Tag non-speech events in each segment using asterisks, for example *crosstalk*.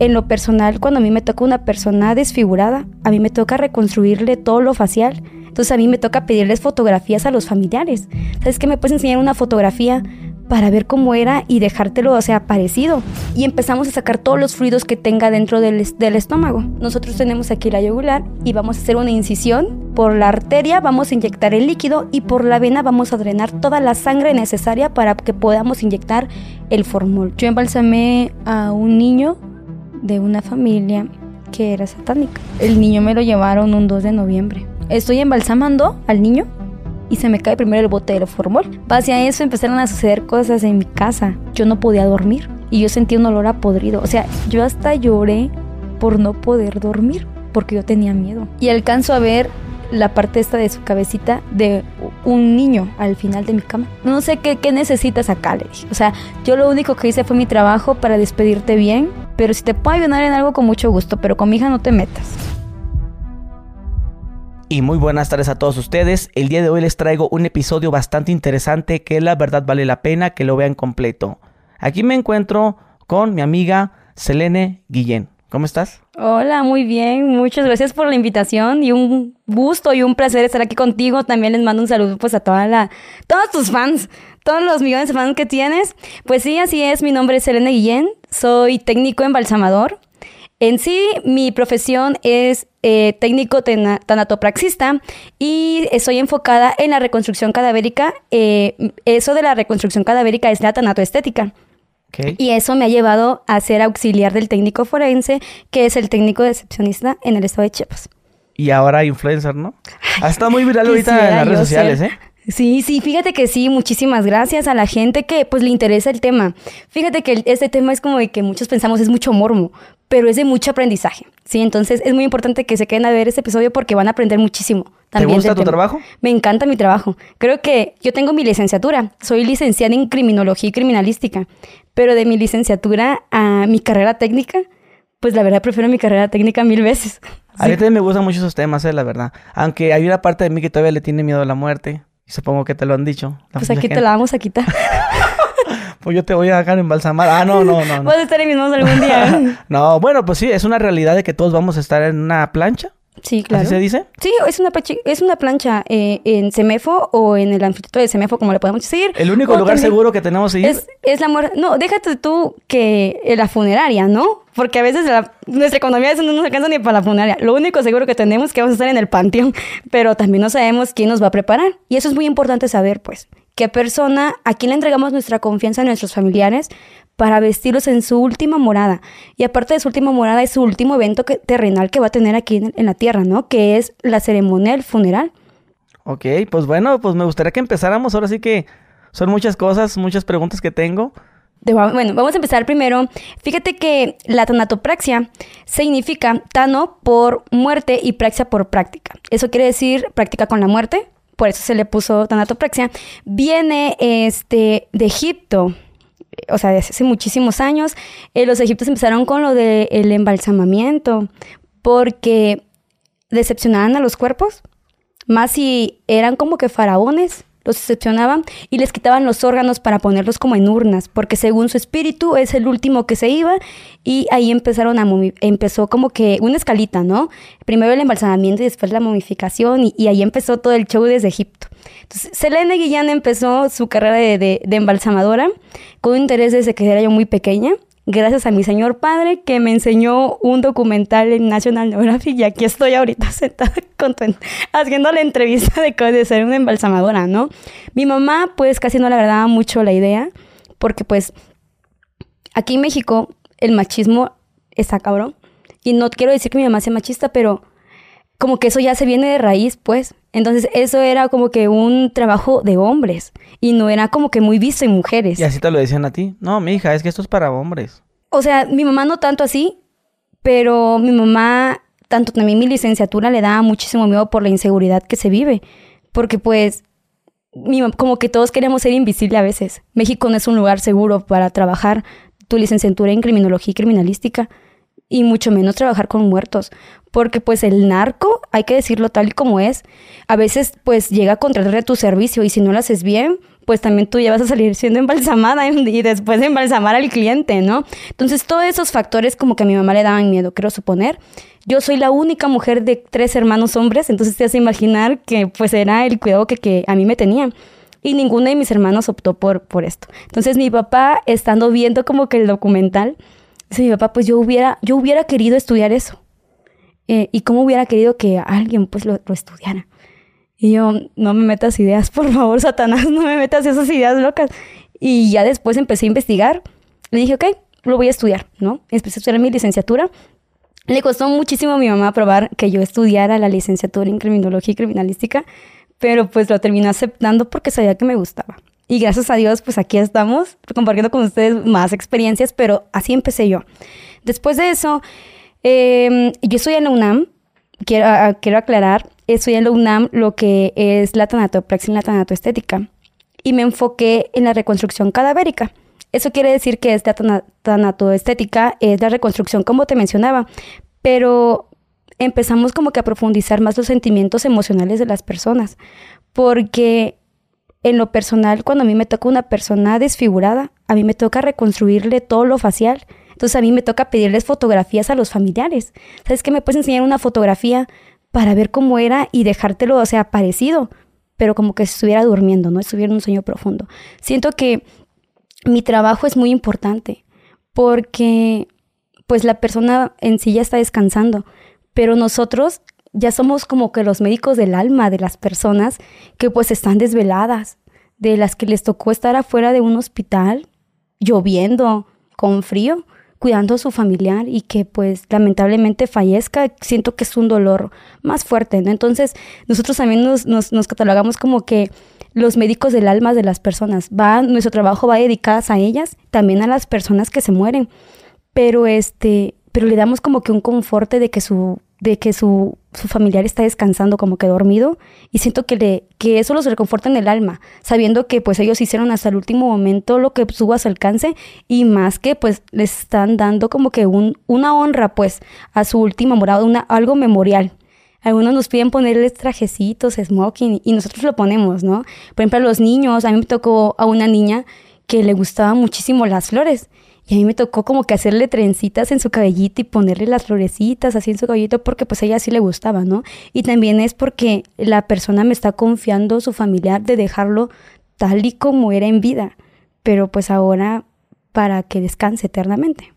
En lo personal, cuando a mí me toca una persona desfigurada, a mí me toca reconstruirle todo lo facial. Entonces a mí me toca pedirles fotografías a los familiares. ¿Sabes qué? Me puedes enseñar una fotografía para ver cómo era y dejártelo, o sea, parecido. Y empezamos a sacar todos los fluidos que tenga dentro del, del, estómago. Nosotros tenemos aquí la yugular y vamos a hacer una incisión. Por la arteria vamos a inyectar el líquido y por la vena vamos a drenar toda la sangre necesaria para que podamos inyectar el formol. Yo embalsamé a un niño de una familia que era satánica. El niño me lo llevaron un 2 de noviembre. Estoy embalsamando al niño y se me cae primero el bote de formol. Hacia eso empezaron a suceder cosas en mi casa. Yo no podía dormir y yo sentía un olor a podrido. O sea, yo hasta lloré por no poder dormir porque yo tenía miedo. Y alcanzo a ver la parte esta de su cabecita de un niño al final de mi cama. No sé qué, qué necesitas acá, le. O sea, yo lo único que hice fue mi trabajo para despedirte bien, pero si te puedo ayudar en algo con mucho gusto, pero con mi hija no te metas. Y muy buenas tardes a todos ustedes. El día de hoy les traigo un episodio bastante interesante que la verdad vale la pena que lo vean completo. Aquí me encuentro con mi amiga Selene Guillén. ¿Cómo estás? Hola, muy bien. Muchas gracias por la invitación y un gusto y un placer estar aquí contigo. También les mando un saludo pues a toda la, todos tus fans, todos los millones de fans que tienes. Pues sí, así es. Mi nombre es Selene Guillén. Soy técnico embalsamador. En sí, mi profesión es eh, técnico tanatopraxista y estoy enfocada en la reconstrucción cadavérica. Eh, eso de la reconstrucción cadavérica es la tanatoestética. Y eso me ha llevado a ser auxiliar del técnico forense, que es el técnico decepcionista en el estado de Chiapas. Y ahora influencer, ¿no? Ha estado muy viral ahorita en las redes sociales, ¿eh? Sí, sí, fíjate que sí, muchísimas gracias a la gente que pues le interesa el tema. Fíjate que este tema es como de que muchos pensamos es mucho mormo, pero es de mucho aprendizaje, ¿sí? Entonces es muy importante que se queden a ver este episodio porque van a aprender muchísimo. También ¿Te gusta tu trabajo? Me encanta mi trabajo. Creo que yo tengo mi licenciatura, soy licenciada en criminología y criminalística, pero de mi licenciatura a mi carrera técnica, pues la verdad prefiero mi carrera técnica mil veces. A mí también me gustan mucho esos temas, eh, la verdad. Aunque hay una parte de mí que todavía le tiene miedo a la muerte. Y supongo que te lo han dicho. Pues aquí te la vamos a quitar. *laughs* pues yo te voy a dejar embalsamar. Ah, no, no, no. *laughs* Vas a estar en mis manos algún día. *laughs* no, bueno, pues sí, es una realidad de que todos vamos a estar en una plancha. Sí, claro. ¿Así se dice? Sí, es una, es una plancha eh, en Semefo o en el anfiteatro de Semefo, como le podemos decir. El único lugar seguro que tenemos ir. Es, es la muerte. No, déjate tú que la funeraria, ¿no? Porque a veces nuestra economía no nos alcanza ni para la funeraria. Lo único seguro que tenemos es que vamos a estar en el panteón, pero también no sabemos quién nos va a preparar. Y eso es muy importante saber, pues, qué persona, a quién le entregamos nuestra confianza a nuestros familiares para vestirlos en su última morada. Y aparte de su última morada, es su último evento terrenal que va a tener aquí en, la tierra, ¿no? Que es la ceremonia del funeral. Ok, pues bueno, pues me gustaría que empezáramos. Ahora sí que son muchas cosas, muchas preguntas que tengo. Bueno, vamos a empezar primero. Fíjate que la tanatopraxia significa tano por muerte y praxia por práctica. Eso quiere decir práctica con la muerte, por eso se le puso tanatopraxia. Viene este, de Egipto, o sea, desde hace muchísimos años. Eh, los egipcios empezaron con lo del embalsamamiento, porque decepcionaban a los cuerpos, más si eran como que faraones los excepcionaban y les quitaban los órganos para ponerlos como en urnas, porque según su espíritu es el último que se iba y ahí empezaron a empezó como que una escalita, ¿no? Primero el embalsamamiento y después la momificación y, ahí empezó todo el show desde Egipto. Entonces, Selene Guillán empezó su carrera de, de embalsamadora con interés desde que era yo muy pequeña gracias a mi señor padre que me enseñó un documental en National Geographic y aquí estoy ahorita *laughs* sentada haciendo la entrevista de, de ser una embalsamadora, ¿no? Mi mamá pues casi no le agradaba mucho la idea porque pues aquí en México el machismo está cabrón y no quiero decir que mi mamá sea machista, pero como que eso ya se viene de raíz, pues. Entonces eso era como que un trabajo de hombres y no era como que muy visto en mujeres. Y así te lo decían a ti. No, mi hija, es que esto es para hombres. O sea, mi mamá no tanto así, pero mi mamá, tanto también mi licenciatura le da muchísimo miedo por la inseguridad que se vive. Porque pues, como que todos queremos ser invisibles a veces. México no es un lugar seguro para trabajar tu licenciatura en criminología y criminalística y mucho menos trabajar con muertos, porque pues el narco, hay que decirlo tal y como es, a veces pues llega a contratar tu servicio y si no lo haces bien, pues también tú ya vas a salir siendo embalsamada *laughs* y después de embalsamar al cliente, ¿no? Entonces, todos esos factores como que a mi mamá le daban miedo, quiero suponer. Yo soy la única mujer de tres hermanos hombres, entonces te hace imaginar que pues era el cuidado que, que a mí me tenía. Y ninguno de mis hermanos optó por, por esto. Entonces mi papá, estando viendo como que el documental, dice mi papá, pues yo hubiera, yo hubiera querido estudiar eso. Eh, y cómo hubiera querido que alguien pues lo, lo estudiara. Y yo, no me metas ideas, por favor, *laughs* Satanás, no me metas esas ideas locas. Y ya después empecé a investigar. Le dije, ok, lo voy a estudiar, ¿no? Empecé a estudiar mi licenciatura. Le costó muchísimo a mi mamá probar que yo estudiara la licenciatura en criminología y criminalística, pero pues lo terminé aceptando porque sabía que me gustaba. Y gracias a Dios, pues aquí estamos compartiendo con ustedes más experiencias, pero así empecé yo. Después de eso, eh, yo estoy en la UNAM, quiero, uh, quiero aclarar, estoy en la UNAM lo que es la tanatopraxia y la tanatoestética, y me enfoqué en la reconstrucción cadavérica. Eso quiere decir que esta tanatoestética es la reconstrucción, como te mencionaba, pero empezamos como que a profundizar más los sentimientos emocionales de las personas, porque en lo personal, cuando a mí me toca una persona desfigurada, a mí me toca reconstruirle todo lo facial. Entonces a mí me toca pedirles fotografías a los familiares. ¿Sabes qué? Me puedes enseñar una fotografía para ver cómo era y dejártelo, o sea, parecido, pero como que estuviera durmiendo, ¿no? Estuviera en un sueño profundo. Siento que mi trabajo es muy importante porque pues la persona en sí ya está descansando, pero nosotros ya somos como que los médicos del alma de las personas que pues están desveladas, de las que les tocó estar afuera de un hospital, lloviendo, con frío, cuidando a su familiar y que pues lamentablemente fallezca, siento que es un dolor más fuerte, ¿no? Entonces nosotros también nos, nos, catalogamos como que los médicos del alma de las personas. Va, nuestro trabajo va dedicado a ellas, también a las personas que se mueren. Pero este, pero le damos como que un conforte de que su, de que su, su familiar está descansando como que dormido. Y siento que le, que eso los reconforta en el alma, sabiendo que pues ellos hicieron hasta el último momento lo que subo a su alcance, y más que pues les están dando como que un, una honra pues a su última morada, una, algo memorial. Algunos nos piden ponerles trajecitos, smoking, y nosotros lo ponemos, ¿no? Por ejemplo, a los niños, a mí me tocó a una niña que le gustaban muchísimo las flores. Y a mí me tocó como que hacerle trencitas en su cabellito y ponerle las florecitas así en su cabellito porque pues a ella sí le gustaba, ¿no? Y también es porque la persona me está confiando, su familiar, de dejarlo tal y como era en vida. Pero pues ahora para que descanse eternamente.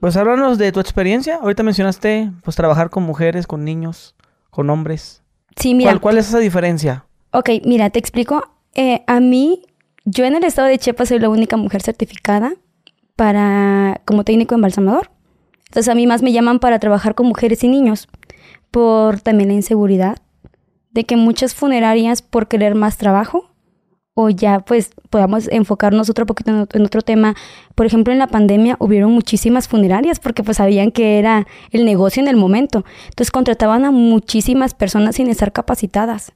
Pues háblanos de tu experiencia. Ahorita mencionaste pues trabajar con mujeres, con niños con hombres. Sí, mira. ¿Cuál, cuál es esa diferencia? Ok, mira, te explico. Eh, a mí, yo en el estado de Chiapas soy la única mujer certificada para como técnico embalsamador. Entonces a mí más me llaman para trabajar con mujeres y niños por también la inseguridad de que muchas funerarias por querer más trabajo o ya pues podamos enfocarnos otro poquito en, otro tema. Por ejemplo, en la pandemia hubieron muchísimas funerarias porque pues sabían que era el negocio en el momento. Entonces contrataban a muchísimas personas sin estar capacitadas.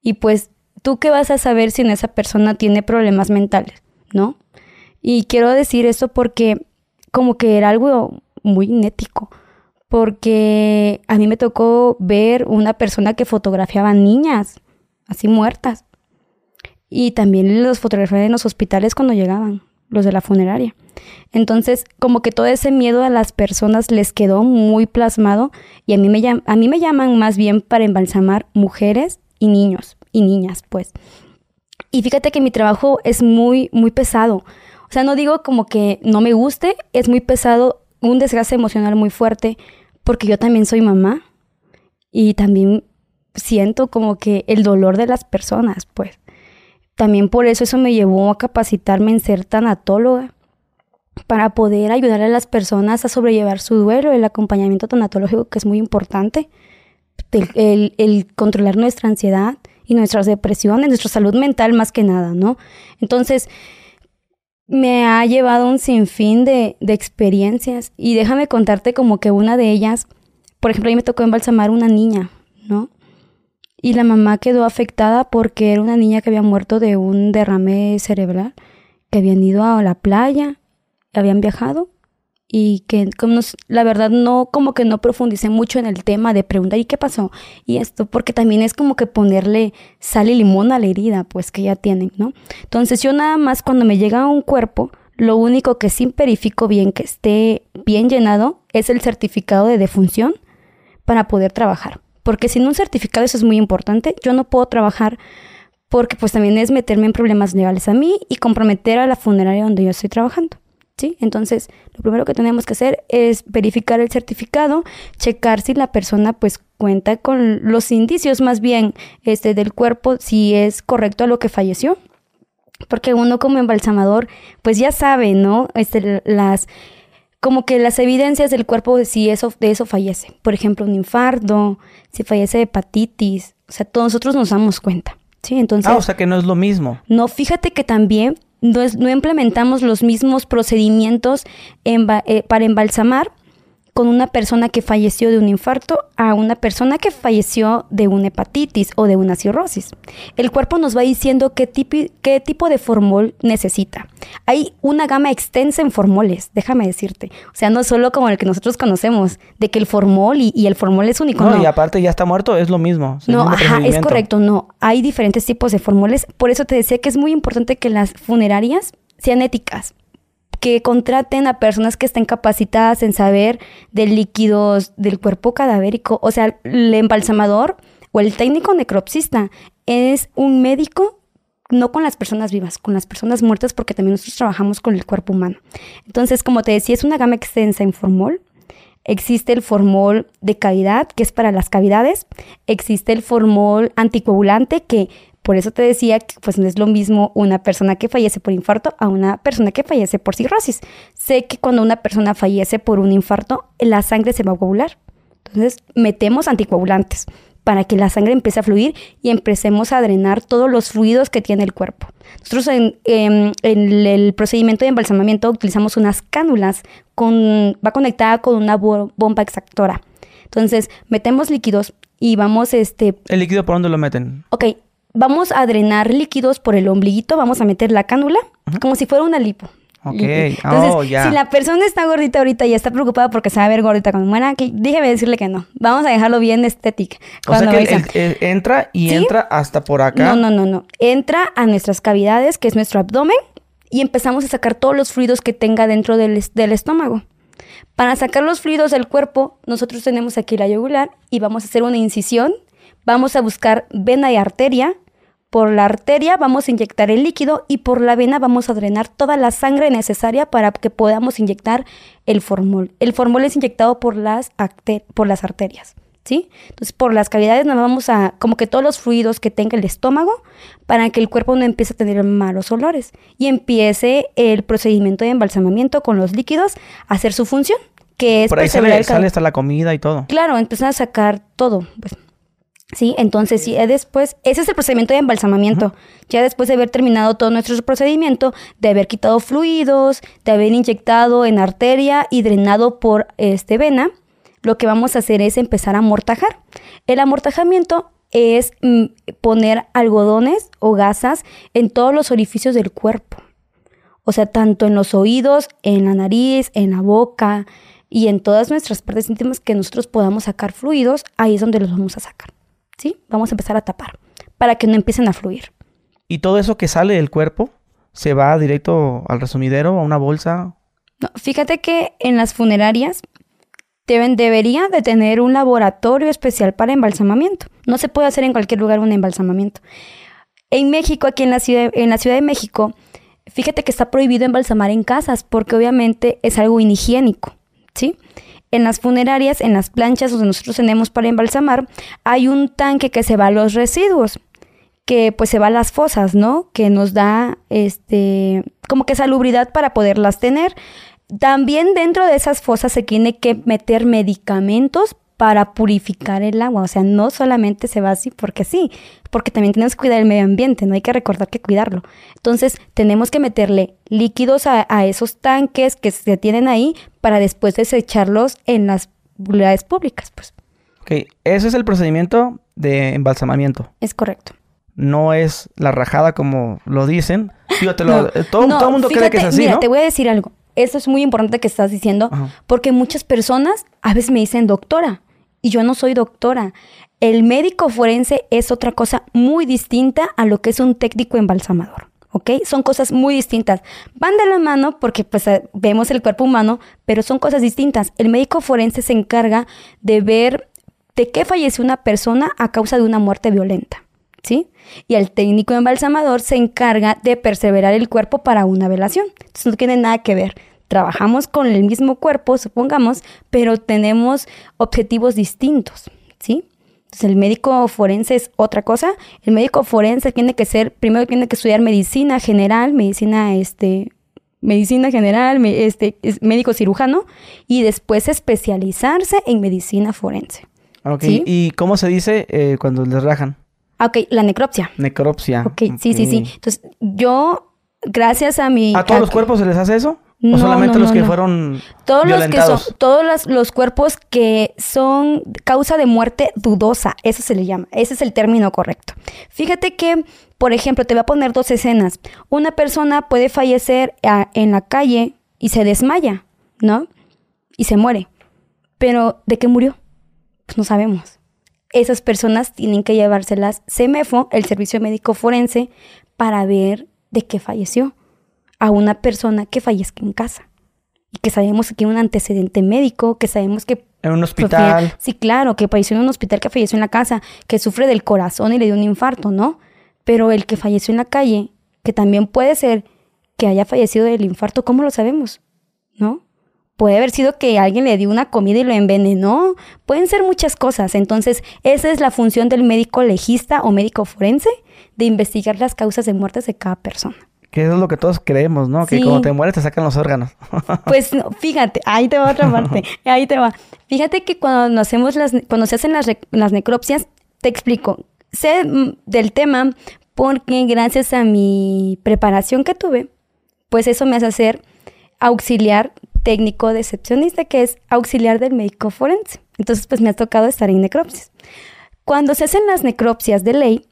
Y pues, ¿tú qué vas a saber si en esa persona tiene problemas mentales? ¿No? Y quiero decir eso porque como que era algo muy inético. Porque a mí me tocó ver una persona que fotografiaba niñas así muertas y también los fotografiaban en los hospitales cuando llegaban, los de la funeraria. Entonces, como que todo ese miedo a las personas les quedó muy plasmado y a mí me, a mí me llaman más bien para embalsamar mujeres y niños y niñas, pues. Y fíjate que mi trabajo es muy, muy pesado. O sea, no digo como que no me guste, es muy pesado, un desgaste emocional muy fuerte, porque yo también soy mamá y también siento como que el dolor de las personas, pues. También por eso eso me llevó a capacitarme en ser tanatóloga para poder ayudar a las personas a sobrellevar su duelo, el acompañamiento tanatológico que es muy importante, el, controlar nuestra ansiedad y nuestras depresiones, nuestra salud mental más que nada, ¿no? Entonces, me ha llevado un sinfín de, de experiencias y déjame contarte como que una de ellas, por ejemplo, a mí me tocó embalsamar una niña, ¿no? y la mamá quedó afectada porque era una niña que había muerto de un derrame cerebral, que habían ido a la playa, habían viajado y que como nos- la verdad no como que no profundicé mucho en el tema de preguntar y qué pasó y esto porque también es como que ponerle sal y limón a la herida pues que ya tienen no entonces yo nada más cuando me llega un cuerpo lo único que sí verifico bien que esté bien llenado es el certificado de defunción para poder trabajar porque sin un certificado eso es muy importante yo no puedo trabajar porque pues también es meterme en problemas legales a mí y comprometer a la funeraria donde yo estoy trabajando ¿sí? Entonces, lo primero que tenemos que hacer es verificar el certificado, checar si la persona pues cuenta con los indicios más bien este del cuerpo si es correcto a lo que falleció. Porque uno como embalsamador pues ya sabe, ¿no? Este las como que las evidencias del cuerpo si eso de eso fallece. Por ejemplo, un infarto, si fallece de hepatitis, o sea, todos nosotros nos damos cuenta. Sí, entonces Ah, o sea que no es lo mismo. no, fíjate que también no, es- no implementamos los mismos procedimientos eh, para embalsamar con una persona que falleció de un infarto a una persona que falleció de una hepatitis o de una cirrosis. El cuerpo nos va diciendo qué, tipi- qué tipo de formol necesita. Hay una gama extensa en formoles, déjame decirte. O sea, no solo como el que nosotros conocemos, de que el formol y, y el formol es único. No, no. y aparte ya está muerto, es lo mismo. es No, mismo ajá, es correcto, no. Hay diferentes tipos de formoles. Por eso te decía que es muy importante que las funerarias sean éticas, que contraten a personas que estén capacitadas en saber de líquidos del cuerpo cadavérico. O sea, el embalsamador o el técnico necropsista es un médico no con las personas vivas, con las personas muertas, porque también nosotros trabajamos con el cuerpo humano. Entonces, como te decía, es una gama extensa en formol. Existe el formol de cavidad, que es para las cavidades. Existe el formol anticoagulante, que por eso te decía que pues no es lo mismo una persona que fallece por infarto a una persona que fallece por cirrosis. Sé que cuando una persona fallece por un infarto, la sangre se va a coagular. Entonces, metemos anticoagulantes para que la sangre empiece a fluir y empecemos a drenar todos los fluidos que tiene el cuerpo. Nosotros en, en- en el procedimiento de embalsamamiento utilizamos unas cánulas, con, va conectada con una bo- bomba exactora. Entonces, metemos líquidos y vamos, este, ¿El líquido por dónde lo meten? ok, vamos a drenar líquidos por el ombliguito, vamos a meter la cánula como si fuera una lipo. Ok. Entonces, oh, si la persona está gordita ahorita y está preocupada porque se va a ver gordita cuando muera, que déjeme decirle que no. Vamos a dejarlo bien estético. O sea cuando que vaya a- el- el- entra y ¿Sí? entra hasta por acá. no, no, no, no. Entra a nuestras cavidades, que es nuestro abdomen, y empezamos a sacar todos los fluidos que tenga dentro del, del estómago. Para sacar los fluidos del cuerpo, nosotros tenemos aquí la yugular y vamos a hacer una incisión. Vamos a buscar vena y arteria. Por la arteria vamos a inyectar el líquido y por la vena vamos a drenar toda la sangre necesaria para que podamos inyectar el formol. El formol es inyectado por las, por las arterias. ¿Sí? Entonces, por las cavidades nos vamos a, como que todos los fluidos que tenga el estómago, para que el cuerpo no empiece a tener malos olores y empiece el procedimiento de embalsamamiento con los líquidos a hacer su función, que es Por ahí perseverar sale, sale hasta la comida y todo. Claro, empiezan a sacar todo, pues. Sí, entonces ya después, ese es el procedimiento de embalsamamiento. Ya después de haber terminado todo nuestro procedimiento, de haber quitado fluidos, de haber inyectado en arteria y drenado por este vena, lo que vamos a hacer es empezar a amortajar. El amortajamiento es mm, poner algodones o gasas en todos los orificios del cuerpo. O sea, tanto en los oídos, en la nariz, en la boca y en todas nuestras partes íntimas que nosotros podamos sacar fluidos, ahí es donde los vamos a sacar. ¿Sí? Vamos a empezar a tapar para que no empiecen a fluir. Y todo eso que sale del cuerpo se va directo al resumidero, a una bolsa. No, fíjate que en las funerarias deben, debería de tener un laboratorio especial para embalsamamiento. No se puede hacer en cualquier lugar un embalsamamiento. En México, aquí en la ciudad, en la ciudad de México, fíjate que está prohibido embalsamar en casas porque obviamente es algo inhigiénico, ¿sí? En las funerarias, en las planchas donde nosotros tenemos para embalsamar, hay un tanque que se va a los residuos, que pues se va a las fosas, ¿no? Que nos da este como que salubridad para poderlas tener. También dentro de esas fosas se tiene que meter medicamentos para purificar el agua. O sea, no solamente se va así porque sí, porque también tenemos que cuidar el medio ambiente, no hay que recordar que cuidarlo. Entonces, tenemos que meterle líquidos a, a esos tanques que se tienen ahí para después desecharlos en las lugares públicas, pues. Ok, ese es el procedimiento de embalsamamiento. Es correcto. No es la rajada como lo dicen. Digo, te lo- No, eh, todo, no, todo el mundo cree que es fíjate, así, mira, ¿no? te voy a decir algo. eso es muy importante que estás diciendo, Ajá. porque muchas personas a veces me dicen doctora y yo no soy doctora. El médico forense es otra cosa muy distinta a lo que es un técnico embalsamador. ¿Ok? Son cosas muy distintas. Van de la mano porque pues eh, vemos el cuerpo humano, pero son cosas distintas. El médico forense se encarga de ver de qué falleció una persona a causa de una muerte violenta. ¿Sí? Y el técnico embalsamador se encarga de perseverar el cuerpo para una velación. Entonces no tiene nada que ver. Trabajamos con el mismo cuerpo, supongamos, pero tenemos objetivos distintos, ¿sí? Entonces el médico forense es otra cosa. El médico forense tiene que ser, primero tiene que estudiar medicina general, medicina, este, medicina general, me- este, es médico cirujano, y después especializarse en medicina forense. Ok, ¿Sí? ¿Y cómo se dice eh, cuando les rajan? Ah, Ok, la necropsia. Necropsia. Ok, sí, sí, sí. Ok. Entonces, yo, gracias a mi... ¿A todos los cuerpos se les hace eso? No, ¿O solamente no, los que fueron Todos los que violentados? son, todos las- los cuerpos que son causa de muerte dudosa, eso se le llama, ese es el término correcto. Fíjate que, por ejemplo, te voy a poner dos escenas. Una persona puede fallecer en la calle y se desmaya, ¿no? Y se muere. Pero, ¿de qué murió? Pues no sabemos. Esas personas tienen que llevárselas CEMEFO, el Servicio Médico Forense, para ver de qué falleció a una persona que fallezca en casa y que sabemos que tiene un antecedente médico, que sabemos que... En un hospital. Sí, claro, que falleció en un hospital, que falleció en la casa, que sufre del corazón y le dio un infarto, ¿no? Pero el que falleció en la calle, que también puede ser que haya fallecido del infarto, ¿cómo lo sabemos? ¿No? Puede haber sido que alguien le dio una comida y lo envenenó. Pueden ser muchas cosas. Entonces, esa es la función del médico legista o médico forense, de investigar las causas de muertes de cada persona. Que eso es lo que todos creemos, ¿no? Que cuando te mueres te sacan los órganos. *laughs* Pues no, fíjate, ahí te va otra *laughs* parte, ahí te va. Fíjate que cuando hacemos las, cuando se hacen las, las necropsias, te explico. Sé mm, del tema porque gracias a mi preparación que tuve, pues eso me hace hacer auxiliar técnico decepcionista, que es auxiliar del médico forense. Entonces, pues me ha tocado estar en necropsias. Cuando se hacen las necropsias de ley,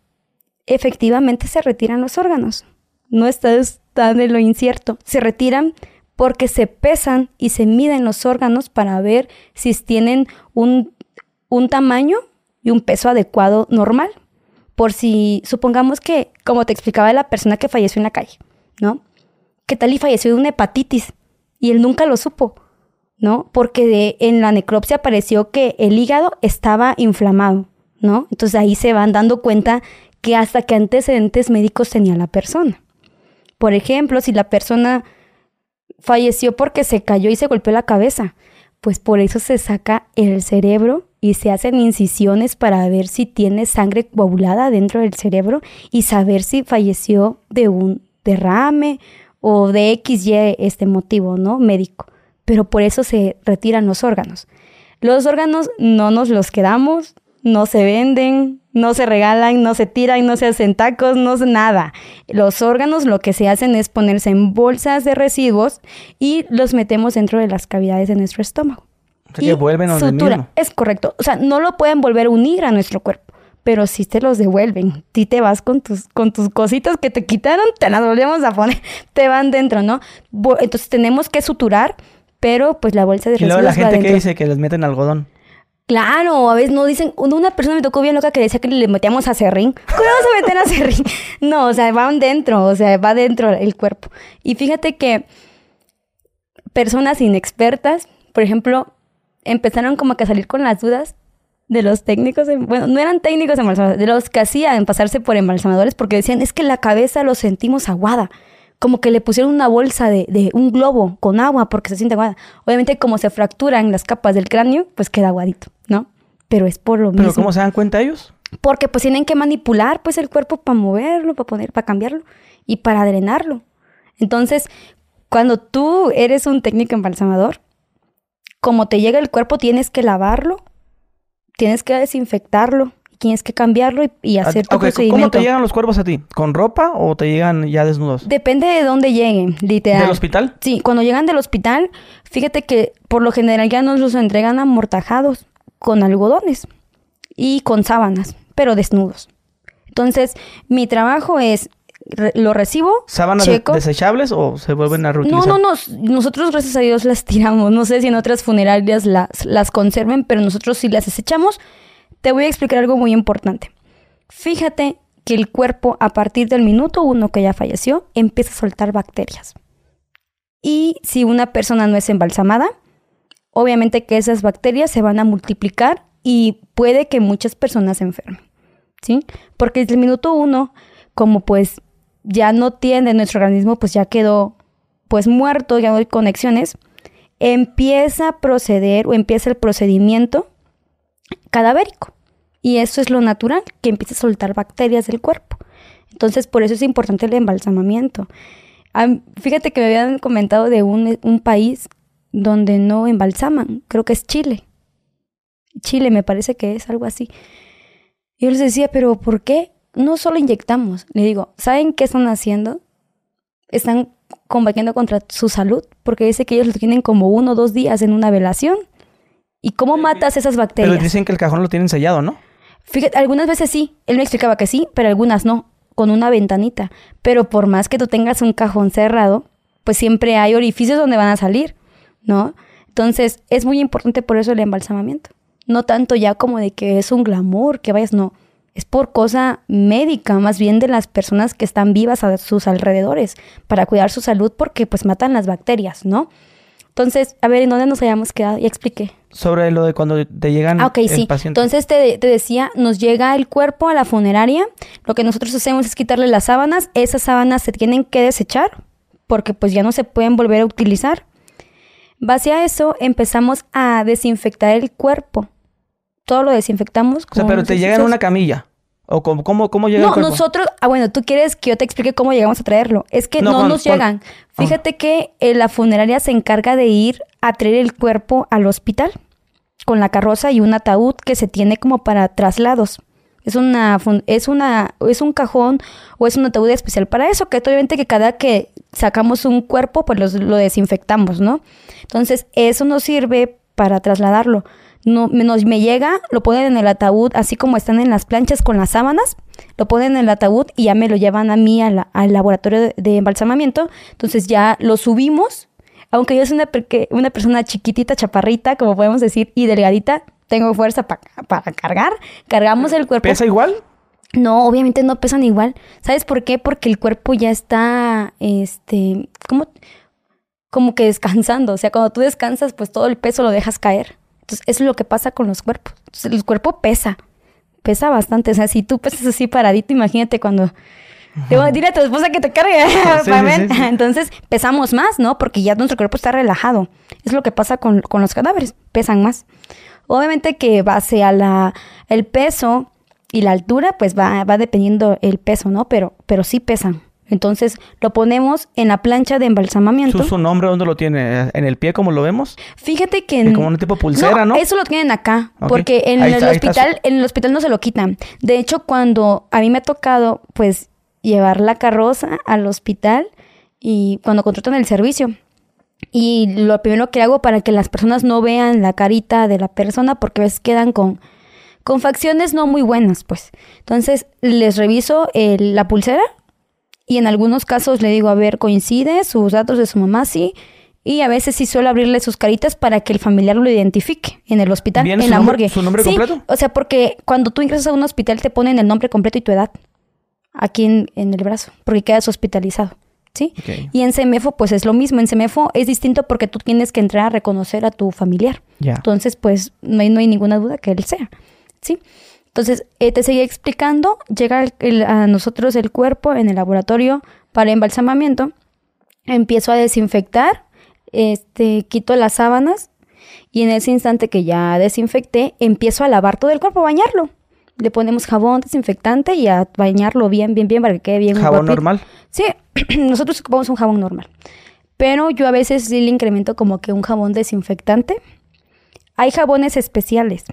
efectivamente se retiran los órganos. No estás tan en lo incierto. Se retiran porque se pesan y se miden los órganos para ver si tienen un, un tamaño y un peso adecuado normal. Por si, supongamos que, como te explicaba la persona que falleció en la calle, ¿no? ¿Qué tal y falleció de una hepatitis? Y él nunca lo supo, ¿no? Porque en la necropsia apareció que el hígado estaba inflamado, ¿no? Entonces ahí se van dando cuenta que hasta qué antecedentes médicos tenía la persona. Por ejemplo, si la persona falleció porque se cayó y se golpeó la cabeza, pues por eso se saca el cerebro y se hacen incisiones para ver si tiene sangre coagulada dentro del cerebro y saber si falleció de un derrame o de XY este motivo, ¿no? Médico. Pero por eso se retiran los órganos. Los órganos no nos los quedamos, no se venden, no se regalan, no se tiran, no se hacen tacos, no se nada. Los órganos lo que se hacen es ponerse en bolsas de residuos y los metemos dentro de las cavidades de nuestro estómago. O sea, que vuelven donde sutura. Es correcto. O sea, no lo pueden volver a unir a nuestro cuerpo, pero sí te los devuelven. Si te vas con tus, con tus cositas que te quitaron, te las volvemos a poner. *laughs* Te van dentro, ¿no? Entonces tenemos que suturar, pero pues la bolsa de Y luego residuos la va gente que dice que les meten algodón. Claro, a veces no dicen, una persona me tocó bien loca que decía que le metíamos a serrín. *laughs* ¿Cómo vamos a meter a serrín? *laughs* No, o sea, van dentro, o sea, va dentro el cuerpo. Y fíjate que personas inexpertas, por ejemplo, empezaron como que a salir con las dudas de los técnicos, en- bueno, no eran técnicos embalsamadores, de los que hacían pasarse por embalsamadores porque decían, es que la cabeza lo sentimos aguada. Como que le pusieron una bolsa de, de un globo con agua porque se siente aguada. Obviamente, como se fracturan las capas del cráneo, pues queda aguadito, ¿no? Pero es por lo ¿Pero mismo. cómo se dan cuenta ellos? Porque pues tienen que manipular pues el cuerpo para moverlo, para poner, para cambiarlo y para drenarlo. Entonces, cuando tú eres un técnico embalsamador, como te llega el cuerpo, tienes que lavarlo, tienes que desinfectarlo, tienes que cambiarlo y, y hacer tu ok, ¿Cómo procedimiento. te llegan los cuerpos a ti? ¿Con ropa o te llegan ya desnudos? Depende de dónde lleguen, literal. ¿Del hospital? Sí, cuando llegan del hospital, fíjate que por lo general ya nos los entregan amortajados con algodones y con sábanas, pero desnudos. Entonces, mi trabajo es re- lo recibo, ¿Sábanas de- checo. desechables o se vuelven a No, reutilizar? no, nos- nosotros gracias a Dios las tiramos. No sé si en otras funerarias las, las conserven, pero nosotros sí las desechamos. Te voy a explicar algo muy importante. Fíjate que el cuerpo a partir del minuto uno que ya falleció empieza a soltar bacterias. Y si una persona no es embalsamada, obviamente que esas bacterias se van a multiplicar y puede que muchas personas se enfermen. ¿Sí? Porque desde el minuto uno, como pues ya no tiene nuestro organismo, pues ya quedó pues muerto, ya no hay conexiones, empieza a proceder o empieza el procedimiento cadavérico. Y eso es lo natural, que empieza a soltar bacterias del cuerpo. Entonces, por eso es importante el embalsamamiento. Am- fíjate que me habían comentado de un, un país donde no embalsaman, creo que es Chile. Chile me parece que es algo así. Yo les decía, pero ¿por qué no solo inyectamos? Le digo, ¿saben qué están haciendo? Están combatiendo contra su salud, porque dice que ellos lo tienen como uno o dos días en una velación. ¿Y cómo matas esas bacterias? Pero dicen que el cajón lo tienen sellado, ¿no? Fíjate, algunas veces sí, él me explicaba que sí, pero algunas no, con una ventanita. Pero por más que tú tengas un cajón cerrado, pues siempre hay orificios donde van a salir, ¿no? Entonces, es muy importante por eso el embalsamamiento. No tanto ya como de que es un glamour, que vayas, no. Es por cosa médica, más bien de las personas que están vivas a sus alrededores, para cuidar su salud, porque pues matan las bacterias, ¿no? Entonces, a ver, ¿en dónde nos hayamos quedado? Ya expliqué. Sobre lo de cuando te llegan Ah, ok, el sí. paciente. Entonces te, te decía, nos llega el cuerpo a la funeraria. Lo que nosotros hacemos es quitarle las sábanas. Esas sábanas se tienen que desechar porque pues ya no se pueden volver a utilizar. Base a eso empezamos a desinfectar el cuerpo. Todo lo desinfectamos. o sea, con pero te llegan en una camilla. ¿O cómo, cómo, cómo llega el no, cuerpo? nosotros, ah, bueno, tú quieres que yo te explique cómo llegamos a traerlo. Es que No, no, con- nos con- llegan. Fíjate que eh, la funeraria se encarga de ir a traer el cuerpo al hospital con la carroza y un ataúd que se tiene como para traslados. Es una es una es un cajón o es un ataúd especial para eso, que obviamente que cada que sacamos un cuerpo pues los- lo desinfectamos, ¿no? Entonces, eso nos sirve para trasladarlo. No, me, nos, me llega, lo ponen en el ataúd, así como están en las planchas con las sábanas, lo ponen en el ataúd y ya me lo llevan a mí a la- al laboratorio de, de embalsamamiento. Entonces ya lo subimos, aunque yo soy una, una persona chiquitita, chaparrita, como podemos decir, y delgadita, tengo fuerza pa- para cargar. Cargamos el cuerpo. ¿Pesa igual? No, obviamente no pesan igual. ¿Sabes por qué? Porque el cuerpo ya está, este, como, como que descansando. O sea, cuando tú descansas, pues todo el peso lo dejas caer. Entonces, eso es lo que pasa con los cuerpos. Entonces, el cuerpo pesa, pesa bastante. O sea, si tú pesas así paradito, imagínate cuando... Digo, dile a tu esposa que te cargue. *laughs* Sí, sí, sí. Entonces, pesamos más, ¿no? Porque ya nuestro cuerpo está relajado. Es lo que pasa con, con los cadáveres, pesan más. Obviamente que base a la el peso y la altura, pues va, va dependiendo el peso, ¿no? Pero, pero sí pesan. Entonces lo ponemos en la plancha de embalsamamiento. ¿Su, su nombre dónde lo tiene? ¿En el pie como lo vemos? Fíjate que Es en- como un tipo pulsera, ¿no? Eso lo tienen acá, Ok. porque en Ahí el está, hospital, en el hospital no se lo quitan. De hecho, cuando a mí me ha tocado, pues, llevar la carroza al hospital y cuando contratan el servicio. Y lo primero que hago para que las personas no vean la carita de la persona, porque a veces quedan con, con facciones no muy buenas, pues. Entonces, les reviso el- la pulsera y en algunos casos le digo, a ver, coincide sus datos de su mamá, sí. Y a veces sí suelo abrirle sus caritas para que el familiar lo identifique en el hospital, ¿Viene en su la nombre- morgue. su nombre Sí, completo? O sea, porque cuando tú ingresas a un hospital te ponen el nombre completo y tu edad aquí en, en el brazo, porque quedas hospitalizado. ¿Sí? Y en CEMEFO, pues es lo mismo. En CEMEFO es distinto porque tú tienes que entrar a reconocer a tu familiar. Entonces, pues no hay, no hay ninguna duda que él sea. ¿Sí? Entonces, eh, te seguía explicando, llega el- el- a nosotros el cuerpo en el laboratorio para embalsamamiento, empiezo a desinfectar, este, quito las sábanas y en ese instante que ya desinfecté, empiezo a lavar todo el cuerpo, a bañarlo. Le ponemos jabón desinfectante y a bañarlo bien, bien, bien para que quede bien ¿Jabón normal? Sí, *clears throat* nosotros ocupamos un jabón normal. Pero yo a veces sí le incremento como que un jabón desinfectante. Hay jabones especiales.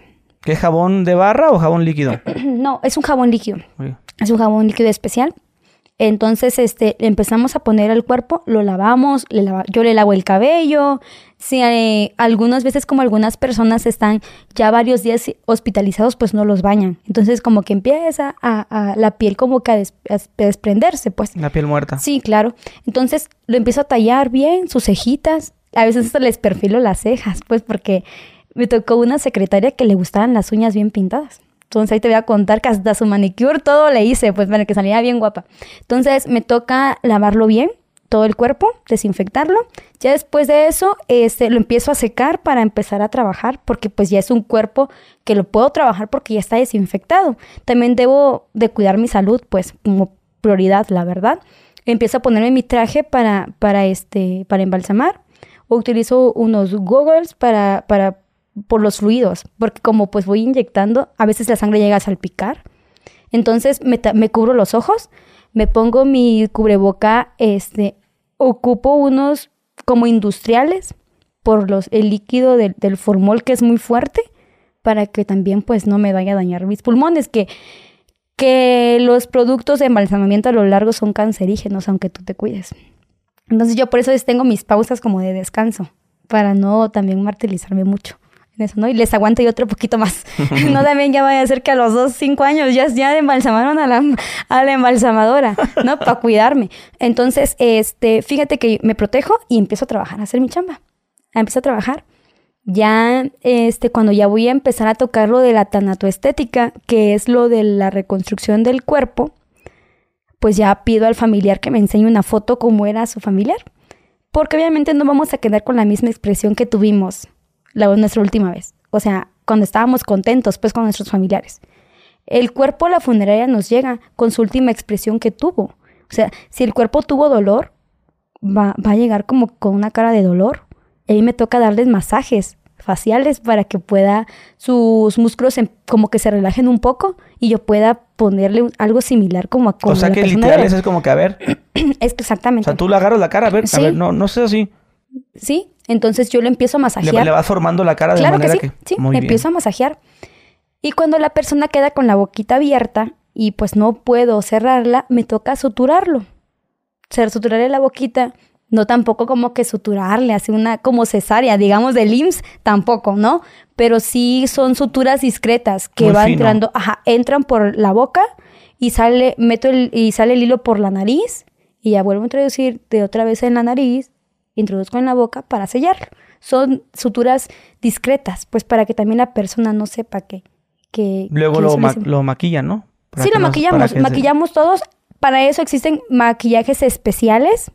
¿Qué jabón de barra o jabón líquido? *clears throat* No, es un jabón líquido. Oye, Es un jabón líquido especial. Entonces, este, empezamos a poner el cuerpo, lo lavamos, le lava- yo le lavo el cabello. Si eh, algunas veces, como algunas personas están ya varios días hospitalizados, pues no los bañan. Entonces, como que empieza a, a- la piel como que a, des- a desprenderse, pues. La piel muerta. Sí, claro. Entonces lo empiezo a tallar bien, sus cejitas. A veces hasta les perfilo las cejas, pues porque me tocó una secretaria que le gustaban las uñas bien pintadas. Entonces ahí te voy a contar que hasta su manicure todo le hice, pues para que saliera bien guapa. Entonces me toca lavarlo bien, todo el cuerpo, desinfectarlo. Ya después de eso, este, lo empiezo a secar para empezar a trabajar, porque pues ya es un cuerpo que lo puedo trabajar porque ya está desinfectado. También debo de cuidar mi salud, pues como prioridad, la verdad. Empiezo a ponerme mi traje para, para, este, para embalsamar. O utilizo unos goggles para, para, por los fluidos, porque como pues voy inyectando, a veces la sangre llega a salpicar. Entonces me, cubro los ojos, me pongo mi cubreboca, este, ocupo unos como industriales por los, el líquido del, formol que es muy fuerte para que también pues no me vaya a dañar mis pulmones, que, que los productos de embalsamamiento a lo largo son cancerígenos, aunque tú te cuides. Entonces yo por eso es- tengo mis pausas como de descanso, para no también martirizarme mucho en eso, ¿no? Y les aguanto yo otro poquito más. *laughs* no también ya vaya a ser que a los dos, cinco años ya, ya embalsamaron a la, a la embalsamadora, ¿no? *laughs* Para cuidarme. Entonces, este, fíjate que me protejo y empiezo a trabajar, a hacer mi chamba. Empiezo a trabajar. Ya, este, cuando ya voy a empezar a tocar lo de la tanatoestética, que es lo de la reconstrucción del cuerpo, pues ya pido al familiar que me enseñe una foto como era su familiar. Porque obviamente no vamos a quedar con la misma expresión que tuvimos la, nuestra última vez. O sea, cuando estábamos contentos, pues con nuestros familiares. El cuerpo a la funeraria nos llega con su última expresión que tuvo. O sea, si el cuerpo tuvo dolor, va, va a llegar como con una cara de dolor. Y ahí me toca darles masajes faciales para que pueda sus músculos em- como que se relajen un poco y yo pueda ponerle un- algo similar como a como o sea que literal eso es como que, a ver, *clears throat* Es que o exactamente. sea, tú le agarras la cara, a ver, a ver, no, no sé así. Sí, entonces yo lo empiezo a Le, masajear. le vas formando la cara de Claro que manera sí, que... sí, Muy bien. empiezo a masajear. Y cuando la persona queda con la boquita abierta y pues no puedo cerrarla, me toca suturarlo. O sea, suturarle la boquita, no tampoco como que suturarle, así una como cesárea, digamos del IMSS, tampoco, ¿no? Pero sí son suturas discretas que Muy van fino. entrando, ajá, entran por la boca y sale, meto el, y sale el hilo por la nariz y ya vuelvo a introducir de otra vez en la nariz, introduzco en la boca para sellarlo. Son suturas discretas, pues para que también la persona no sepa que... que Luego que lo, ma- lo maquillan, ¿no? Para Sí, lo maquillamos, se- maquillamos todos. Para eso existen maquillajes especiales,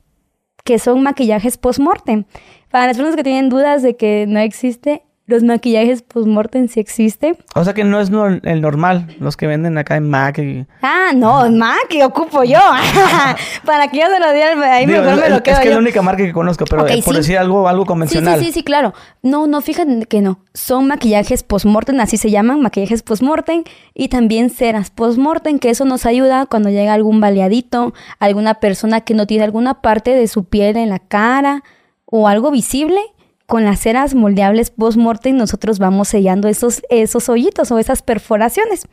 que son maquillajes post-mortem. Para las personas que tienen dudas de que no existe, los maquillajes post-mortem sí existen. O sea que no es no- el normal, los que venden acá en Mac. y- Ah, no, que ocupo yo. *laughs* Para que yo se lo diera, ahí Digo, mejor me lo quedo es que es la única marca que conozco, pero eh, por sí. decir algo, algo Sí, convencional. sí, sí, sí, claro. No, no, fíjate que no. Son maquillajes post-mortem, así se llaman, maquillajes post-mortem. Y también ceras post-mortem, que eso nos ayuda cuando llega algún baleadito, alguna persona que no tiene alguna parte de su piel en la cara o algo visible. Con las ceras moldeables post-mortem nosotros vamos sellando esos, esos hoyitos o esas perforaciones.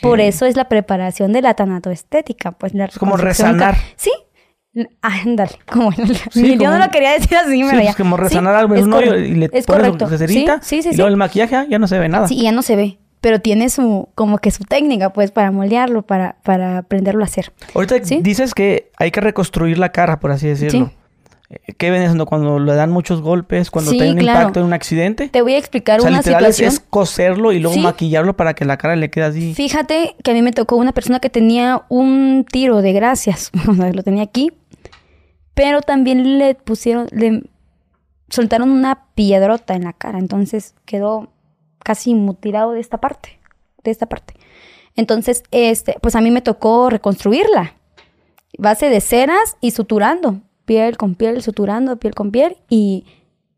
Por eso es la preparación de la tanatoestética. Pues la Es como resanar. Sí. Ah, Ándale, *laughs* como Sí, yo como- no lo quería decir así, Sí, pero ya. como Sí, resanar algo en es un hoyo y le es pones correcto. su cecerita Sí, sí, sí. y sí. luego el maquillaje ah, ya no se ve nada. Sí, ya no se ve, pero tiene su, como que su técnica, pues, para moldearlo, para, para aprenderlo a hacer. Ahorita Sí. dices que hay que reconstruir la cara, por así decirlo. Eh, ¿Qué haciendo cuando le dan muchos golpes, cuando Sí, tiene un claro. impacto en un accidente? Te voy a explicar o sea, una literal es, situación. es coserlo y luego Sí. maquillarlo para que la cara le quede así. Fíjate que a mí me tocó una persona que tenía un tiro de gracias, *laughs* lo tenía aquí, pero también le pusieron, le soltaron una piedrota en la cara, entonces quedó casi mutilado de esta parte, de esta parte. Entonces, este, pues a mí me tocó reconstruirla, base de ceras y suturando, piel con piel, suturando, piel con piel y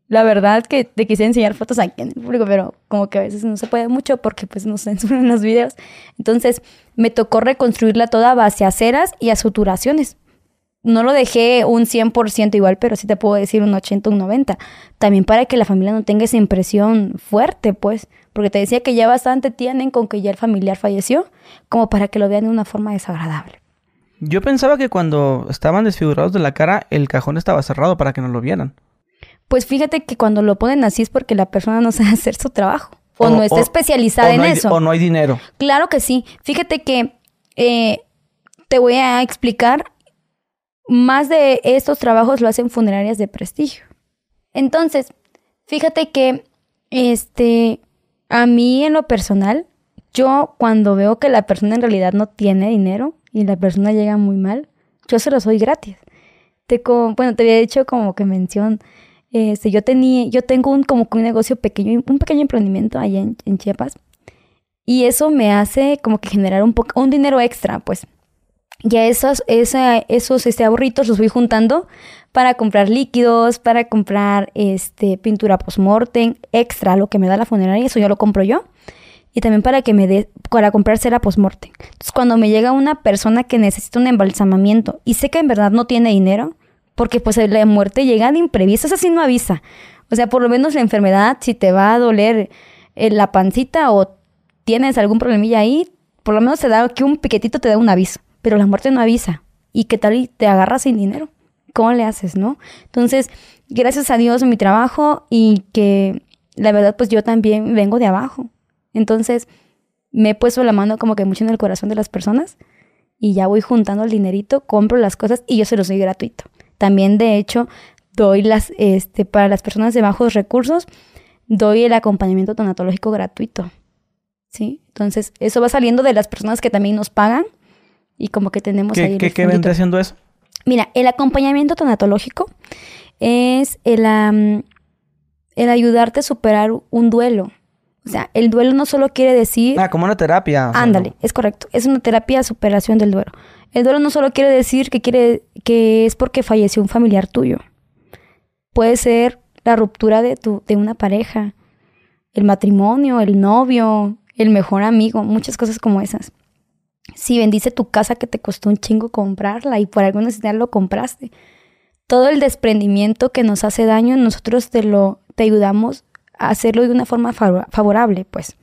la verdad que te quise enseñar fotos aquí en el público, pero como que a veces no se puede mucho porque pues nos *laughs* censuran los videos. Entonces me tocó reconstruirla toda base a ceras y a suturaciones. No lo dejé un 100% igual, pero sí te puedo decir un 80, un 90. También para que la familia no tenga esa impresión fuerte, pues. Porque te decía que ya bastante tienen con que ya el familiar falleció, como para que lo vean de una forma desagradable. Yo pensaba que cuando estaban desfigurados de la cara, el cajón estaba cerrado para que no lo vieran. Pues fíjate que cuando lo ponen así es porque la persona no *laughs* sabe hacer su trabajo. O, no está especializada en eso. O no hay dinero. Claro que sí. Fíjate que eh, te voy a explicar. Más de estos trabajos lo hacen funerarias de prestigio. Entonces, fíjate que este a mí en lo personal, yo cuando veo que la persona en realidad no tiene dinero y la persona llega muy mal, yo se lo soy gratis. Te, bueno, te había dicho como que mención, este, yo tenía, yo tengo un como un negocio pequeño, un pequeño emprendimiento allá en, Chiapas. Y eso me hace como que generar un poco, un dinero extra, pues. Ya esos, esos este, ahorritos los voy juntando para comprar líquidos, para comprar este, pintura post-mortem, extra, lo que me da la funeraria, eso yo lo compro yo. Y también para que me dé, para comprar cera post-mortem. Entonces, cuando me llega una persona que necesita un embalsamamiento y sé que en verdad no tiene dinero, porque pues la muerte llega de imprevisto, eso sí no avisa. O sea, por lo menos la enfermedad, si te va a doler eh, la pancita o tienes algún problemilla ahí, por lo menos te da que un piquetito te da un aviso. Pero la muerte no avisa. ¿Y qué tal y te agarras sin dinero? ¿cómo le haces, no? Entonces, gracias a Dios mi trabajo y que la verdad, pues yo también vengo de abajo. Entonces, me he puesto la mano como que mucho en el corazón de las personas y ya voy juntando el dinerito, compro las cosas y yo se los doy gratuito. También, de hecho, doy las, este, para las personas de bajos recursos, doy el acompañamiento tanatológico gratuito. ¿Sí? Entonces, eso va saliendo de las personas que también nos pagan y como que tenemos ahí. ¿Qué, ¿qué vendrá haciendo eso? Mira, el acompañamiento tanatológico es el, el ayudarte a superar un duelo. O sea, el duelo no solo quiere decir... Ah, como una terapia. ándale, es correcto. Es una terapia de superación del duelo. El duelo no solo quiere decir que, quiere, que es porque falleció un familiar tuyo. Puede ser la ruptura de, tu, de una pareja, el matrimonio, el novio, el mejor amigo, muchas cosas como esas. Si bendice tu casa que te costó un chingo comprarla y por alguna necesidad lo compraste. Todo el desprendimiento que nos hace daño, nosotros te lo te ayudamos hacerlo de una forma favorable, pues.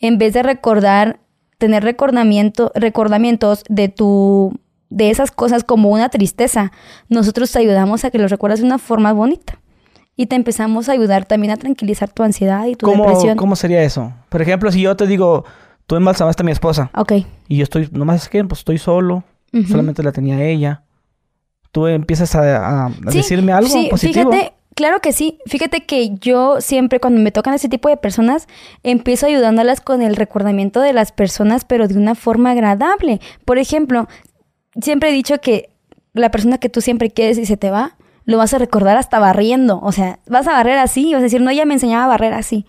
En vez de recordar, tener recordamiento, recordamientos de tu de esas cosas como una tristeza, nosotros te ayudamos a que lo recuerdas de una forma bonita. Y te empezamos a ayudar también a tranquilizar tu ansiedad y tu depresión. ¿Cómo sería eso? Por ejemplo, si yo te digo, tú embalsamaste a mi esposa. Ok. Y yo estoy, nomás es que pues estoy solo. Solamente la tenía ella. Tú empiezas a, decirme algo sí, positivo. Fíjate, claro que sí. Fíjate que yo siempre cuando me tocan ese tipo de personas, empiezo ayudándolas con el recordamiento de las personas, pero de una forma agradable. Por ejemplo, siempre he dicho que la persona que tú siempre quieres y se te va, lo vas a recordar hasta barriendo. O sea, vas a barrer así y vas a decir, no, ella me enseñaba a barrer así.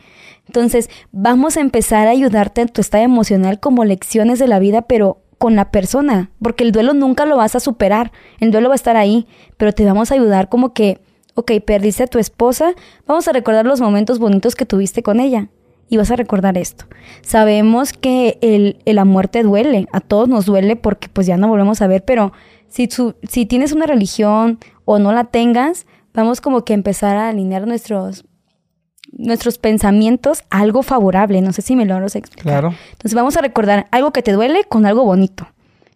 Entonces, vamos a empezar a ayudarte en tu estado emocional como lecciones de la vida, pero con la persona, porque el duelo nunca lo vas a superar, el duelo va a estar ahí, pero te vamos a ayudar como que, ok, perdiste a tu esposa, vamos a recordar los momentos bonitos que tuviste con ella. Y vas a recordar esto. Sabemos que el, la muerte duele, a todos nos duele porque pues ya no volvemos a ver, pero si, si tienes una religión o no la tengas, vamos como que a empezar a alinear nuestros nuestros pensamientos algo favorable. No sé si me lo a explicar. Claro. Entonces vamos a recordar algo que te duele con algo bonito.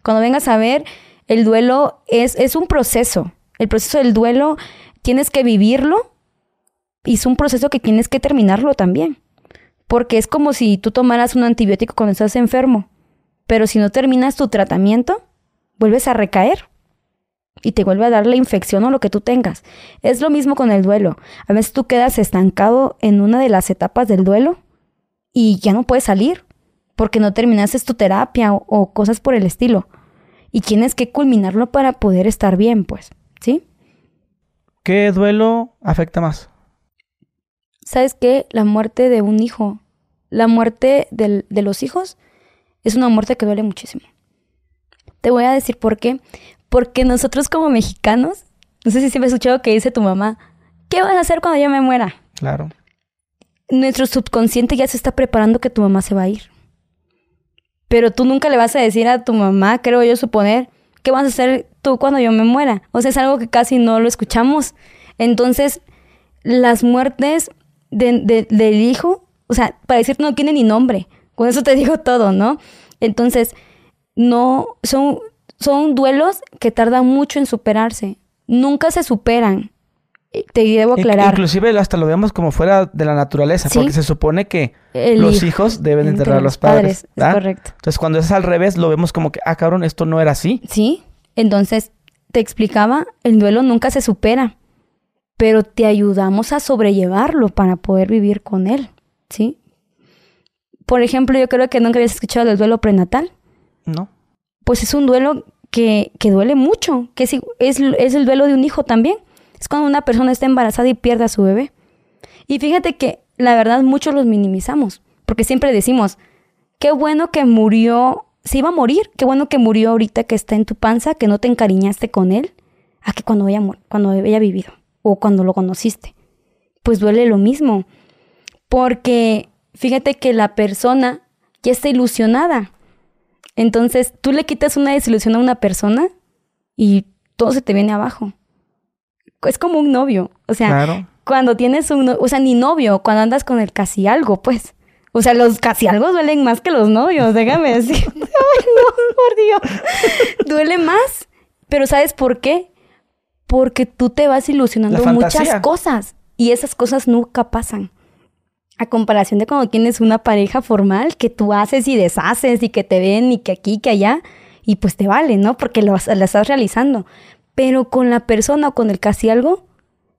Cuando vengas a ver, el duelo es, es un proceso. El proceso del duelo tienes que vivirlo y es un proceso que tienes que terminarlo también. Porque es como si tú tomaras un antibiótico cuando estás enfermo. Pero si no terminas tu tratamiento, vuelves a recaer y te vuelve a dar la infección o lo que tú tengas. Es lo mismo con el duelo. A veces tú quedas estancado en una de las etapas del duelo y ya no puedes salir porque no terminaste tu terapia o, cosas por el estilo. Y tienes que culminarlo para poder estar bien, pues, ¿sí? ¿Qué duelo afecta más? ¿Sabes qué? La muerte de un hijo. La muerte de los hijos es una muerte que duele muchísimo. Te voy a decir por qué. Porque nosotros como mexicanos, no sé si siempre has escuchado que dice tu mamá, ¿qué vas a hacer cuando yo me muera? Claro. Nuestro subconsciente ya se está preparando que tu mamá se va a ir. Pero tú nunca le vas a decir a tu mamá, creo yo suponer, ¿qué vas a hacer tú cuando yo me muera? O sea, es algo que casi no lo escuchamos. Entonces, las muertes del hijo, o sea, para decirte no tiene ni nombre. Con eso te *laughs* digo todo, ¿no? Entonces, no, son, son duelos que tardan mucho en superarse. Nunca se superan. Eh, Te debo aclarar. Inclusive hasta lo vemos como fuera de la naturaleza, Sí. porque se supone que El los hijo hijos deben enterrar a los padres. Es correcto. Entonces cuando es al revés, lo vemos como que, ah, cabrón, esto no era así. Sí. Entonces, te explicaba, el duelo nunca se supera, pero te ayudamos a sobrellevarlo para poder vivir con él. ¿Sí? Por ejemplo, yo creo que nunca habías escuchado del duelo prenatal. ¿No? pues es un duelo que, que duele mucho, que es, es el duelo de un hijo también. Es cuando una persona está embarazada y pierde a su bebé. Y fíjate que la verdad muchos los minimizamos, porque siempre decimos, qué bueno que murió, se iba a morir, qué bueno que murió ahorita que está en tu panza, que no te encariñaste con él, a que cuando haya, cuando haya vivido o cuando lo conociste. Pues duele lo mismo, porque fíjate que la persona ya está ilusionada. Entonces, tú le quitas una desilusión a una persona y todo se te viene abajo. Es como un novio. O sea, Claro. cuando tienes un... O sea, ni novio, cuando andas con el casi algo, pues. O sea, los casi algo duelen más que los novios, déjame *laughs* decir. Ay, no, por Dios. Duele más. Pero ¿sabes por qué? Porque tú te vas ilusionando muchas cosas y esas cosas nunca pasan. A comparación de cuando tienes una pareja formal que tú haces y deshaces y que te ven y que aquí, que allá, y pues te vale, ¿no? Porque lo, la estás realizando. Pero con la persona o con el casi algo,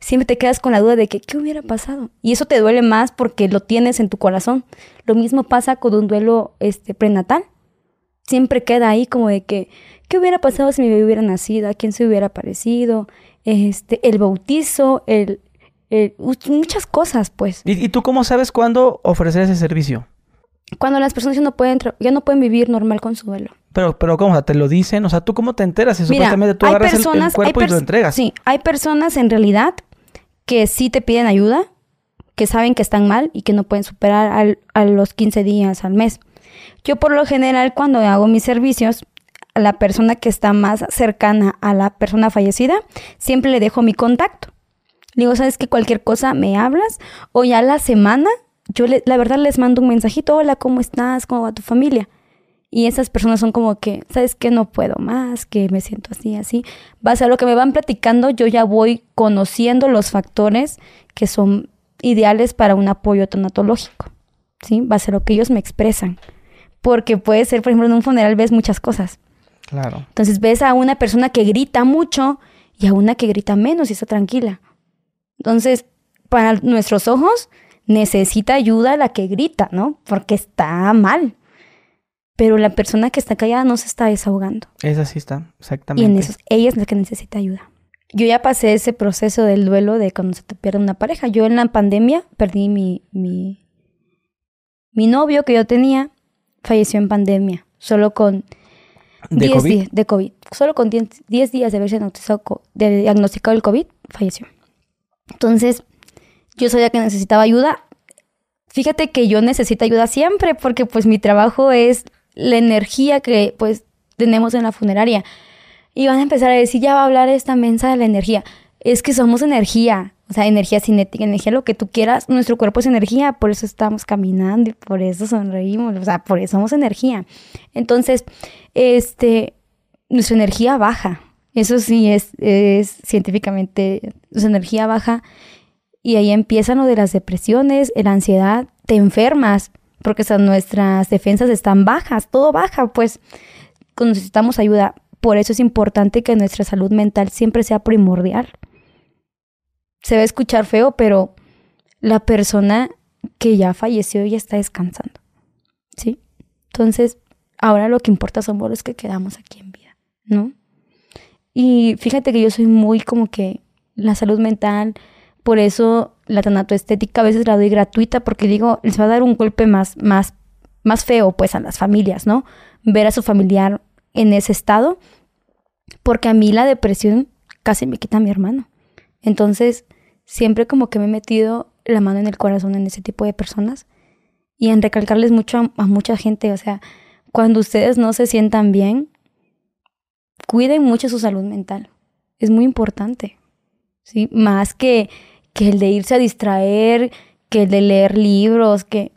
siempre te quedas con la duda de que, ¿qué hubiera pasado? Y eso te duele más porque lo tienes en tu corazón. Lo mismo pasa con un duelo este, prenatal. Siempre queda ahí como de que, ¿qué hubiera pasado si mi bebé hubiera nacido? ¿A quién se hubiera parecido? Este, el bautizo, el, el- muchas cosas, pues. ¿Y, y tú cómo sabes cuándo ofrecer ese servicio? Cuando las personas ya no pueden, ya no pueden vivir normal con su duelo. Pero, pero ¿cómo? O sea, ¿te lo dicen? O sea, ¿tú cómo te enteras? Si Mira, supuestamente tú agarras el- el, personas- hay cuerpo y lo entregas. Sí, hay personas en realidad que sí te piden ayuda, que saben que están mal y que no pueden superar al- a los 15 días al mes. Yo por lo general cuando hago mis servicios, a la persona que está más cercana a la persona fallecida, siempre le dejo mi contacto. Le digo, ¿sabes que Cualquier cosa me hablas o ya la semana, yo le- la verdad les mando un mensajito, hola, ¿cómo estás? ¿Cómo va tu familia? Y esas personas son como que, ¿sabes qué? No puedo más, que me siento así, así. Base a lo que me van platicando, yo ya voy conociendo los factores que son ideales para un apoyo tanatológico. ¿Sí? Base a lo que ellos me expresan. Porque puede ser, por ejemplo, en un funeral ves muchas cosas. Claro. Entonces ves a una persona que grita mucho y a una que grita menos y está tranquila. Entonces, para nuestros ojos, necesita ayuda la que grita, ¿no? Porque está mal. Pero la persona que está callada no se está desahogando. Esa sí está, Y exactamente. en eso, ella es la que necesita ayuda. Yo ya pasé ese proceso del duelo de cuando se te pierde una pareja. Yo en la pandemia perdí mi, mi, mi novio que yo tenía, falleció en pandemia, solo con ¿De 10 COVID? días de COVID. Solo con 10 10 días de haberse de diagnosticado el COVID, falleció. Entonces, yo sabía que necesitaba ayuda. Fíjate que yo necesito ayuda siempre porque pues mi trabajo es la energía que pues tenemos en la funeraria. Y van a empezar a decir, ya va a hablar esta mensa de la energía. Es que somos energía, o sea, energía cinética, energía lo que tú quieras. Nuestro cuerpo es energía, por eso estamos caminando y por eso sonreímos, o sea, por eso somos energía. Entonces, este, nuestra energía baja. Eso sí es, es científicamente, nuestra energía baja y ahí empiezan lo de las depresiones, la ansiedad, te enfermas porque nuestras defensas están bajas, todo baja, pues necesitamos ayuda. Por eso es importante que nuestra salud mental siempre sea primordial. Se va a escuchar feo, pero la persona que ya falleció ya está descansando. ¿Sí? Entonces, ahora lo que importa somos los que quedamos aquí en vida, ¿no? Y fíjate que yo soy muy como que la salud mental, por eso la tanatoestética a veces la doy gratuita porque digo, les va a dar un golpe más, más, más feo pues a las familias, ¿no? Ver a su familiar en ese estado, porque a mí la depresión casi me quita a mi hermano. Entonces, siempre como que me he metido la mano en el corazón en ese tipo de personas y en recalcarles mucho a, a mucha gente, o sea, cuando ustedes no se sientan bien, cuiden mucho su salud mental. Es muy importante. ¿sí? Más que, que el de irse a distraer, que el de leer libros, que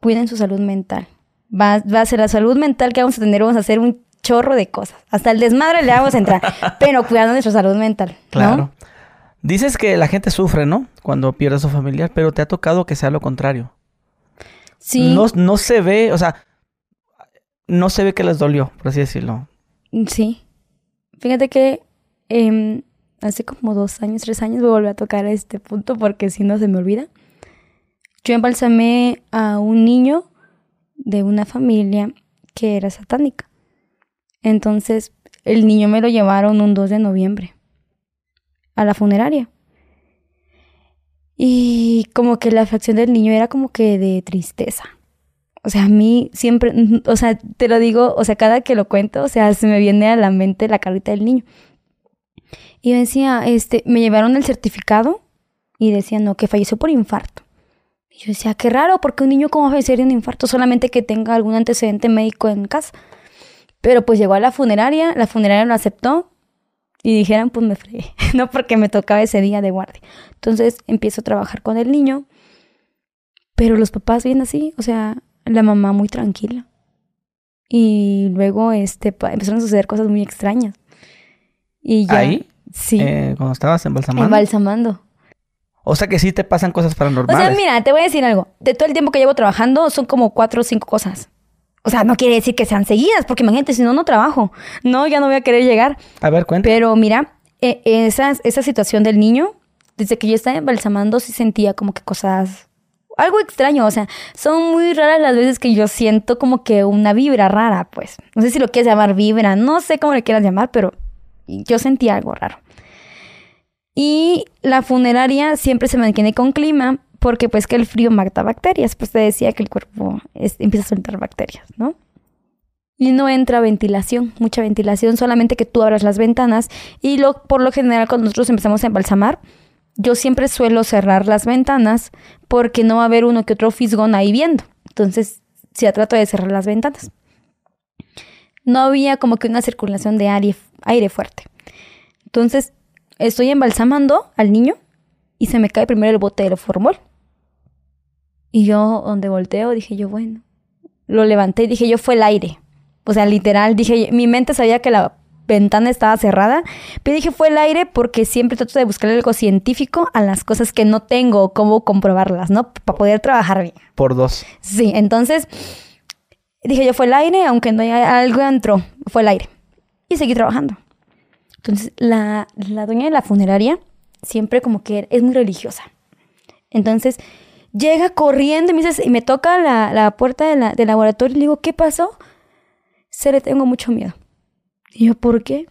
cuiden su salud mental. Va, va a ser la salud mental que vamos a tener, vamos a hacer un chorro de cosas. Hasta el desmadre le vamos a entrar, *laughs* pero cuidando nuestra salud mental. ¿no? Claro. Dices que la gente sufre, ¿no? Cuando pierde a su familiar, pero te ha tocado que sea lo contrario. Sí. No, no se ve, o sea, no se ve que les dolió, por así decirlo. Sí. Fíjate que em, hace como dos años, tres años me volví a tocar este punto porque si no se me olvida. Yo embalsamé a un niño de una familia que era satánica. Entonces, el niño me lo llevaron un 2 de noviembre a la funeraria. Y como que la fracción del niño era como que de tristeza. O sea, a mí siempre, o sea, te lo digo, o sea, cada que lo cuento, o sea, se me viene a la mente la carita del niño. Y decía, este, me llevaron el certificado y decían, no, que falleció por infarto. Y yo decía, qué raro, porque un niño a fallecer de un infarto solamente que tenga algún antecedente médico en casa. Pero pues llegó a la funeraria, la funeraria lo aceptó y dijeran, pues me fregué, *laughs* no porque me tocaba ese día de guardia. Entonces empiezo a trabajar con el niño, pero los papás bien así, o sea, la mamá muy tranquila. Y luego este, empezaron a suceder cosas muy extrañas. Y ya, ¿Ahí? Sí. Eh, cuando estabas embalsamando. Embalsamando. O sea que sí te pasan cosas O paranormales. sea, mira, te voy a decir algo. De todo el tiempo que llevo trabajando, son como cuatro o cinco cosas. O sea, no quiere decir que sean seguidas, porque imagínate, si no, no trabajo. No, ya no voy a querer llegar. A ver, cuenta. Pero mira, eh, esa, esa situación del niño, desde que yo estaba embalsamando, sí sentía como que cosas. Algo extraño, o sea, son muy raras las veces que yo siento como que una vibra rara, pues. No sé si lo quieres llamar vibra, no sé cómo le quieras llamar, pero yo sentía algo raro. Y la funeraria siempre se mantiene con clima porque pues que el frío mata bacterias. Pues te decía que el cuerpo es- empieza a soltar bacterias, ¿no? Y no entra ventilación, mucha ventilación, solamente que tú abras las ventanas. Y lo, por lo general cuando nosotros empezamos a embalsamar, yo siempre suelo cerrar las ventanas porque no va a haber uno que otro fisgón ahí viendo. Entonces, sí trato de cerrar las ventanas. No había como que una circulación de aire, aire fuerte. Entonces, estoy embalsamando al niño y se me cae primero el bote del formol. Y yo, donde volteo, dije yo, bueno, lo levanté y dije yo, fue el aire. O sea, literal, dije, mi mente sabía que la ventana estaba cerrada, pero dije, fue el aire porque siempre trato de buscar algo científico a las cosas que no tengo cómo comprobarlas, ¿no? Para poder trabajar bien. Por dos. Sí, entonces dije yo, fue el aire, aunque no haya algo entró, fue el aire. Y seguí trabajando. Entonces, la, la dueña de la funeraria siempre como que es muy religiosa. Entonces, llega corriendo y me, dice, y me toca la, la puerta de la- del laboratorio y le digo, ¿qué pasó? Se le tengo mucho miedo. Y yo, ¿por qué?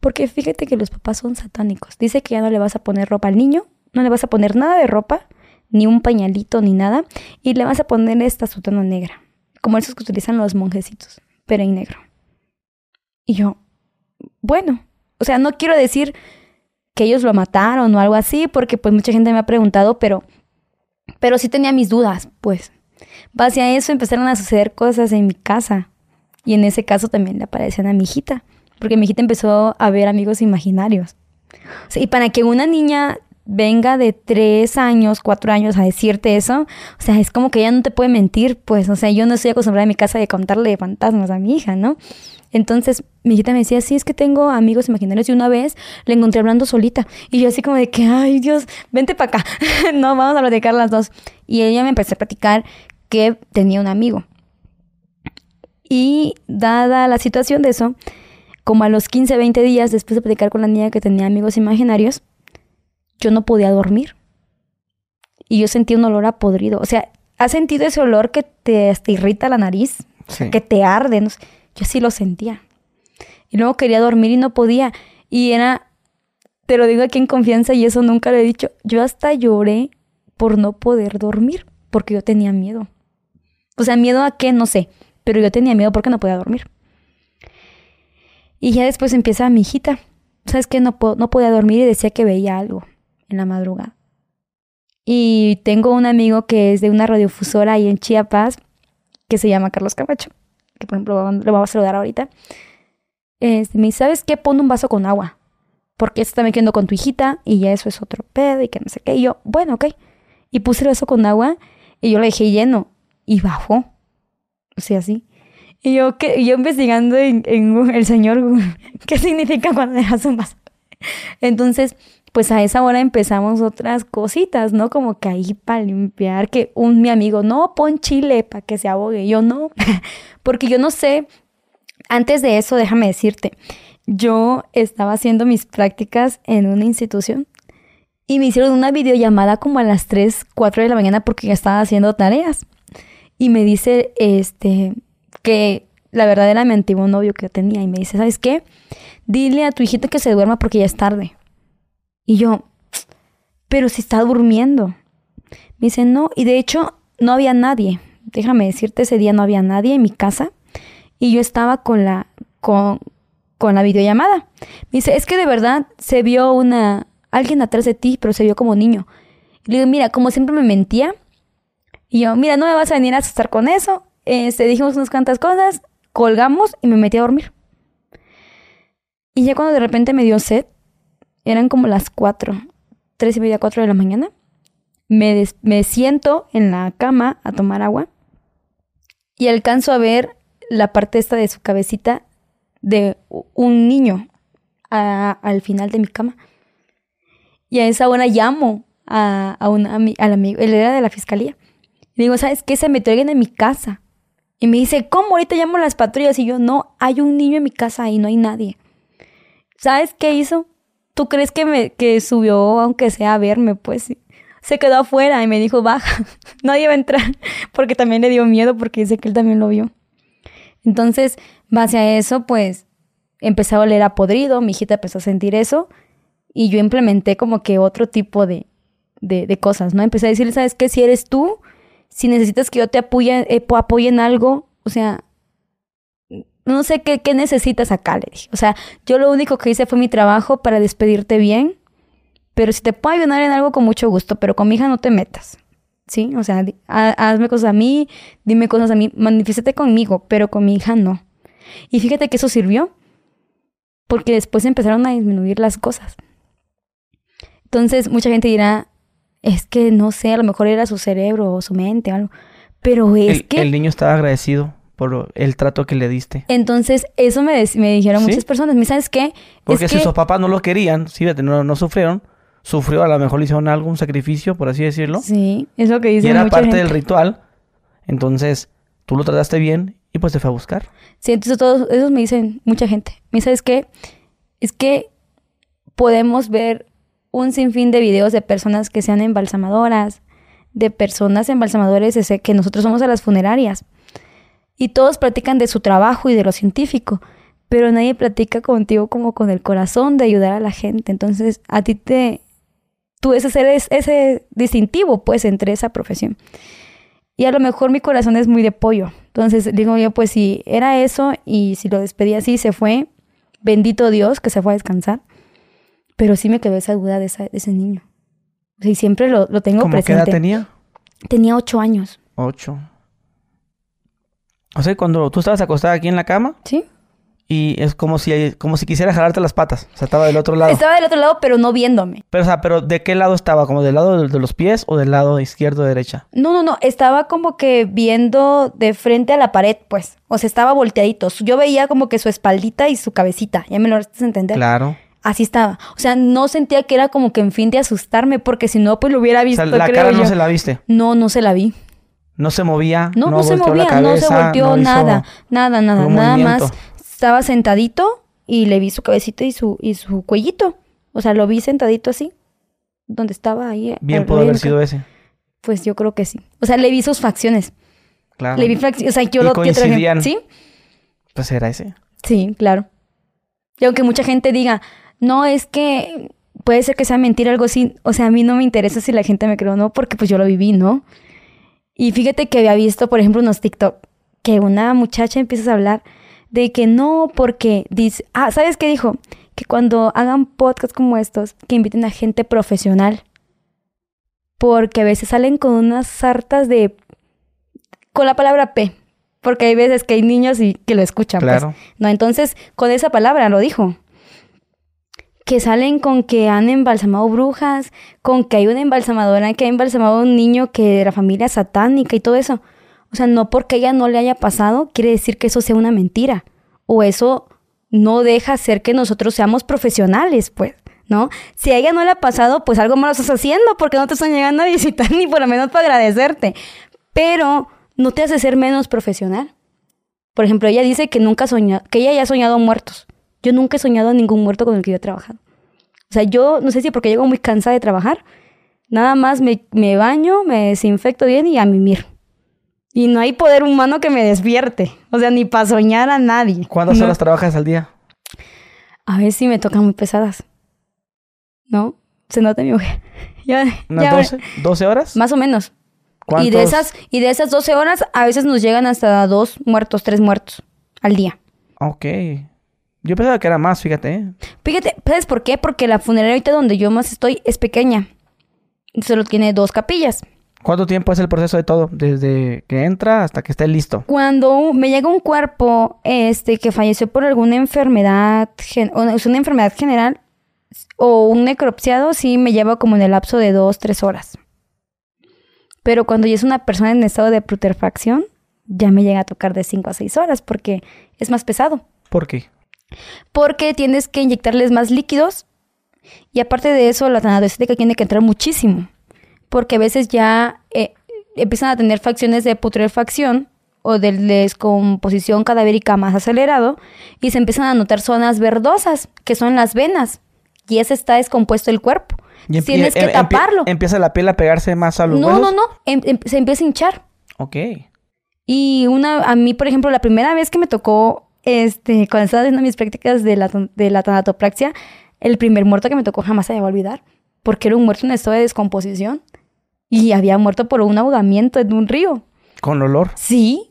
Porque fíjate que los papás son satánicos. Dice que ya no le vas a poner ropa al niño, no le vas a poner nada de ropa, ni un pañalito, ni nada, y le vas a poner esta sotana negra, como esos que utilizan los monjecitos, pero en negro. Y yo, bueno, o sea, no quiero decir que ellos lo mataron o algo así, porque pues mucha gente me ha preguntado, pero, pero sí tenía mis dudas, pues. Base a eso empezaron a suceder cosas en mi casa. Y en ese caso también le aparecían a mi hijita, porque mi hijita empezó a ver amigos imaginarios. Y para que una niña venga de tres años, cuatro años a decirte eso, o sea, es como que ella no te puede mentir, pues, o sea, yo no estoy acostumbrada en mi casa de contarle fantasmas a mi hija, ¿no? Entonces, mi hijita me decía, sí, es que tengo amigos imaginarios y una vez le encontré hablando solita. Y yo así como de que, ay Dios, vente para acá. *laughs* no, vamos a platicar las dos. Y ella me empezó a platicar que tenía un amigo. Y dada la situación de eso, como a los 15, 20 días después de platicar con la niña que tenía amigos imaginarios, yo no podía dormir. Y yo sentí un olor a podrido. O sea, ¿has sentido ese olor que te, te irrita la nariz? Sí. Que te arde. No sé. Yo sí lo sentía. Y luego quería dormir y no podía. Y era, te lo digo aquí en confianza y eso nunca lo he dicho, yo hasta lloré por no poder dormir, porque yo tenía miedo. O sea, miedo a qué, no sé, pero yo tenía miedo porque no podía dormir. Y ya después empieza mi hijita. ¿Sabes qué? No, no podía dormir y decía que veía algo en la madrugada. Y tengo un amigo que es de una radiofusora ahí en Chiapas, que se llama Carlos Camacho, que por ejemplo lo vamos a saludar ahorita. Este, me dice, ¿sabes qué? Pon un vaso con agua. Porque está metiendo con tu hijita y ya eso es otro pedo y que no sé qué. Y yo, bueno, ok. Y puse el vaso con agua y yo lo dejé lleno y bajó. O sea, así. Y yo, que, yo investigando en, en el señor *laughs* ¿qué significa cuando dejas un vaso? Entonces, pues a esa hora empezamos otras cositas, ¿no? Como que ahí para limpiar, que un mi amigo, no, pon chile para que se ahogue. Yo no, *laughs* porque yo no sé, antes de eso, déjame decirte, yo estaba haciendo mis prácticas en una institución y me hicieron una videollamada como a las 3, 4 de la mañana porque ya estaba haciendo tareas. Y me dice, este, que la verdad era mi antiguo novio que tenía. Y me dice, ¿sabes qué? Dile a tu hijito que se duerma porque ya es tarde. Y yo, pero si está durmiendo. Me dice, no, y de hecho no había nadie. Déjame decirte, ese día no había nadie en mi casa. Y yo estaba con la, con, con la videollamada. Me dice, es que de verdad se vio una, alguien atrás de ti, pero se vio como niño. Y le digo, mira, como siempre me mentía. Y yo, mira, no me vas a venir a asustar con eso. Este, dijimos unas cuantas cosas, colgamos y me metí a dormir. Y ya cuando de repente me dio sed, eran como las cuatro, tres y media, cuatro de la mañana. Me, me siento en la cama a tomar agua y alcanzo a ver la parte esta de su cabecita de un niño al final de mi cama. Y a esa hora llamo a, a un al amigo, él era de la fiscalía. Le digo, ¿sabes qué? Se metió alguien en mi casa. Y me dice, ¿cómo? Ahorita llamo a las patrullas. Y yo, no, hay un niño en mi casa y no hay nadie. ¿Sabes qué hizo? ¿Tú crees que me que subió aunque sea a verme? Pues se quedó afuera y me dijo, baja, *laughs* nadie va a entrar, *laughs* porque también le dio miedo porque dice que él también lo vio. Entonces, base a eso, pues empecé a oler a podrido, mi hijita empezó a sentir eso y yo implementé como que otro tipo de, de, cosas, ¿no? Empecé a decirle, ¿sabes qué? Si eres tú, si necesitas que yo te apoye, eh, apoye en algo, o sea, no sé qué, qué necesitas acá, le dije. O sea, yo lo único que hice fue mi trabajo para despedirte bien, pero si te puedo ayudar en algo con mucho gusto, pero con mi hija no te metas. ¿Sí? O sea, hazme cosas a mí, dime cosas a mí, manifiéstate conmigo, pero con mi hija no. Y fíjate que eso sirvió, porque después empezaron a disminuir las cosas. Entonces, mucha gente dirá, es que no sé, a lo mejor era su cerebro o su mente o algo. Pero es que... El niño estaba agradecido por el trato que le diste. Entonces, eso me, me dijeron muchas personas. ¿Me sabes qué? Porque si sus papás no lo querían, sí, no, no sufrieron, sufrió, a lo mejor le hicieron algún sacrificio, por así decirlo. Sí, es lo que dicen Y era parte del ritual. Entonces, tú lo trataste bien y pues te fue a buscar. Sí, entonces todos esos me dicen mucha gente. ¿Me sabes qué? Es que podemos ver un sinfín de videos de personas que sean embalsamadoras, de personas embalsamadores que nosotros somos a las funerarias y todos platican de su trabajo y de lo científico, pero nadie platica contigo como con el corazón de ayudar a la gente. Entonces, a ti te... Tú ese eres ese distintivo, pues, entre esa profesión. Y a lo mejor mi corazón es muy de pollo. Entonces, digo yo, pues, si era eso y si lo despedí así, se fue. Bendito Dios que se fue a descansar. Pero sí me quedó esa duda de, ese niño. y siempre lo, lo tengo ¿Cómo presente. ¿Qué edad tenía? Tenía ocho años. Ocho. O sea, cuando tú estabas acostada aquí en la cama. Sí. Y es como si, como si quisiera jalarte las patas. O sea, estaba del otro lado. Estaba del otro lado, pero no viéndome. Pero, o sea, pero ¿de qué lado estaba? ¿Como del lado de, los pies o del lado izquierdo o derecha? No, no, no. Estaba como que viendo de frente a la pared, pues. O sea, estaba volteadito. Yo veía como que su espaldita y su cabecita. Ya me lo haces entender. Claro. Así estaba. O sea, no sentía que era como que en fin de asustarme, porque si no, pues lo hubiera visto. O sea, la cara no se la viste. No, no se la vi. No se movía. No, no, se movía, no se volteó nada, nada, nada, nada más. Estaba sentadito y le vi su cabecita y su, y su cuellito. O sea, lo vi sentadito así, donde estaba ahí. Bien pudo haber sido ese. Pues yo creo que sí. O sea, le vi sus facciones. Claro. Le vi facciones. O sea, yo lo coincidían. ¿Sí? Pues era ese. Sí, claro. Y aunque mucha gente diga, no, es que puede ser que sea mentira algo así. O sea, a mí no me interesa si la gente me cree o no, porque pues yo lo viví, ¿no? Y fíjate que había visto, por ejemplo, unos TikTok, que una muchacha empieza a hablar de que no, porque dice, ah, ¿sabes qué dijo? Que cuando hagan podcasts como estos, que inviten a gente profesional. Porque a veces salen con unas sartas de... con la palabra P. Porque hay veces que hay niños y que lo escuchan. Pues. Claro. No, entonces, con esa palabra lo dijo que salen con que han embalsamado brujas, con que hay una embalsamadora que ha embalsamado a un niño que de la familia satánica y todo eso. O sea, no porque ella no le haya pasado, quiere decir que eso sea una mentira. O eso no deja ser que nosotros seamos profesionales, pues, ¿no? Si a ella no le ha pasado, pues algo malo estás haciendo porque no te están llegando a visitar *laughs* ni por lo menos para agradecerte. Pero no te hace ser menos profesional. Por ejemplo, ella dice que nunca soñado, que ella ya ha soñado muertos. Yo nunca he soñado a ningún muerto con el que yo he trabajado. O sea, yo no sé si porque llego muy cansada de trabajar, nada más me, me baño, me desinfecto bien y a mimir. Y no hay poder humano que me despierte. O sea, ni para soñar a nadie. ¿Cuántas No. horas trabajas al día? A ver si me tocan muy pesadas. ¿No? Se nota mi mujer. *laughs* Ya, ¿Unas ya, 12? ¿12 horas? Más o menos. Y de, esas, y de esas 12 horas, a veces nos llegan hasta dos muertos, tres muertos al día. Ok. Yo pensaba que era más, fíjate. ¿eh? Fíjate, ¿sabes por qué? Porque la funeraria ahorita donde yo más estoy es pequeña. Solo tiene dos capillas. ¿Cuánto tiempo es el proceso de todo? Desde que entra hasta que esté listo. Cuando me llega un cuerpo este, que falleció por alguna enfermedad, o es una enfermedad general o un necropsiado, sí me lleva como en el lapso de dos, tres horas. Pero cuando ya es una persona en estado de putrefacción, ya me llega a tocar de cinco a seis horas porque es más pesado. ¿Por qué? Porque tienes que inyectarles más líquidos y aparte de eso la tanatoestética tiene que entrar muchísimo. Porque a veces ya eh, empiezan a tener facciones de putrefacción o de descomposición cadavérica más acelerado y se empiezan a notar zonas verdosas, que son las venas. Y ese está descompuesto el cuerpo. Y Tienes que em- taparlo. Empieza la piel a pegarse más a los No, huesos. no, no. em- em- se empieza a hinchar. Ok. Y una, a mí, por ejemplo, la primera vez que me tocó, este, cuando estaba haciendo mis prácticas de la, de la tanatopraxia, el primer muerto que me tocó jamás se me va a olvidar. Porque era un muerto en estado de descomposición. Y había muerto por un ahogamiento en un río. Con olor. Sí.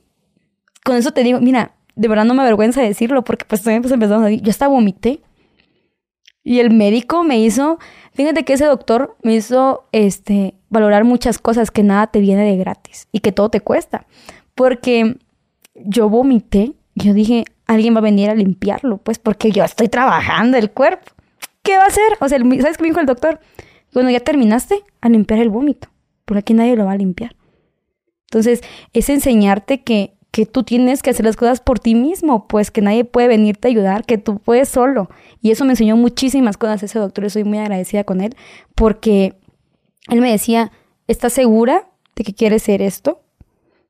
Con eso te digo, mira, de verdad no me avergüenza decirlo, porque pues también pues empezamos a Yo hasta vomité. Y el médico me hizo, fíjate que ese doctor me hizo este valorar muchas cosas que nada te viene de gratis y que todo te cuesta. Porque yo vomité, y yo dije, alguien va a venir a limpiarlo, pues porque yo estoy trabajando el cuerpo. ¿Qué va a hacer? O sea, ¿sabes qué me dijo el doctor? Bueno, ya terminaste a limpiar el vómito, porque aquí nadie lo va a limpiar. Entonces, es enseñarte que, que tú tienes que hacer las cosas por ti mismo, pues que nadie puede venirte a ayudar, que tú puedes solo. Y eso me enseñó muchísimas cosas ese doctor, y soy muy agradecida con él, porque él me decía, ¿estás segura de que quieres ser esto?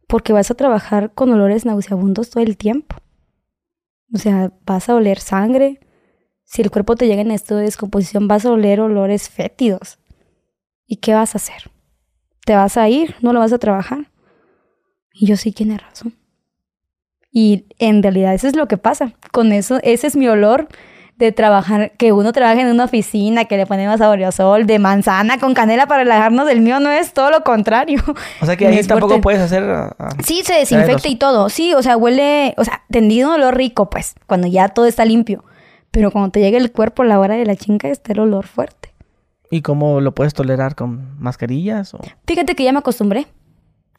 Porque vas a trabajar con olores nauseabundos todo el tiempo. O sea, vas a oler sangre. Si el cuerpo te llega en estado de descomposición, vas a oler olores fétidos. ¿Y qué vas a hacer? ¿Te vas a ir? ¿No lo vas a trabajar? Y yo sí tiene razón. Y en realidad eso es lo que pasa. Con eso, ese es mi olor de trabajar, que uno trabaja en una oficina, que le ponemos saboreosol de manzana con canela para relajarnos. El mío no es todo lo contrario. O sea que *laughs* ahí tampoco fuerte. puedes hacer... ah, ah, Sí, se desinfecta y todo. Sí, o sea, huele, o sea, tendido un olor rico, pues, cuando ya todo está limpio. Pero cuando te llega el cuerpo a la hora de la chinga, está el olor fuerte. ¿Y cómo lo puedes tolerar? ¿Con mascarillas? O... Fíjate que ya me acostumbré.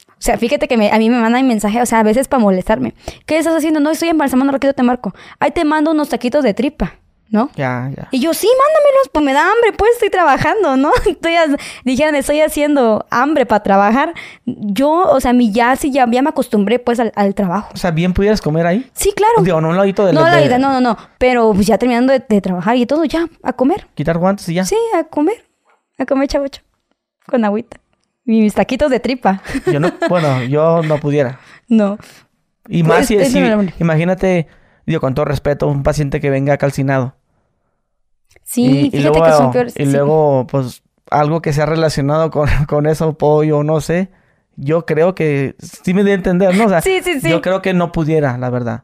O sea, fíjate que me- a mí me mandan mensaje, o sea, a veces para molestarme. ¿Qué estás haciendo? No, estoy embalsamando, Raquel, te marco. Ahí te mando unos taquitos de tripa, ¿no? Ya, ya. Y yo, sí, mándamelos, pues me da hambre, pues estoy trabajando, ¿no? *laughs* Estoy, dijeron, estoy haciendo hambre para trabajar. Yo, o sea, mi ya sí, ya, ya me acostumbré, pues, al, al trabajo. O sea, ¿bien pudieras comer ahí? Sí, claro. Digo, no un ladito de... No, la de- vida, no, no, no. Pero pues ya terminando de, de trabajar y todo, ya, a comer. Quitar guantes y ya. Sí, a comer. A comer chavocho. Con agüita. Y mis taquitos de tripa. Yo no... *laughs* bueno, yo no pudiera. no. Y más Pues, si, es si- inevitable. imagínate, digo, con todo respeto, un paciente que venga calcinado. Sí, y, y fíjate luego, que son peores. y sí. luego, pues, algo que sea relacionado con, *laughs* con eso, pollo, no sé. Yo creo que sí me dio a entender, ¿no? O sea, Sí, sí, sí. yo creo que no pudiera, la verdad.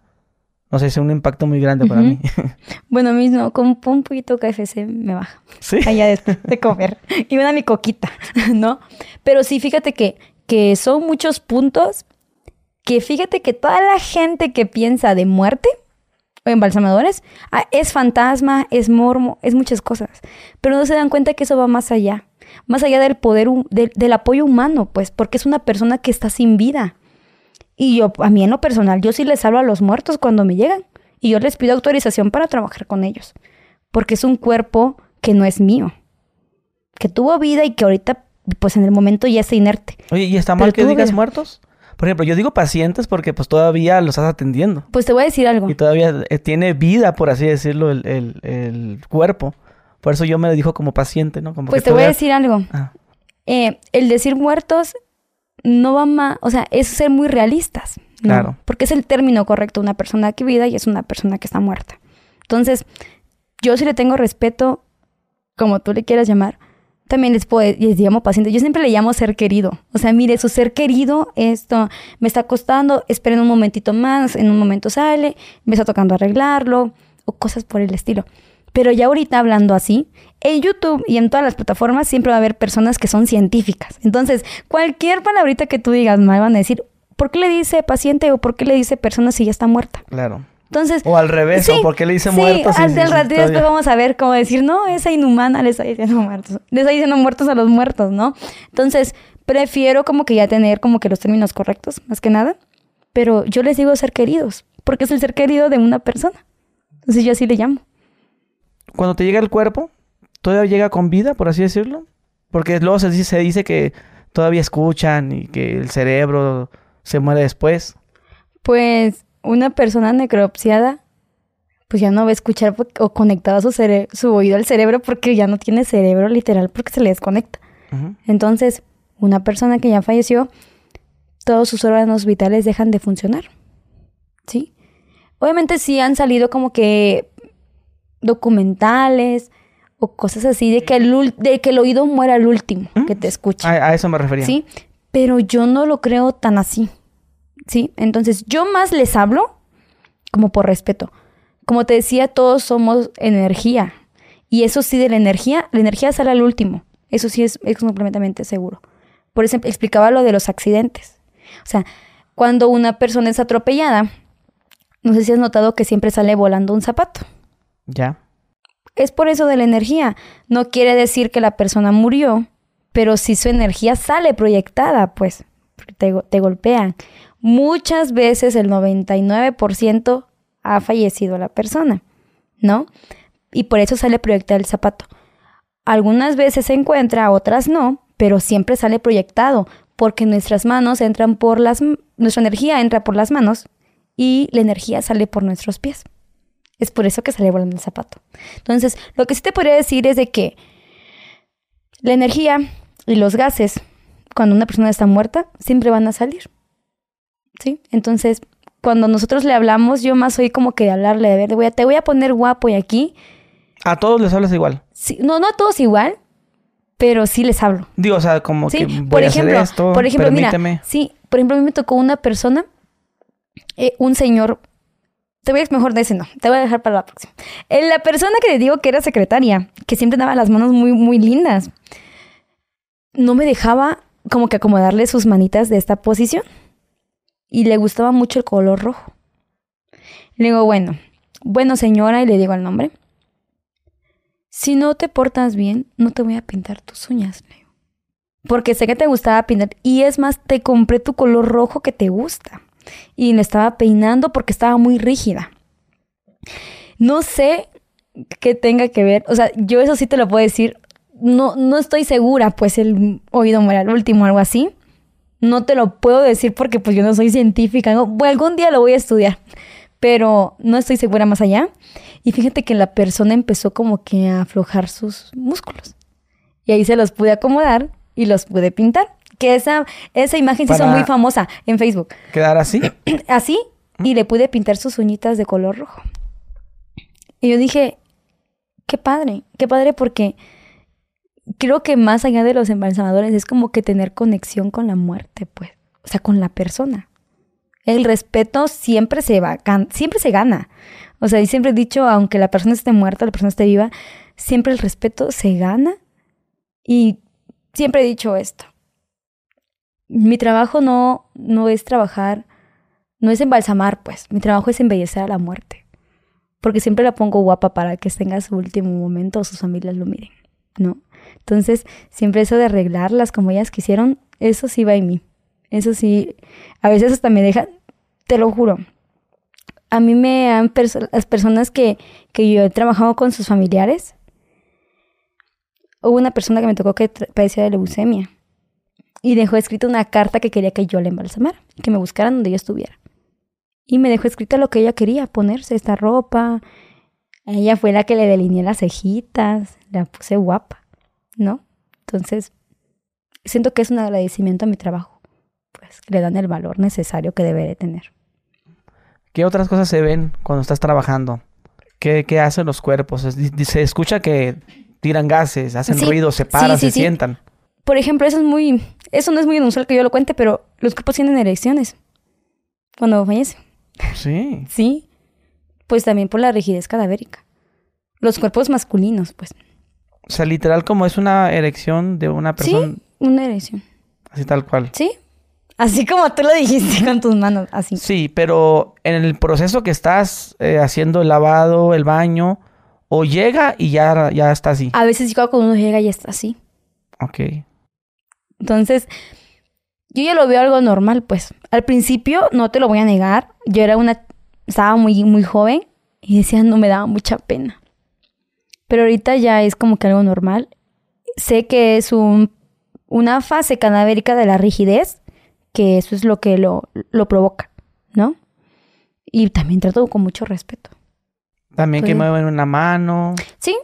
No sé, es un impacto muy grande para mí. *laughs* Bueno, mismo, con un poquito de KFC me baja. sí. Allá de comer. *laughs* Y una mi coquita, ¿no? Pero sí, fíjate que, que son muchos puntos que fíjate que toda la gente que piensa de muerte embalsamadores ah, es fantasma, es mormo, es muchas cosas. Pero no se dan cuenta que eso va más allá. Más allá del poder, del- del apoyo humano, pues, porque es una persona que está sin vida. Y yo, a mí en lo personal, yo sí les hablo a los muertos cuando me llegan. Y yo les pido autorización para trabajar con ellos. Porque es un cuerpo que no es mío. Que tuvo vida y que ahorita, pues en el momento ya está inerte. Oye, ¿y está Pero mal que digas muertos? Por ejemplo, yo digo pacientes porque pues todavía los estás atendiendo. Pues te voy a decir algo. Y todavía eh, tiene vida, por así decirlo, el, el- el cuerpo. Por eso yo me dijo como paciente, ¿no? Como Pues que te voy a decir algo. Ah, Eh, el decir muertos no va más, o sea, es ser muy realistas. ¿no? Claro. Porque es el término correcto, una persona que vida y es una persona que está muerta. Entonces, yo sí le tengo respeto, como tú le quieras llamar, también les, les llamo paciente. Yo siempre le llamo ser querido. O sea, mire, su ser querido, esto me está costando, esperen un momentito más, en un momento sale, me está tocando arreglarlo, o cosas por el estilo. Pero ya ahorita hablando así, en YouTube y en todas las plataformas siempre va a haber personas que son científicas. Entonces, cualquier palabrita que tú digas, me van a decir, ¿por qué le dice paciente o por qué le dice persona si ya está muerta? claro. Entonces, O al revés, Sí, ¿o por qué le dice sí, muertos? Sí, rato y después vamos a ver cómo decir, no, esa inhumana le está diciendo muertos. Le está diciendo muertos a los muertos, ¿no? Entonces, prefiero como que ya tener como que los términos correctos, más que nada. Pero yo les digo ser queridos, porque es el ser querido de una persona. Entonces yo así le llamo. Cuando te llega el cuerpo, ¿todavía llega con vida, por así decirlo? Porque luego se dice, se dice que todavía escuchan y que el cerebro se muere después. Pues una persona necropsiada, pues ya no va a escuchar o conectado su, cere- su oído al cerebro porque ya no tiene cerebro literal porque se le desconecta. Entonces, una persona que ya falleció, todos sus órganos vitales dejan de funcionar. ¿Sí? Obviamente sí han salido como que documentales o cosas así de que el, de que el oído muera al último ¿Mm? que te escucha. A, a eso me refería. ¿Sí? Pero yo no lo creo tan así. ¿Sí? Entonces, yo más les hablo como por respeto. Como te decía, todos somos energía. Y eso sí, de la energía, la energía sale al último. Eso sí es, es completamente seguro. Por eso explicaba lo de los accidentes. O sea, cuando una persona es atropellada, no sé si has notado que siempre sale volando un zapato. Ya. Es por eso de la energía. No quiere decir que la persona murió, pero si su energía sale proyectada, pues porque te, te golpean. Muchas veces el 99% ha fallecido la persona, ¿no? Y por eso sale proyectado el zapato. Algunas veces se encuentra, otras no, pero siempre sale proyectado, porque nuestras manos entran por las... Nuestra energía entra por las manos y la energía sale por nuestros pies. Es por eso que sale volando el zapato. Entonces, lo que sí te podría decir es de que la energía y los gases, cuando una persona está muerta, siempre van a salir. ¿Sí? Entonces, cuando nosotros le hablamos, yo más soy como que hablarle, de ver, te voy a, te voy a poner guapo y aquí. A todos les hablas igual. Sí, no, no a todos igual, pero sí les hablo. Digo, o sea, como Sí, que voy por a hacer ejemplo, esto, por ejemplo, permíteme. mira, sí, por ejemplo, a mí me tocó una persona, eh, un señor, te voy a mejor de ese no, te voy a dejar para la próxima. Eh, la persona que te digo que era secretaria, que siempre daba las manos muy, muy lindas, no me dejaba como que acomodarle sus manitas de esta posición y le gustaba mucho el color rojo. Le digo, bueno, bueno señora, y le digo el nombre. Si no te portas bien, no te voy a pintar tus uñas, le. Porque sé que te gustaba pintar. Y es más, te compré tu color rojo que te gusta. Y me estaba peinando porque estaba muy rígida. No sé qué tenga que ver. O sea, yo eso sí te lo puedo decir. No, no estoy segura, pues el oído muera el último algo así. No te lo puedo decir porque pues yo no soy científica. ¿no? Bueno, algún día lo voy a estudiar. Pero no estoy segura más allá. Y fíjate que la persona empezó como que a aflojar sus músculos. Y ahí se los pude acomodar y los pude pintar. Que esa, esa imagen se hizo muy famosa en Facebook. Quedar así. *clears throat* Así, y le pude pintar sus uñitas de color rojo. Y yo dije, qué padre, qué padre porque creo que más allá de los embalsamadores es como que tener conexión con la muerte, pues. O sea, con la persona. El respeto siempre se va, siempre se gana. O sea, y siempre he dicho, aunque la persona esté muerta, la persona esté viva, siempre el respeto se gana. Y siempre he dicho esto. Mi trabajo no, no es trabajar, no es embalsamar, pues. Mi trabajo es embellecer a la muerte. Porque siempre la pongo guapa para que tenga su último momento o sus familias lo miren, ¿no? Entonces, siempre eso de arreglarlas como ellas quisieron, eso sí va en mí. Eso sí, a veces hasta me deja, te lo juro. A mí me han, las personas que, que yo he trabajado con sus familiares, hubo una persona que me tocó que padecía de leucemia. y dejó escrita una carta que quería que yo le embalsamara, que me buscaran donde yo estuviera. Y me dejó escrita lo que ella quería, ponerse esta ropa. Ella fue la que le delineé las cejitas, la puse guapa, ¿no? Entonces, siento que es un agradecimiento a mi trabajo, pues le dan el valor necesario que debe de tener. ¿Qué otras cosas se ven cuando estás trabajando? ¿Qué, qué hacen los cuerpos? Se escucha que tiran gases, hacen Sí, ruido, se paran, sí, se sientan. Por ejemplo, eso es muy, eso no es muy inusual que yo lo cuente, pero los cuerpos tienen erecciones cuando fallecen. Sí. *laughs* Sí, pues también por la rigidez cadavérica. Los cuerpos masculinos, pues. O sea, literal como es una erección de una persona Sí, una erección. así tal cual. Sí, así como tú lo dijiste con tus manos, así. Sí, pero en el proceso que estás eh, haciendo el lavado, el baño, o llega y ya, ya está así. A veces cuando uno llega y está así. Ok. Entonces, yo ya lo veo algo normal, pues. Al principio, no te lo voy a negar, yo era una, estaba muy, muy joven y decía, no me daba mucha pena. Pero ahorita ya es como que algo normal. Sé que es un, una fase cadavérica de la rigidez, que eso es lo que lo, lo provoca, ¿no? Y también trato con mucho respeto. También que mueven una mano. Sí.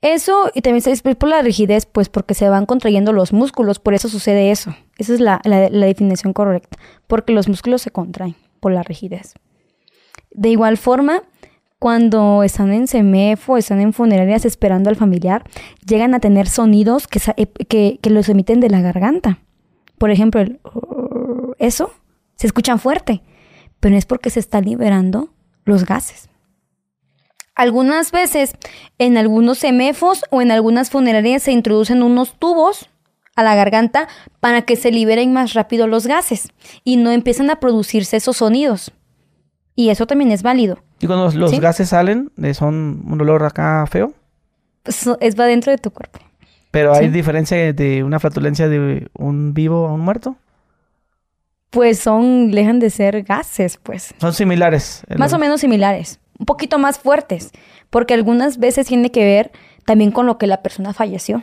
Eso, y también es por la rigidez, pues porque se van contrayendo los músculos, por eso sucede eso. Esa es la, la- la definición correcta, porque los músculos se contraen por la rigidez. De igual forma, cuando están en CEMEF o están en funerarias esperando al familiar, llegan a tener sonidos que, eh, los emiten de la garganta. Por ejemplo, el eso se escuchan fuerte, pero es porque se están liberando los gases. Algunas veces en algunos semefos o en algunas funerarias se introducen unos tubos a la garganta para que se liberen más rápido los gases y no empiezan a producirse esos sonidos. Y eso también es válido. Y cuando los, los Sí. gases salen, eh, son un olor acá feo. Eso es va dentro de tu cuerpo. Pero hay Sí. diferencia de una flatulencia de un vivo a un muerto. Pues son, dejan de ser gases, pues. Son similares. Más o menos similares, un poquito más fuertes, porque algunas veces tiene que ver también con lo que la persona falleció.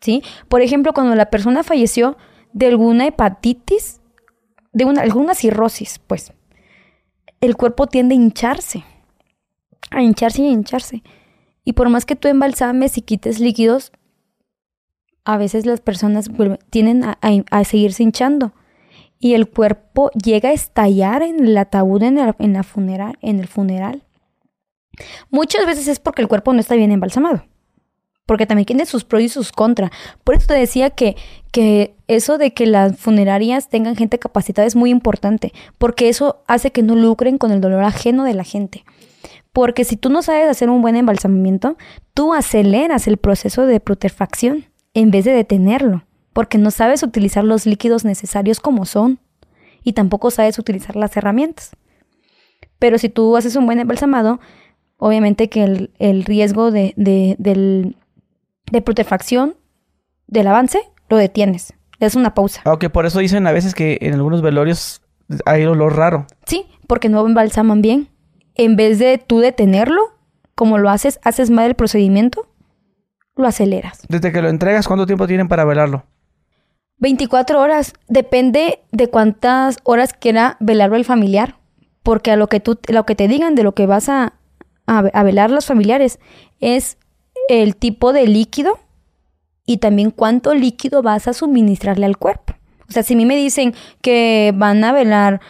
¿Sí? Por ejemplo, cuando la persona falleció de alguna hepatitis, de una, alguna cirrosis, pues, el cuerpo tiende a hincharse, a hincharse y a hincharse. Y por más que tú embalsames y quites líquidos, a veces las personas tienden a, a- seguirse hinchando y el cuerpo llega a estallar en el ataúd en, en la funeral, en el funeral. Muchas veces es porque el cuerpo no está bien embalsamado, porque también tiene sus pros y sus contras. Por eso te decía que, que eso de que las funerarias tengan gente capacitada es muy importante, porque eso hace que no lucren con el dolor ajeno de la gente. Porque si tú no sabes hacer un buen embalsamamiento, tú aceleras el proceso de putrefacción en vez de detenerlo, porque no sabes utilizar los líquidos necesarios como son y tampoco sabes utilizar las herramientas. Pero si tú haces un buen embalsamado, obviamente que el, el riesgo de, de, del- de putrefacción del avance lo detienes. Das una pausa. Aunque por eso dicen a veces que en algunos velorios hay olor raro. Sí, porque no embalsaman bien. En vez de tú detenerlo, como lo haces, haces mal el procedimiento, lo aceleras. Desde que lo entregas, ¿cuánto tiempo tienen para velarlo? 24 horas. Depende de cuántas horas quiera velarlo el familiar. Porque a lo que tú, lo que te digan de lo que vas a, a, a velar los familiares es el tipo de líquido y también cuánto líquido vas a suministrarle al cuerpo. O sea, si a mí me dicen que van a velar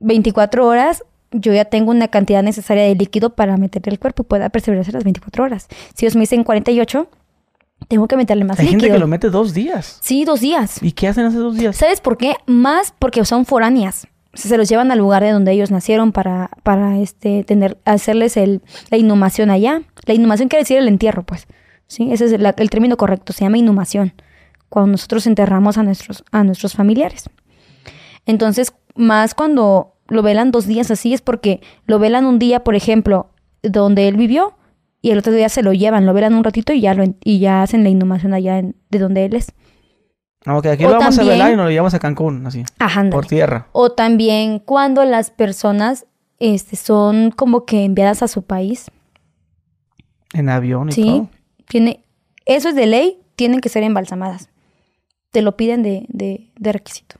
24 horas, yo ya tengo una cantidad necesaria de líquido para meterle al cuerpo y pueda perseverarse las 24 horas. Si ellos me dicen 48, tengo que meterle más Hay gente líquido. que lo mete dos días. Sí, dos días. ¿Y qué hacen hace dos días? ¿Sabes por qué? Más porque son foráneas. Se los llevan al lugar de donde ellos nacieron para, para este, tener, hacerles el, la inhumación allá. La inhumación quiere decir el entierro, pues. ¿Sí? Ese es el, el término correcto, se llama inhumación. Cuando nosotros enterramos a nuestros, a nuestros familiares. Entonces, más cuando lo velan dos días así, es porque lo velan un día, por ejemplo, donde él vivió, y el otro día se lo llevan, lo velan un ratito y ya, lo, y ya hacen la inhumación allá en- de donde él es. Ok, aquí O lo vamos también- a velar y nos lo llevamos a Cancún, así. Ajá. Por tierra. O también cuando las personas este, son como que enviadas a su país. En avión y Sí, todo. tiene, eso es de ley, tienen que ser embalsamadas. te lo piden de, de, de requisito.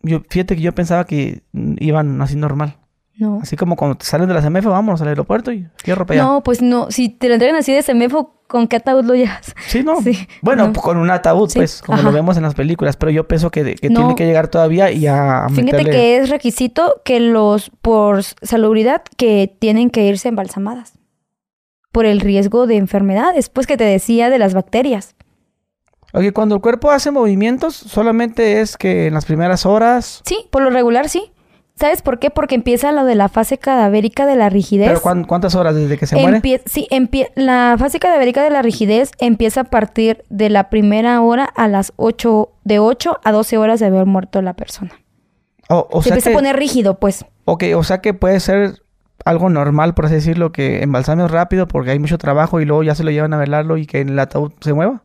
Yo, fíjate que yo pensaba que iban así normal. No. Así como cuando te salen de la CMF, vámonos al aeropuerto y fierro para allá. No, pues no. Si te lo entregan así de semefo, ¿con qué ataúd lo llevas? Sí, no. Sí, Bueno, no. con un ataúd, Sí, pues, como ajá. lo vemos en las películas. Pero yo pienso que, que No. tiene que llegar todavía y a, a Fíjate meterle... que es requisito que los, por salubridad, que tienen que irse embalsamadas. Por el riesgo de enfermedades, pues que te decía de las bacterias. Oye, cuando el cuerpo hace movimientos, solamente es que en las primeras horas... Sí, por lo regular sí. ¿Sabes por qué? Porque empieza lo de la fase cadavérica de la rigidez. ¿Pero cuán- cuántas horas desde que se muere? Empie- sí, empie- la fase cadavérica de la rigidez empieza a partir de la primera hora a las 8, de 8 a 12 horas de haber muerto la persona. O, o Se sea empieza que, a poner rígido, pues. ok, o sea que puede ser algo normal, por así decirlo, que embalsames rápido porque hay mucho trabajo y luego ya se lo llevan a velarlo y que el ataúd se mueva.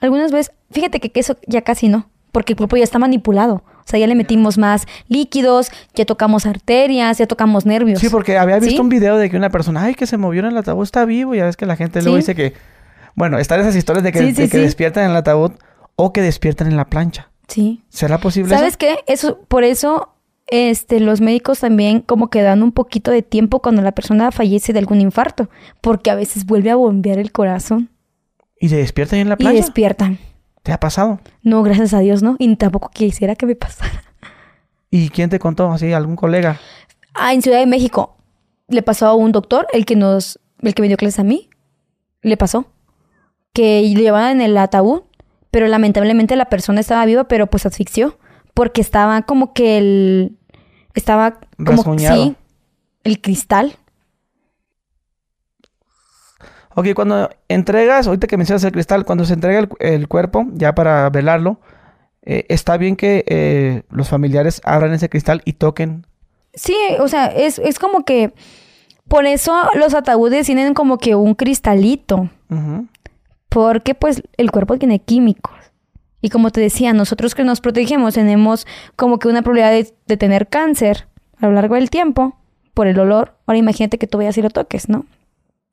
Algunas veces, fíjate que eso ya casi no, porque el cuerpo ya está manipulado. O sea, ya le metimos más líquidos, ya tocamos arterias, ya tocamos nervios. Sí, porque había visto ¿Sí? un video de que una persona, ay, que se movió en el ataúd, está vivo. Ya ves que la gente luego Sí. dice que, bueno, están esas historias de que, Sí, de sí, que sí. despiertan en el ataúd o que despiertan en la plancha. Sí. ¿Será posible ¿Sabes eso? qué? Eso, por eso, este, los médicos también como que dan un poquito de tiempo cuando la persona fallece de algún infarto, porque a veces vuelve a bombear el corazón ¿Y se despiertan en la y plancha? despiertan. ¿Te ha pasado? No, gracias a Dios, ¿no? Y tampoco quisiera que me pasara. ¿Y quién te contó? ¿Así? ¿Algún colega? Ah, en Ciudad de México le pasó a un doctor, el que nos, el que me dio clases a mí, le pasó que le llevaban en el ataúd, pero lamentablemente la persona estaba viva, pero pues asfixió, porque estaba como que el, estaba como, Rasguñado. sí, el cristal. Ok, cuando entregas, ahorita que mencionas el cristal, cuando se entrega el, el cuerpo, ya para velarlo, eh, está bien que eh, los familiares abran ese cristal y toquen. Sí, o sea, es, es como que por eso los ataúdes tienen como que un cristalito. Porque pues el cuerpo tiene químicos. Y como te decía, nosotros que nos protegemos tenemos como que una probabilidad de, de tener cáncer a lo largo del tiempo por el olor. Ahora imagínate que tú vayas y lo toques, ¿no?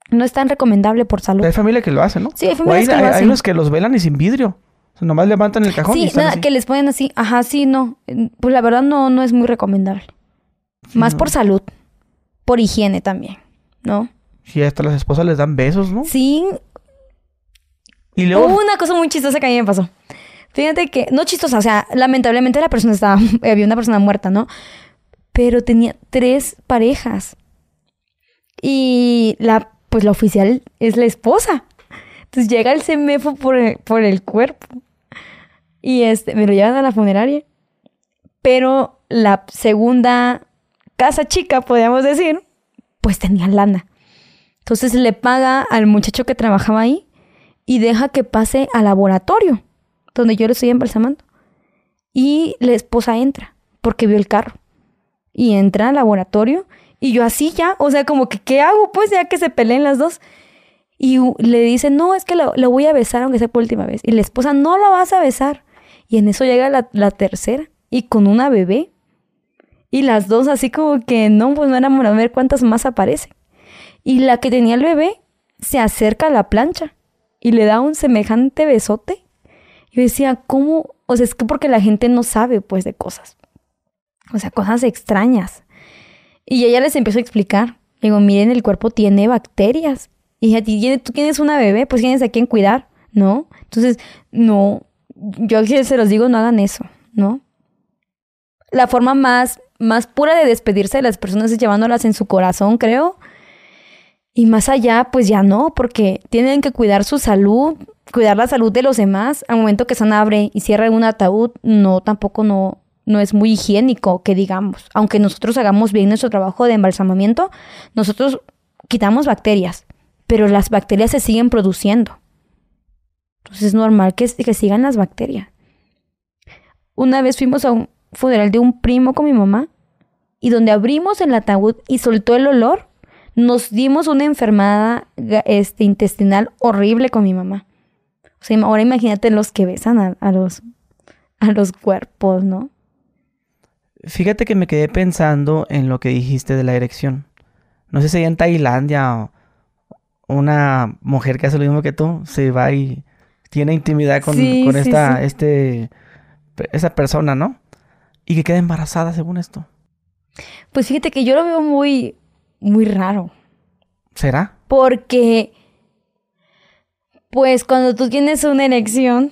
No es tan recomendable por salud. Hay familia que lo hace, ¿no? Sí, hay familias hay, que lo hay- hay hacen. unos que los velan y sin vidrio. O sea, nomás levantan el cajón y Sí, están nada, así. que les ponen así. Ajá, sí, no. Pues la verdad no, no es muy recomendable. Más no. por salud. Por higiene también, ¿no? Sí, hasta las esposas les dan besos, ¿no? Sí, Y luego... Hubo una cosa muy chistosa que a mí me pasó. Fíjate que, no chistosa, o sea, lamentablemente la persona estaba, *laughs* había una persona muerta, ¿no? Pero tenía tres parejas. Y la, pues la oficial es la esposa. Entonces llega el semefo por el, cuerpo. Y este, me lo llevan a la funeraria. Pero la segunda casa chica, podríamos decir, pues tenía lana. Entonces le paga al muchacho que trabajaba ahí y deja que pase al laboratorio, donde yo lo estoy embalsamando. Y la esposa entra, porque vio el carro. Y entra al laboratorio, y yo así ya, o sea, como que, ¿qué hago? Pues ya que se peleen las dos. Y le dice, no, es que lo voy a besar, aunque sea por última vez. Y la esposa, no la vas a besar. Y en eso llega la, la tercera, y con una bebé. Y las dos así como que, no, pues no éramos a ver cuántas más aparecen. Y la que tenía el bebé se acerca a la plancha y le da un semejante besote. Yo decía, ¿cómo? O sea, es que porque la gente no sabe, pues, de cosas. O sea, cosas extrañas. Y ella les empezó a explicar. Digo, miren, el cuerpo tiene bacterias. Y a ti, tú tienes una bebé, pues tienes a quien cuidar, ¿no? Entonces, no. Yo se los digo, no hagan eso, ¿no? La forma más, más pura de despedirse de las personas es llevándolas en su corazón, creo. Y más allá, pues ya no, porque tienen que cuidar su salud, cuidar la salud de los demás. Al momento que San abre y cierra un ataúd, no, tampoco no, no es muy higiénico, que digamos. Aunque nosotros hagamos bien nuestro trabajo de embalsamamiento, nosotros quitamos bacterias, pero las bacterias se siguen produciendo. Entonces es normal que, sigan las bacterias. Una vez fuimos a un funeral de un primo con mi mamá y donde abrimos el ataúd y soltó el olor, nos dimos una enfermedad ga- este, intestinal horrible con mi mamá. Ahora imagínate los que besan a los, a los cuerpos, ¿no? Fíjate que me quedé pensando en lo que dijiste de la erección. No sé si en Tailandia una mujer que hace lo mismo que tú se va y tiene intimidad con, Sí, con sí, esta, sí. este, esa persona, ¿no? Y que queda embarazada según esto. Pues fíjate que yo lo veo muy, muy raro. ¿Será? Porque, pues cuando tú tienes una erección,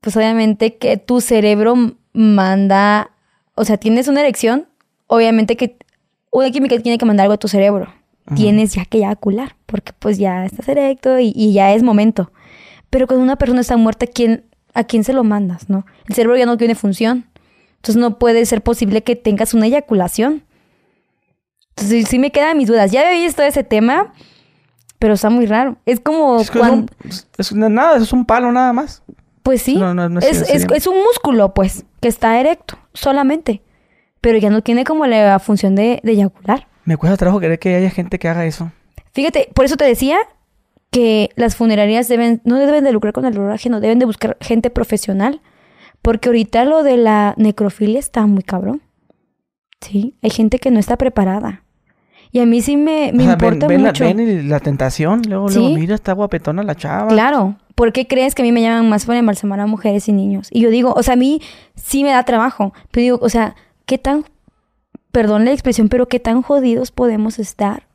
pues obviamente que tu cerebro manda, o sea, tienes una erección, obviamente que una química tiene que mandar algo a tu cerebro. Tienes ya que eyacular, porque pues ya estás erecto y, y ya es momento. Pero cuando una persona está muerta, ¿quién, ¿a quién se lo mandas, no? El cerebro ya no tiene función. Entonces no puede ser posible que tengas una eyaculación. Entonces sí me quedan mis dudas. Ya había visto ese tema, pero está muy raro. Es como Es, que cuando... es, es- no, nada, es un palo nada más. Pues sí, No, no, no es, es- es un músculo, pues, que está erecto, solamente. Pero ya no tiene como la función de, de eyacular. Me cuesta trabajo creer que haya gente que haga eso. Fíjate, por eso te decía que las funerarias deben, no deben de lucrar con el dolor ajeno, deben de buscar gente profesional. Porque ahorita lo de la necrofilia está muy cabrón. Sí, hay gente que no está preparada. Y a mí sí me, me O sea, ven- importa ven, la- mucho. ven y la, tentación. Luego, Sí. luego, mira, está guapetona la chava. Claro. ¿Por qué crees que a mí me llaman más para embalsamar a mujeres y niños? Y yo digo, o sea, a mí sí me da trabajo. Pero digo, o sea, ¿qué tan, perdón la expresión, pero qué tan jodidos podemos estar?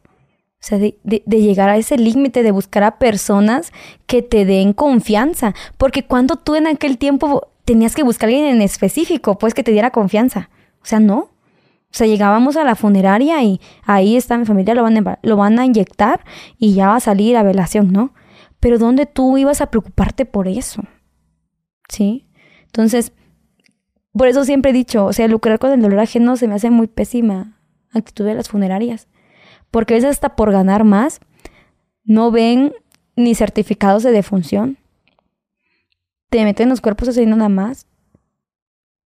O sea, de, de- de llegar a ese límite, de buscar a personas que te den confianza. Porque cuando tú en aquel tiempo tenías que buscar a alguien en específico, pues que te diera confianza. O sea, no. O sea, llegábamos a la funeraria y ahí está mi familia, lo van a, lo van a inyectar y ya va a salir a velación, ¿no? Pero ¿dónde tú ibas a preocuparte por eso? ¿Sí? Entonces, por eso siempre he dicho, o sea, lucrar con el dolor ajeno se me hace muy pésima actitud de las funerarias. Porque a veces hasta por ganar más, no ven ni certificados de defunción. Te meten los cuerpos así nada más.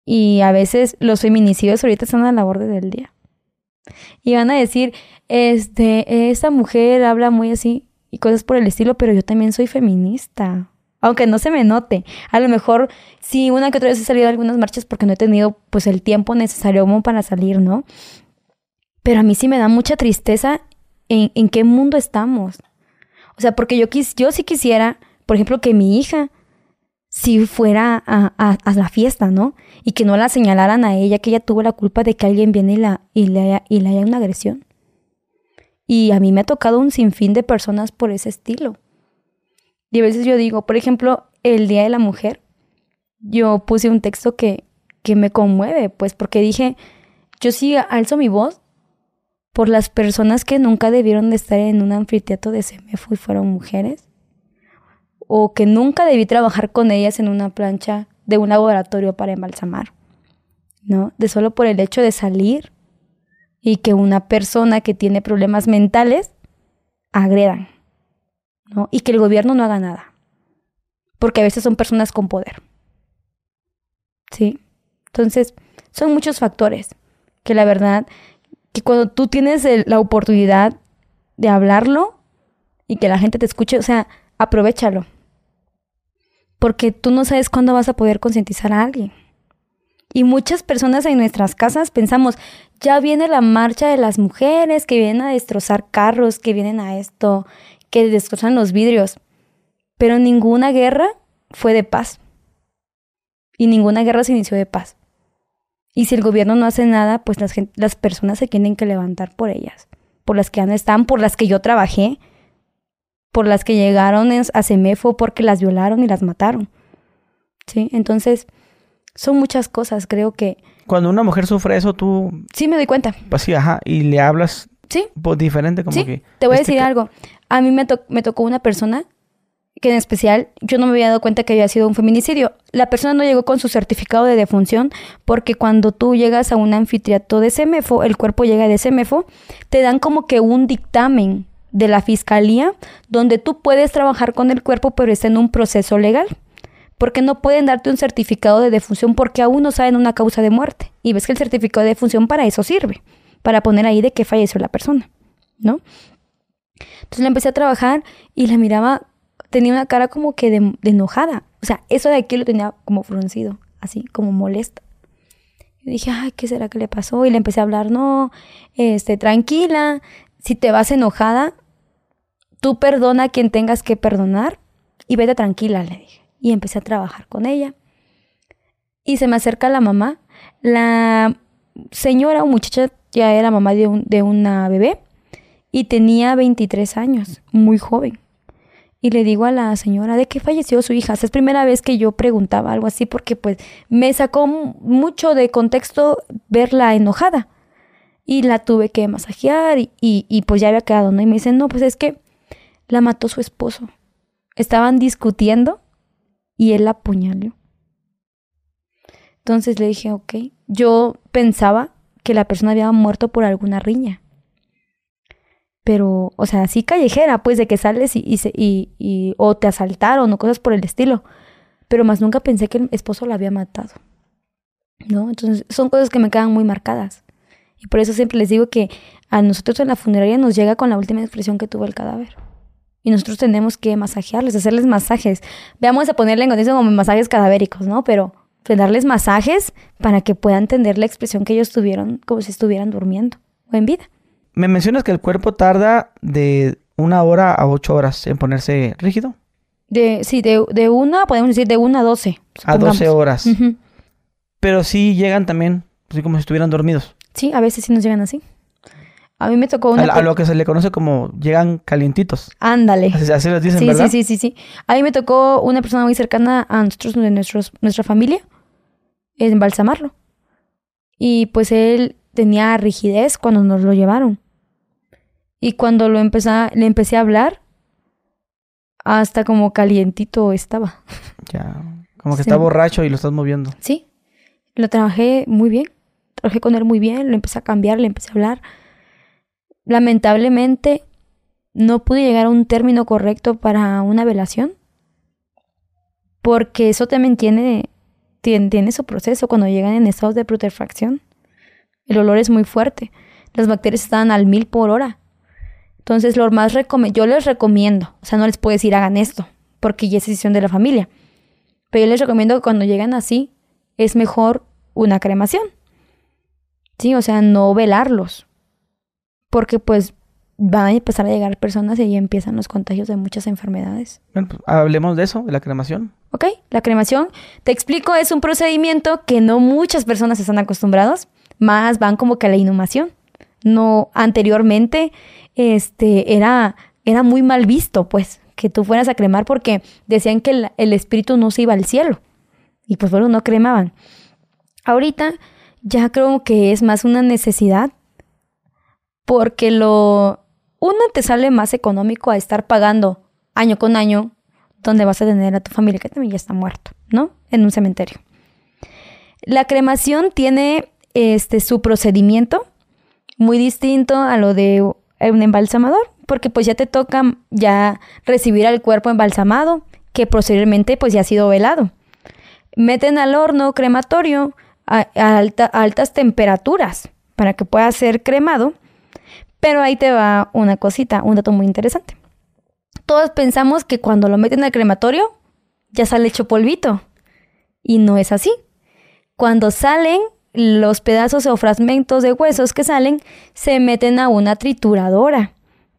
Y a veces los feminicidios ahorita están a la orden del día. Y van a decir, este, esta mujer habla muy así y cosas por el estilo, pero yo también soy feminista. Aunque no se me note. A lo mejor sí, una que otra vez he salido a algunas marchas porque no he tenido pues el tiempo necesario como para salir, ¿no? Pero a mí sí me da mucha tristeza en, en qué mundo estamos. O sea, porque yo, quis, yo sí quisiera, por ejemplo, que mi hija si fuera a, a- a la fiesta, ¿no? Y que no la señalaran a ella, que ella tuvo la culpa de que alguien viene y, la, y, le, haya, y le haya una agresión. Y a mí me ha tocado un sinfín de personas por ese estilo. Y a veces yo digo, por ejemplo, el Día de la Mujer, yo puse un texto que, que me conmueve, pues porque dije, yo sí alzo mi voz por las personas que nunca debieron de estar en un anfiteatro de CEMEFO y fueron mujeres o que nunca debí trabajar con ellas en una plancha de un laboratorio para embalsamar, ¿no? De solo por el hecho de salir y que una persona que tiene problemas mentales agredan, ¿no? Y que el gobierno no haga nada, porque a veces son personas con poder, ¿sí? Entonces, son muchos factores que la verdad, que cuando tú tienes la oportunidad de hablarlo y que la gente te escuche, o sea, aprovechalo. Porque tú no sabes cuándo vas a poder concientizar a alguien. Y muchas personas en nuestras casas pensamos, ya viene la marcha de las mujeres que vienen a destrozar carros, que vienen a esto, que destrozan los vidrios. Pero ninguna guerra fue de paz. Y ninguna guerra se inició de paz. Y si el gobierno no hace nada, pues las, las personas se tienen que levantar por ellas. Por las que ya no están, por las que yo trabajé, por las que llegaron a Semefo porque las violaron y las mataron. ¿Sí? Entonces, son muchas cosas, creo que Cuando una mujer sufre eso, tú, sí me doy cuenta. pues sí, ajá, y le hablas Sí, pues, diferente, como sí. que. Te voy a este decir algo. A mí me, to- me tocó una persona que en especial yo no me había dado cuenta que había sido un feminicidio. La persona no llegó con su certificado de defunción porque cuando tú llegas a un anfiteatro de CEMEFO, el cuerpo llega de CEMEFO, te dan como que un dictamen de la fiscalía donde tú puedes trabajar con el cuerpo pero está en un proceso legal. Porque no pueden darte un certificado de defunción porque aún no saben una causa de muerte. Y ves que el certificado de defunción para eso sirve, para poner ahí de que falleció la persona, ¿no? Entonces la empecé a trabajar y la miraba, tenía una cara como que de, de enojada. O sea, eso de aquí lo tenía como fruncido, así, como molesta. Y dije, ay, ¿qué será que le pasó? Y le empecé a hablar, no, este, tranquila, si te vas enojada, tú perdona a quien tengas que perdonar y vete tranquila, le dije. Y empecé a trabajar con ella. Y se me acerca la mamá. La señora o muchacha ya era mamá de, un, de una bebé y tenía 23 años, muy joven. Y le digo a la señora de que falleció su hija. es primera vez que yo preguntaba algo así porque pues me sacó mucho de contexto verla enojada. Y la tuve que masajear y, y, pues ya había quedado, ¿no? Y me dice, no, pues es que la mató su esposo. Estaban discutiendo y él la apuñaló. Entonces le dije, ok, yo pensaba que la persona había muerto por alguna riña. Pero, o sea, así callejera, pues de que sales y, o te asaltaron o cosas por el estilo. Pero más nunca pensé que el esposo la había matado. ¿No? Entonces, son cosas que me quedan muy marcadas. Y por eso siempre les digo que a nosotros en la funeraria nos llega con la última expresión que tuvo el cadáver. Y nosotros tenemos que masajearles, hacerles masajes. Veamos a ponerle en contexto como masajes cadavéricos, ¿no? Pero darles masajes para que puedan entender la expresión que ellos tuvieron como si estuvieran durmiendo o en vida. Me mencionas que el cuerpo tarda de una hora a ocho horas en ponerse rígido. De, sí, de, de una, podemos decir de una a doce. A doce horas. Pero sí llegan también, así como si estuvieran dormidos. Sí, a veces sí nos llegan así. A mí me tocó una... A, lo que se le conoce como llegan calientitos. Ándale. Así, lo dicen, sí, ¿verdad? Sí, sí, sí, sí. A mí me tocó una persona muy cercana a nosotros, de nuestros, nuestra familia, embalsamarlo. Y pues él tenía rigidez cuando nos lo llevaron. Y cuando lo empecé, le empecé a hablar, hasta como calientito estaba. *laughs* Ya, como que está borracho y lo estás moviendo. Sí, lo trabajé muy bien. Trabajé con él muy bien, lo empecé a cambiar, le empecé a hablar. Lamentablemente, no pude llegar a un término correcto para una velación. Porque eso también tiene tiene, su proceso cuando llegan en estados de putrefacción. El olor es muy fuerte. Las bacterias están al mil por hora. Entonces, lo más yo les recomiendo, o sea, no les puedo decir hagan esto, porque ya es decisión de la familia. Pero yo les recomiendo que cuando llegan así, es mejor una cremación. Sí, o sea, no velarlos. Porque pues van a empezar a llegar personas y ahí empiezan los contagios de muchas enfermedades. Bueno, pues hablemos de eso, de la cremación. ¿Ok? La cremación, te explico, es un procedimiento que no muchas personas están acostumbrados, más van como que a la inhumación. No, anteriormente, este, era, era muy mal visto, pues, que tú fueras a cremar porque decían que el, el espíritu no se iba al cielo. Y pues bueno, no cremaban. Ahorita ya creo que es más una necesidad porque lo uno te sale más económico a estar pagando año con año donde vas a tener a tu familia que también ya está muerto, ¿no? En un cementerio. La cremación tiene este su procedimiento muy distinto a lo de un embalsamador, porque pues ya te toca ya recibir al cuerpo embalsamado, que posteriormente pues ya ha sido velado. Meten al horno crematorio a, altas temperaturas para que pueda ser cremado, pero ahí te va una cosita, un dato muy interesante todos pensamos que cuando lo meten al crematorio ya sale hecho polvito. Y no es así. Cuando salen los pedazos o fragmentos de huesos que salen, se meten a una trituradora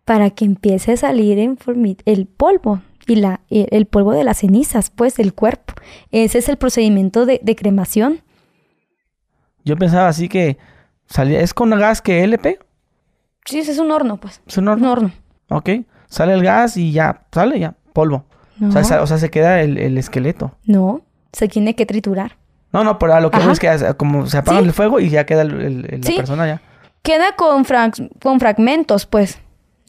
para que empiece a salir en el polvo y la, el polvo de las cenizas, pues, del cuerpo. Ese es el procedimiento de, cremación. Yo pensaba así que salía, ¿es con gas que LP? Sí, es un horno, pues. Es un horno. Un horno. Ok sale el gas y ya, sale ya, polvo. O, sea, se queda el, esqueleto. No, se tiene que triturar. No, no, pero lo que es que como se apaga el fuego y ya queda el, la persona ya. Queda con, con fragmentos, pues.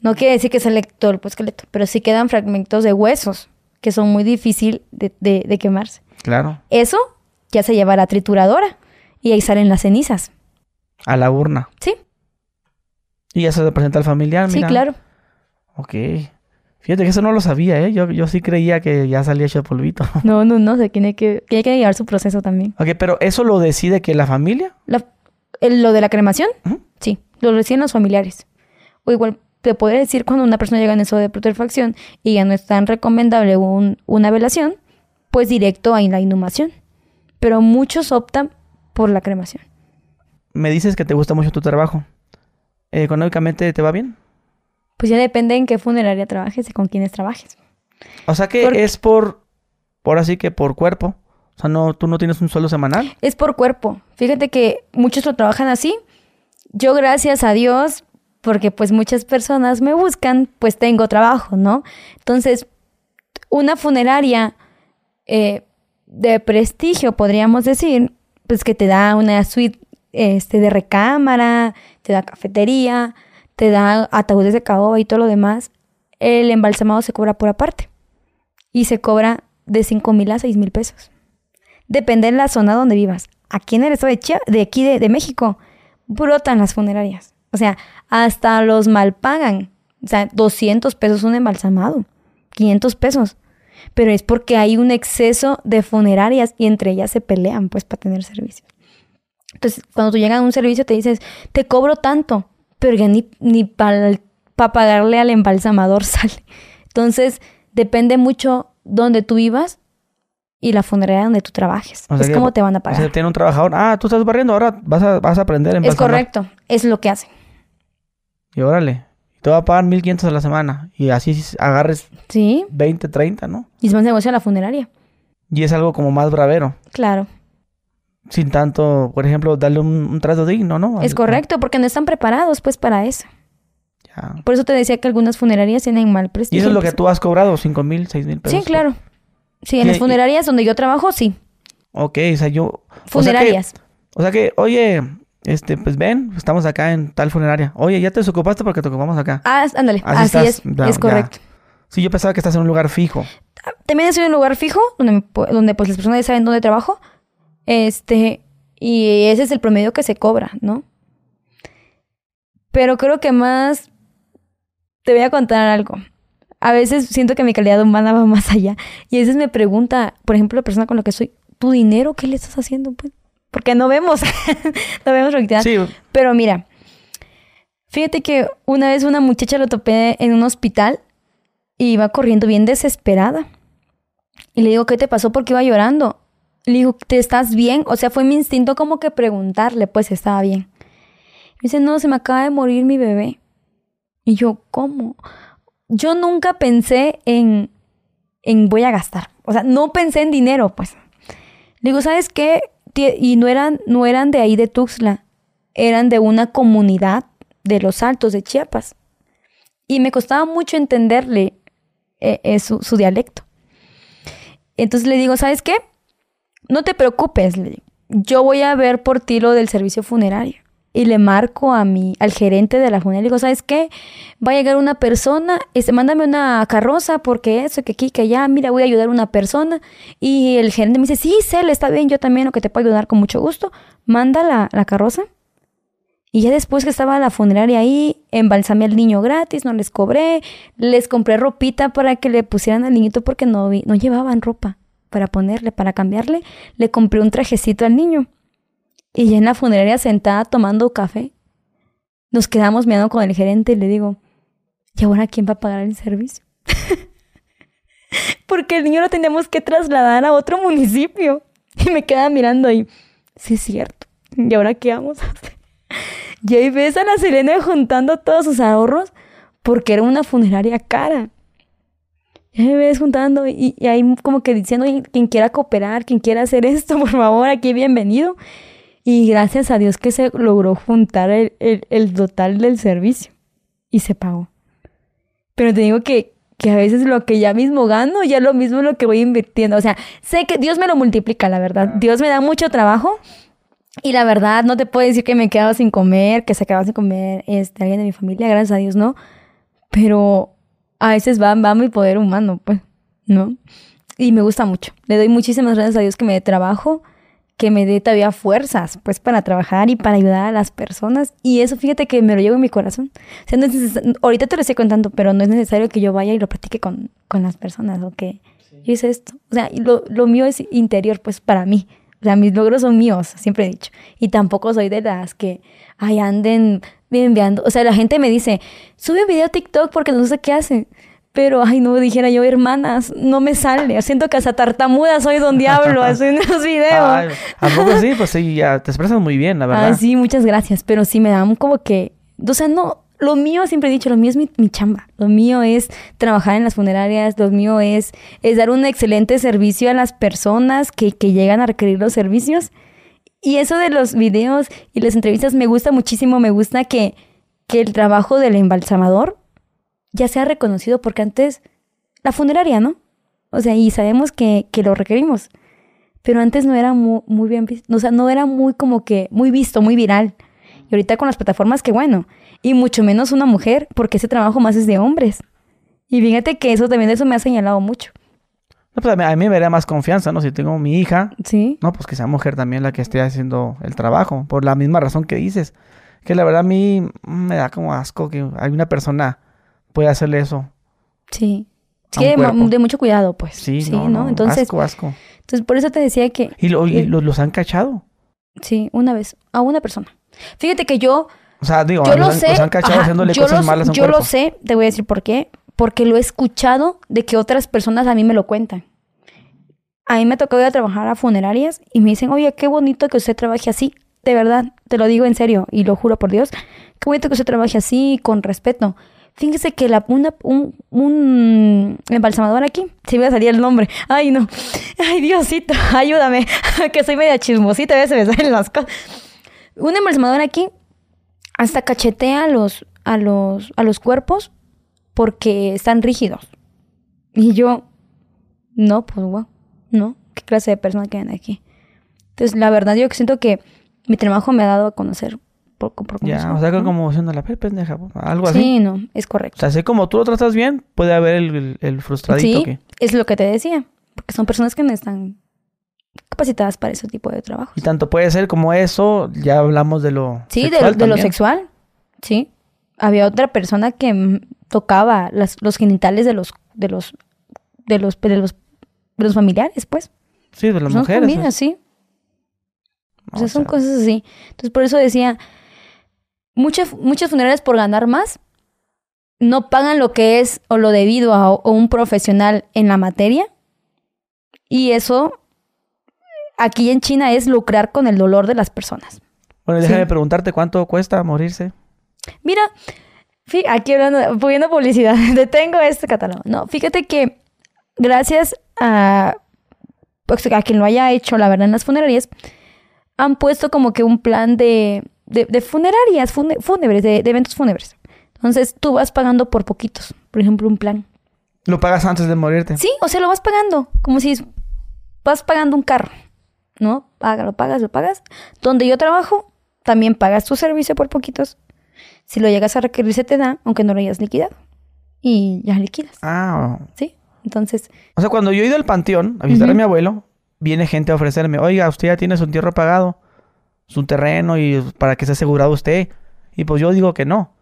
No quiere decir que sale todo el esqueleto, pero sí quedan fragmentos de huesos que son muy difíciles de, de, quemarse. Claro. Eso ya se lleva a la trituradora y ahí salen las cenizas. A la urna. Sí. Y ya se presenta al familiar, mira. Sí, claro. Ok. Fíjate que eso no lo sabía, ¿eh? Yo, yo sí creía que ya salía hecho polvito. *laughs* No, no, no. Se tiene que, tiene que llevar su proceso también. Ok, pero ¿eso lo decide que la familia? ¿Lo de la cremación? Sí, lo deciden los familiares. O igual te puede decir cuando una persona llega en eso de putrefacción y ya no es tan recomendable una velación, pues directo a la inhumación. Pero muchos optan por la cremación. Me dices que te gusta mucho tu trabajo. ¿Económicamente te va bien? Pues ya depende en qué funeraria trabajes y con quiénes trabajes. O sea que Porque- es por, por así que por cuerpo. O sea, no, tú no tienes un sueldo semanal. Es por cuerpo. Fíjate que muchos lo trabajan así. Yo, gracias a Dios, porque pues muchas personas me buscan, pues tengo trabajo, ¿no? Entonces, una funeraria eh, de prestigio, podríamos decir, pues que te da una suite este, de recámara, te da cafetería, te da ataúdes de caoba y todo lo demás. El embalsamado se cobra por aparte. Y se cobra de 5 mil a 6 mil pesos. Depende de la zona donde vivas. Aquí en el estado de, Chia- de aquí de, México, brotan las funerarias. O sea, hasta los mal pagan. O sea, 200 pesos un embalsamado, 500 pesos. Pero es porque hay un exceso de funerarias y entre ellas se pelean, pues, para tener servicios. Entonces, cuando tú llegas a un servicio, te dices, te cobro tanto, pero ya ni, ni para pagarle al embalsamador *laughs* sale. Entonces, depende mucho donde tú vivas y la funeraria donde tú trabajes. O sea es que- como te van a O pagar. sea, tiene un trabajador. Ah, tú estás barriendo, ahora vas a, vas a aprender en es correcto, es lo que hacen. Y órale. Te va a pagar 1500 a la semana. Y así agarres Sí, 20, 30, ¿no? y es más negocio la funeraria. Y es algo como más bravero. Claro, Sin tanto, por ejemplo, darle un, un trato digno, ¿no? es correcto, porque no están preparados pues para eso. Ya. Por eso te decía que algunas funerarias tienen mal Y prestigio. eso es lo que tú has cobrado, 5 mil, 6 mil pesos. Sí, claro. Sí, en las funerarias donde yo trabajo, sí. Ok, o sea, yo... o sea que- Funerarias. O sea que, oye, este, pues ven, estamos acá en tal funeraria. Oye, ya te desocupaste porque te ocupamos acá. Ah, ándale, Así es, ya, es ya. correcto. Sí, yo pensaba que estás en un lugar fijo. También estoy en un lugar fijo donde, donde pues las personas ya saben dónde trabajo. Este, y ese es el promedio que se cobra, ¿no? Pero creo que más te voy a contar algo. A veces siento que mi calidad humana *laughs* va más allá. Y a veces me pregunta, por ejemplo, la persona con la que soy, ¿tu dinero qué le estás haciendo? Pues? Porque no vemos, *laughs* no vemos realidad. Sí, Pero mira, fíjate que una vez una muchacha lo topé en un hospital y iba corriendo bien desesperada. Y le digo, ¿qué te pasó? Porque iba llorando. Le digo, ¿te estás bien? O sea, fue mi instinto como que preguntarle, pues, estaba bien. Me dice, no, se me acaba de morir mi bebé. Y yo, ¿cómo? Yo nunca pensé en, en voy a gastar. O sea, no pensé en dinero, pues. Le digo, ¿sabes qué? Y no eran, no eran de ahí de Tuxtla, eran de una comunidad de los Altos de Chiapas. Y me costaba mucho entenderle eh, eh, su, su dialecto. Entonces le digo, ¿sabes qué? No te preocupes, le. Yo voy a ver por ti lo del servicio funerario. Y le marco a mi, al gerente de la funeraria. Le digo, ¿sabes qué? Va a llegar una persona, este, mándame una carroza porque eso, que aquí, que allá, mira, voy a ayudar a una persona. Y el gerente me dice, sí, Cel, está bien, yo también, lo que te puedo ayudar con mucho gusto. Manda la, la carroza. Y ya después que estaba la funeraria ahí, embalsamé al niño gratis, no les cobré, les compré ropita para que le pusieran al niñito porque no, no llevaban ropa para ponerle, para cambiarle. Le compré un trajecito al niño. Y ya en la funeraria sentada tomando café, nos quedamos mirando con el gerente y le digo, ¿y ahora quién va a pagar el servicio? *laughs* porque el niño lo teníamos que trasladar a otro municipio. Y me queda mirando ahí, sí es cierto. ¿Y ahora qué vamos a hacer? Y ahí ves a la Selena juntando todos sus ahorros porque era una funeraria cara. Ahí ves juntando y, y ahí como que diciendo, "Oye, quien quiera cooperar, quien quiera hacer esto, *laughs* por favor, aquí bienvenido. Y gracias a Dios que se logró juntar el, el- el total del servicio y se pagó. Pero te digo que, que a veces lo que ya mismo gano, ya lo mismo es lo que voy invirtiendo. O sea, sé que Dios me lo multiplica, la verdad. Dios me da mucho trabajo y la verdad, no te puedo decir que me he quedado sin comer, que se quedaba sin comer este, alguien de mi familia, gracias a Dios, no. Pero a veces va, va mi poder humano, pues, ¿no? Y me gusta mucho. Le doy muchísimas gracias a Dios que me dé trabajo, que me dé todavía fuerzas, pues, para trabajar y para ayudar a las personas. Y eso, fíjate que me lo llevo en mi corazón. O sea, no es neces- ahorita te lo estoy contando, pero no es necesario que yo vaya y lo practique con, con las personas o que yo hice esto. O sea, lo, lo mío es interior, pues, para mí. O sea, mis logros son míos, siempre he dicho. Y tampoco soy de las que, ay, anden enviando. O sea, la gente me dice, sube un video a TikTok porque no sé qué hace. Pero, ay, no dijera yo, hermanas, no me sale. Siento que hasta tartamuda soy donde hablo *laughs* haciendo los videos. Ay, ¿A poco sí? Pues sí, ya te expresas muy bien, la verdad. Ah, sí, muchas gracias. Pero sí me dan como que. O sea, no. Lo mío, siempre he dicho, lo mío es mi, chamba. Lo mío es trabajar en las funerarias, lo mío es, es dar un excelente servicio a las personas que, que llegan a requerir los servicios. Y eso de los videos y las entrevistas me gusta muchísimo, me gusta que, que el trabajo del embalsamador ya sea reconocido, porque antes la funeraria, ¿no? O sea, y sabemos que, que lo requerimos. Pero antes no era muy, muy bien visto, o sea, no era muy como que, muy visto, muy viral. Y ahorita con las plataformas, qué bueno. Y mucho menos una mujer, porque ese trabajo más es de hombres. Y fíjate que eso también, eso me ha señalado mucho. No, pues a mí, a mí me daría más confianza, ¿no? Si tengo mi hija, Sí. no, pues que sea mujer también la que esté haciendo el trabajo, por la misma razón que dices. Que la verdad a mí mm, me da como asco que hay una persona pueda hacerle eso. Sí. Sí, de, mucho cuidado, pues. Sí, Sí, no, ¿no? Entonces, asco, asco. entonces, por eso te decía que, Y, lo- y lo- los han cachado. sí, una vez, a una persona. Fíjate que yo, O sea, digo, yo lo han, sé. han cachado ajá, haciéndole yo cosas lo- malas a un Yo cuerpo. lo sé, te voy a decir por qué. Porque lo he escuchado de que otras personas a mí me lo cuentan. A mí me tocado ir a trabajar a funerarias y me dicen, oye, qué bonito que usted trabaje así. De verdad, te lo digo en serio y lo juro por Dios. Qué bonito que usted trabaje así, con respeto. Fíjese que la, una- un, un embalsamador aquí, se me va a salir el nombre. Ay, no. Ay, Diosito, *laughs* ayúdame. *laughs* que soy media chismosita, a veces me salen las cosas. Un embalsamador aquí hasta cachetea a los, a los, a los cuerpos porque están rígidos. Y yo, no, pues wow, no, qué clase de persona que hay aquí. Entonces, la verdad, yo siento que mi trabajo me ha dado a conocer poco por Ya, o sea, que ¿no? como diciendo la pendeja, algo así. Sí, no, es O correcto. sea, así como tú lo tratas bien, puede haber el, el, el frustradito Sí, que... es lo que te decía, porque son personas que no están capacitadas para ese tipo de trabajo. Y tanto puede ser como eso, ya hablamos de lo Sí, de, sexual de lo también. sexual. Sí. Había otra persona que tocaba las, los genitales de los, de los, de los, de los, de los familiares, pues. Sí, de las son mujeres. sí. O sea, son cosas así. Entonces, por eso decía, muchas, muchas funerarias por ganar más no pagan lo que es o lo debido a, a un profesional en la materia. Y eso aquí en China es lucrar con el dolor de las personas. Bueno, sí. déjame preguntarte cuánto cuesta morirse. Mira, aquí hablando, poniendo publicidad, *laughs* detengo este catálogo. No, fíjate que gracias a, pues, a quien lo haya hecho, la verdad, en las funerarias, han puesto como que un plan de, de, de funerarias, fune- fúnebres, de, de eventos fúnebres. Entonces tú vas pagando por poquitos, por ejemplo, un plan. Lo pagas antes de morirte. Sí, o sea, lo vas pagando, como si vas pagando un carro, ¿no? Paga, lo pagas, lo pagas. Donde yo trabajo, también pagas tu servicio por poquitos. Si lo llegas a requerir, se te da, aunque no lo hayas liquidado. Y ya liquidas, Ah, ¿sí? Entonces, o sea, cuando yo he ido al panteón a visitar a mi abuelo, viene gente a ofrecerme, oiga, usted ya tiene su entierro pagado, su terreno y para que esté asegurado usted. Y pues yo digo que no.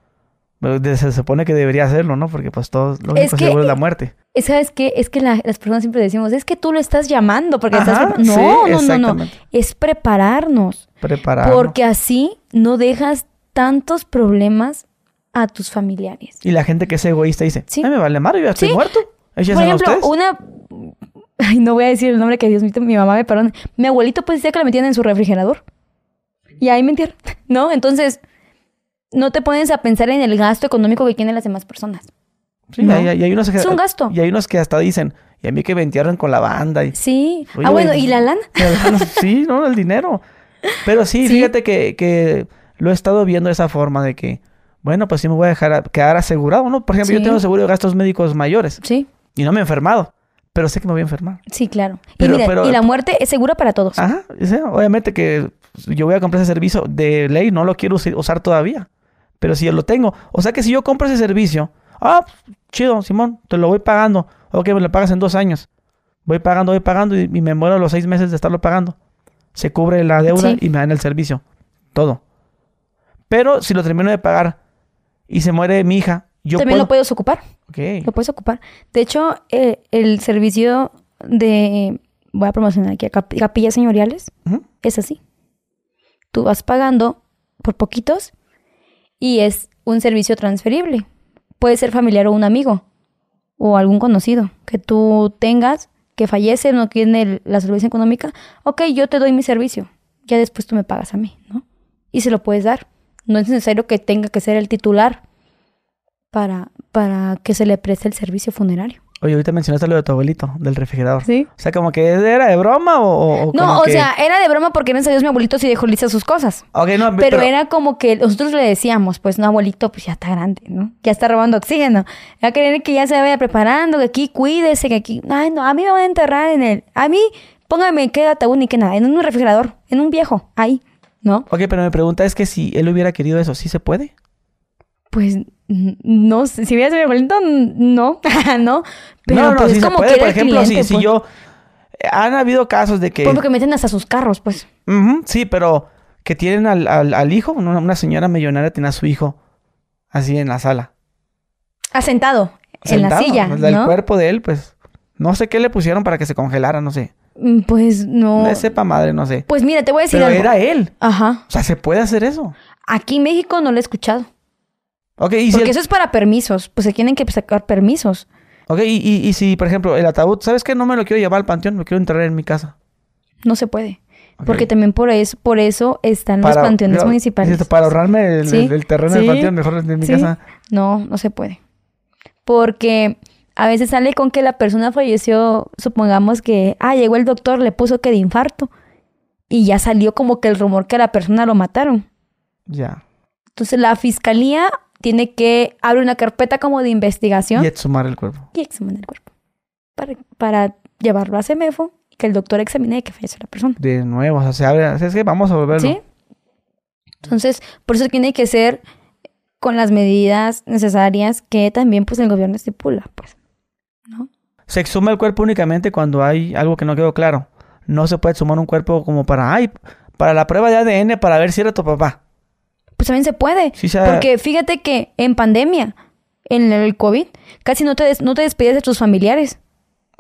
Pero de- Se supone que debería hacerlo, ¿no? Porque pues todo lo único que- seguro es la muerte. ¿Sabes qué? Es que la- las personas siempre decimos, es que tú lo estás llamando porque estás... Sí, No, no, no, no. Es prepararnos. Prepararlo. Porque así no dejas tantos problemas a tus familiares. Y la gente que es egoísta dice, Sí. ay, me vale madre, yo ya estoy Sí. muerto. Por ejemplo, ustedes. una... *laughs* Ay, no voy a decir el nombre que Dios mío, mi mamá me perdone. Mi abuelito pues decía que lo metían en su refrigerador. Y ahí me entierran, *laughs* ¿no? Entonces, no te pones a pensar en el gasto económico que tienen las demás personas. Sí, ¿no? y hay, y hay unos que, Es un gasto. Y hay unos que hasta dicen, y a mí que me entierran con la banda. Y, Sí. Oye, ah, bueno, ¿y *laughs* la lana? sí, ¿no? El dinero. Pero sí, Sí. fíjate que, que lo he estado viendo de esa forma de que, bueno, pues sí me voy a dejar a- quedar asegurado, ¿no? Por ejemplo, yo tengo seguro de gastos médicos mayores Sí, y no me he enfermado, pero sé que me voy a enfermar. sí, claro. Pero- y mira, pero- y la muerte es segura para todos. Ajá, sí, obviamente que yo voy a comprar ese servicio de ley, no lo quiero usar todavía. Pero si yo lo tengo, o sea que si yo compro ese servicio, ah, pues, chido, Simón, te lo voy pagando. Ok, me lo pagas en dos años. Voy pagando, voy pagando y, y me muero los seis meses de estarlo pagando. Se cubre la deuda Sí. y me dan el servicio. Todo. Pero si lo termino de pagar y se muere mi hija, yo También puedo... lo puedes ocupar. Ok. Lo puedes ocupar. De hecho, eh, el servicio de... Voy a promocionar aquí a cap- capillas señoriales. Es así. Tú vas pagando por poquitos y es un servicio transferible. Puede ser familiar o un amigo o algún conocido que tú tengas que fallece, no tiene la solvencia económica. Ok, yo te doy mi servicio. Ya después tú me pagas a mí, ¿no? Y se lo puedes dar. No es necesario que tenga que ser el titular para, para que se le preste el servicio funerario. Oye, ahorita mencionaste lo de tu abuelito, del refrigerador. Sí. O sea, como que era de broma o... No, como o que- sea, era de broma porque gracias a Dios mi abuelito sí dejó listas sus cosas. Ok, no, Pero, era como que nosotros le decíamos, pues no, abuelito, pues ya está grande, ¿no? Ya está robando oxígeno. Ya querer que ya se vaya preparando, que aquí cuídese, que aquí... Ay, no, a mí me van a enterrar en el... A mí, póngame qué ataúd ni qué nada, en un refrigerador, en un viejo, ahí, ¿no? Ok, pero mi pregunta es que si él hubiera querido eso, ¿sí se puede? Pues no sé, si hubiera sido n- no, *laughs* no. Pero no, no, pues sí es se como puede. que Por ejemplo, si, cliente, si pues. yo... eh, Han habido casos de que... Pues porque meten hasta sus carros, pues. Ujú, sí, pero que tienen al, al, al hijo, una, una señora millonaria tiene a su hijo así en la sala. Asentado, en la silla, pues, El ¿no? cuerpo de él, pues... No sé qué le pusieron para que se congelara, no sé. Mm, Pues no. No sepa madre, no sé. Pues mira, te voy a decir Pero algo. era él. Ajá. O sea, ¿se puede hacer eso? Aquí en México no lo he escuchado. Ok, y si, Porque el- eso es para permisos. Pues se tienen que sacar permisos. ok, y, y- y si, por ejemplo, el ataúd, ¿sabes qué? No me lo quiero llevar al panteón, lo quiero enterrar en mi casa. No se puede. Porque también por eso, por eso están Para- los panteones yo- municipales. Para ahorrarme el, Sí, el- terreno del sí, panteón, mejor en mi sí. casa. No, no se puede. Porque a veces sale con que la persona falleció, supongamos que, ah, llegó el doctor, le puso que de infarto. Y ya salió como que el rumor que a la persona lo mataron. Ya. Entonces la fiscalía tiene que abrir una carpeta como de investigación Y exhumar el cuerpo. y examinar el cuerpo. Para, para llevarlo a CEMEFO y que el doctor examine que falleció la persona. De nuevo, o sea, se abre. Es que vamos a volverlo. ¿Sí? Entonces, por eso tiene que ser con las medidas necesarias que también pues el gobierno estipula, pues. ¿No? Se exhuma el cuerpo únicamente cuando hay algo que no quedó claro. No se puede exhumar un cuerpo como para, ay, para la prueba de ADN para ver si era tu papá. Pues también se puede. Sí, Porque fíjate que en pandemia, en el COVID, casi no te, des- no te despedías de tus familiares.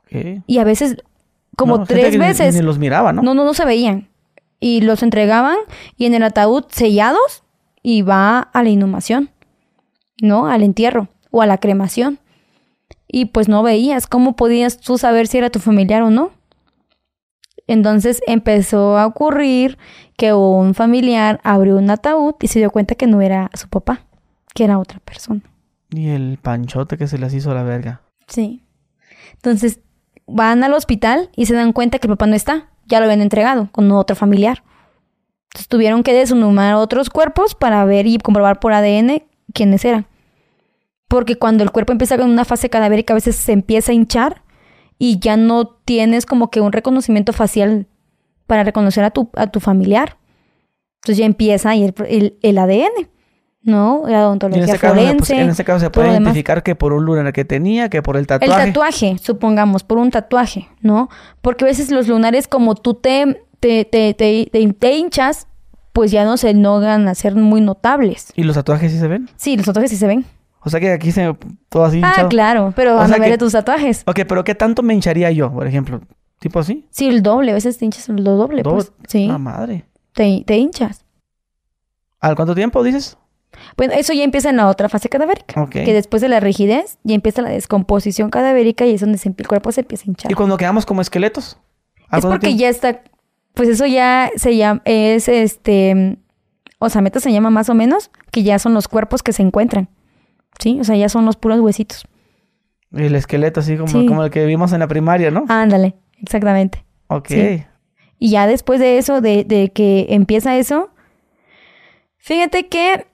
¿Qué? Y a veces, como No, tres que ni- veces, Ni, los miraba, ¿no? no, no, no se veían. Y los entregaban y en el ataúd sellados y va a la inhumación, ¿no? Al entierro o a la cremación. Y pues no veías. ¿Cómo podías tú saber si era tu familiar o no? Entonces empezó a ocurrir que un familiar abrió un ataúd y se dio cuenta que no era su papá, que era otra persona. Y el panchote que se les hizo a la verga. Sí. Entonces van al hospital y se dan cuenta que el papá no está. Ya lo habían entregado con otro familiar. Entonces tuvieron que deshumar otros cuerpos para ver y comprobar por ADN quiénes eran. Porque cuando el cuerpo empieza con una fase cadavérica, a veces se empieza a hinchar y ya no tienes como que un reconocimiento facial para reconocer a tu, a tu familiar. Entonces ya empieza ahí el, el- el ADN, ¿no? La Y en odontología ese, caso, pues, forense. en ese caso se puede demás. identificar que por un lunar que tenía, que por el El tatuaje. tatuaje, supongamos, por un tatuaje, ¿no? Porque a veces los lunares, como tú te, te, te, te, te- hinchas, pues ya no se logran hacer muy notables. ¿Y los tatuajes sí se ven? Sí, los tatuajes sí se ven. O sea que aquí se todo así Ah, hinchado. claro, pero O a ver que- de tus tatuajes. Ok, pero ¿qué tanto me hincharía yo, por ejemplo? ¿Tipo así? Sí, el doble, a veces te hinchas lo doble, Doble. pues. Sí, Ah, madre. te, te hinchas. ¿Al cuánto tiempo dices? Bueno, eso ya empieza en la otra fase cadavérica. Ok. Que después de la rigidez ya empieza la descomposición cadavérica y es donde se- el cuerpo se empieza a hinchar. ¿Y cuando quedamos como esqueletos? ¿Al Es porque tiempo? ya está, pues eso ya se llama, es este, o sea, meta se llama más o menos, que ya son los cuerpos que se encuentran. ¿Sí? O sea, ya son los puros huesitos. El esqueleto así como, Sí. como el que vimos en la primaria, ¿no? Ándale, exactamente. ok. sí. Y ya después de eso, de, de que empieza eso, fíjate que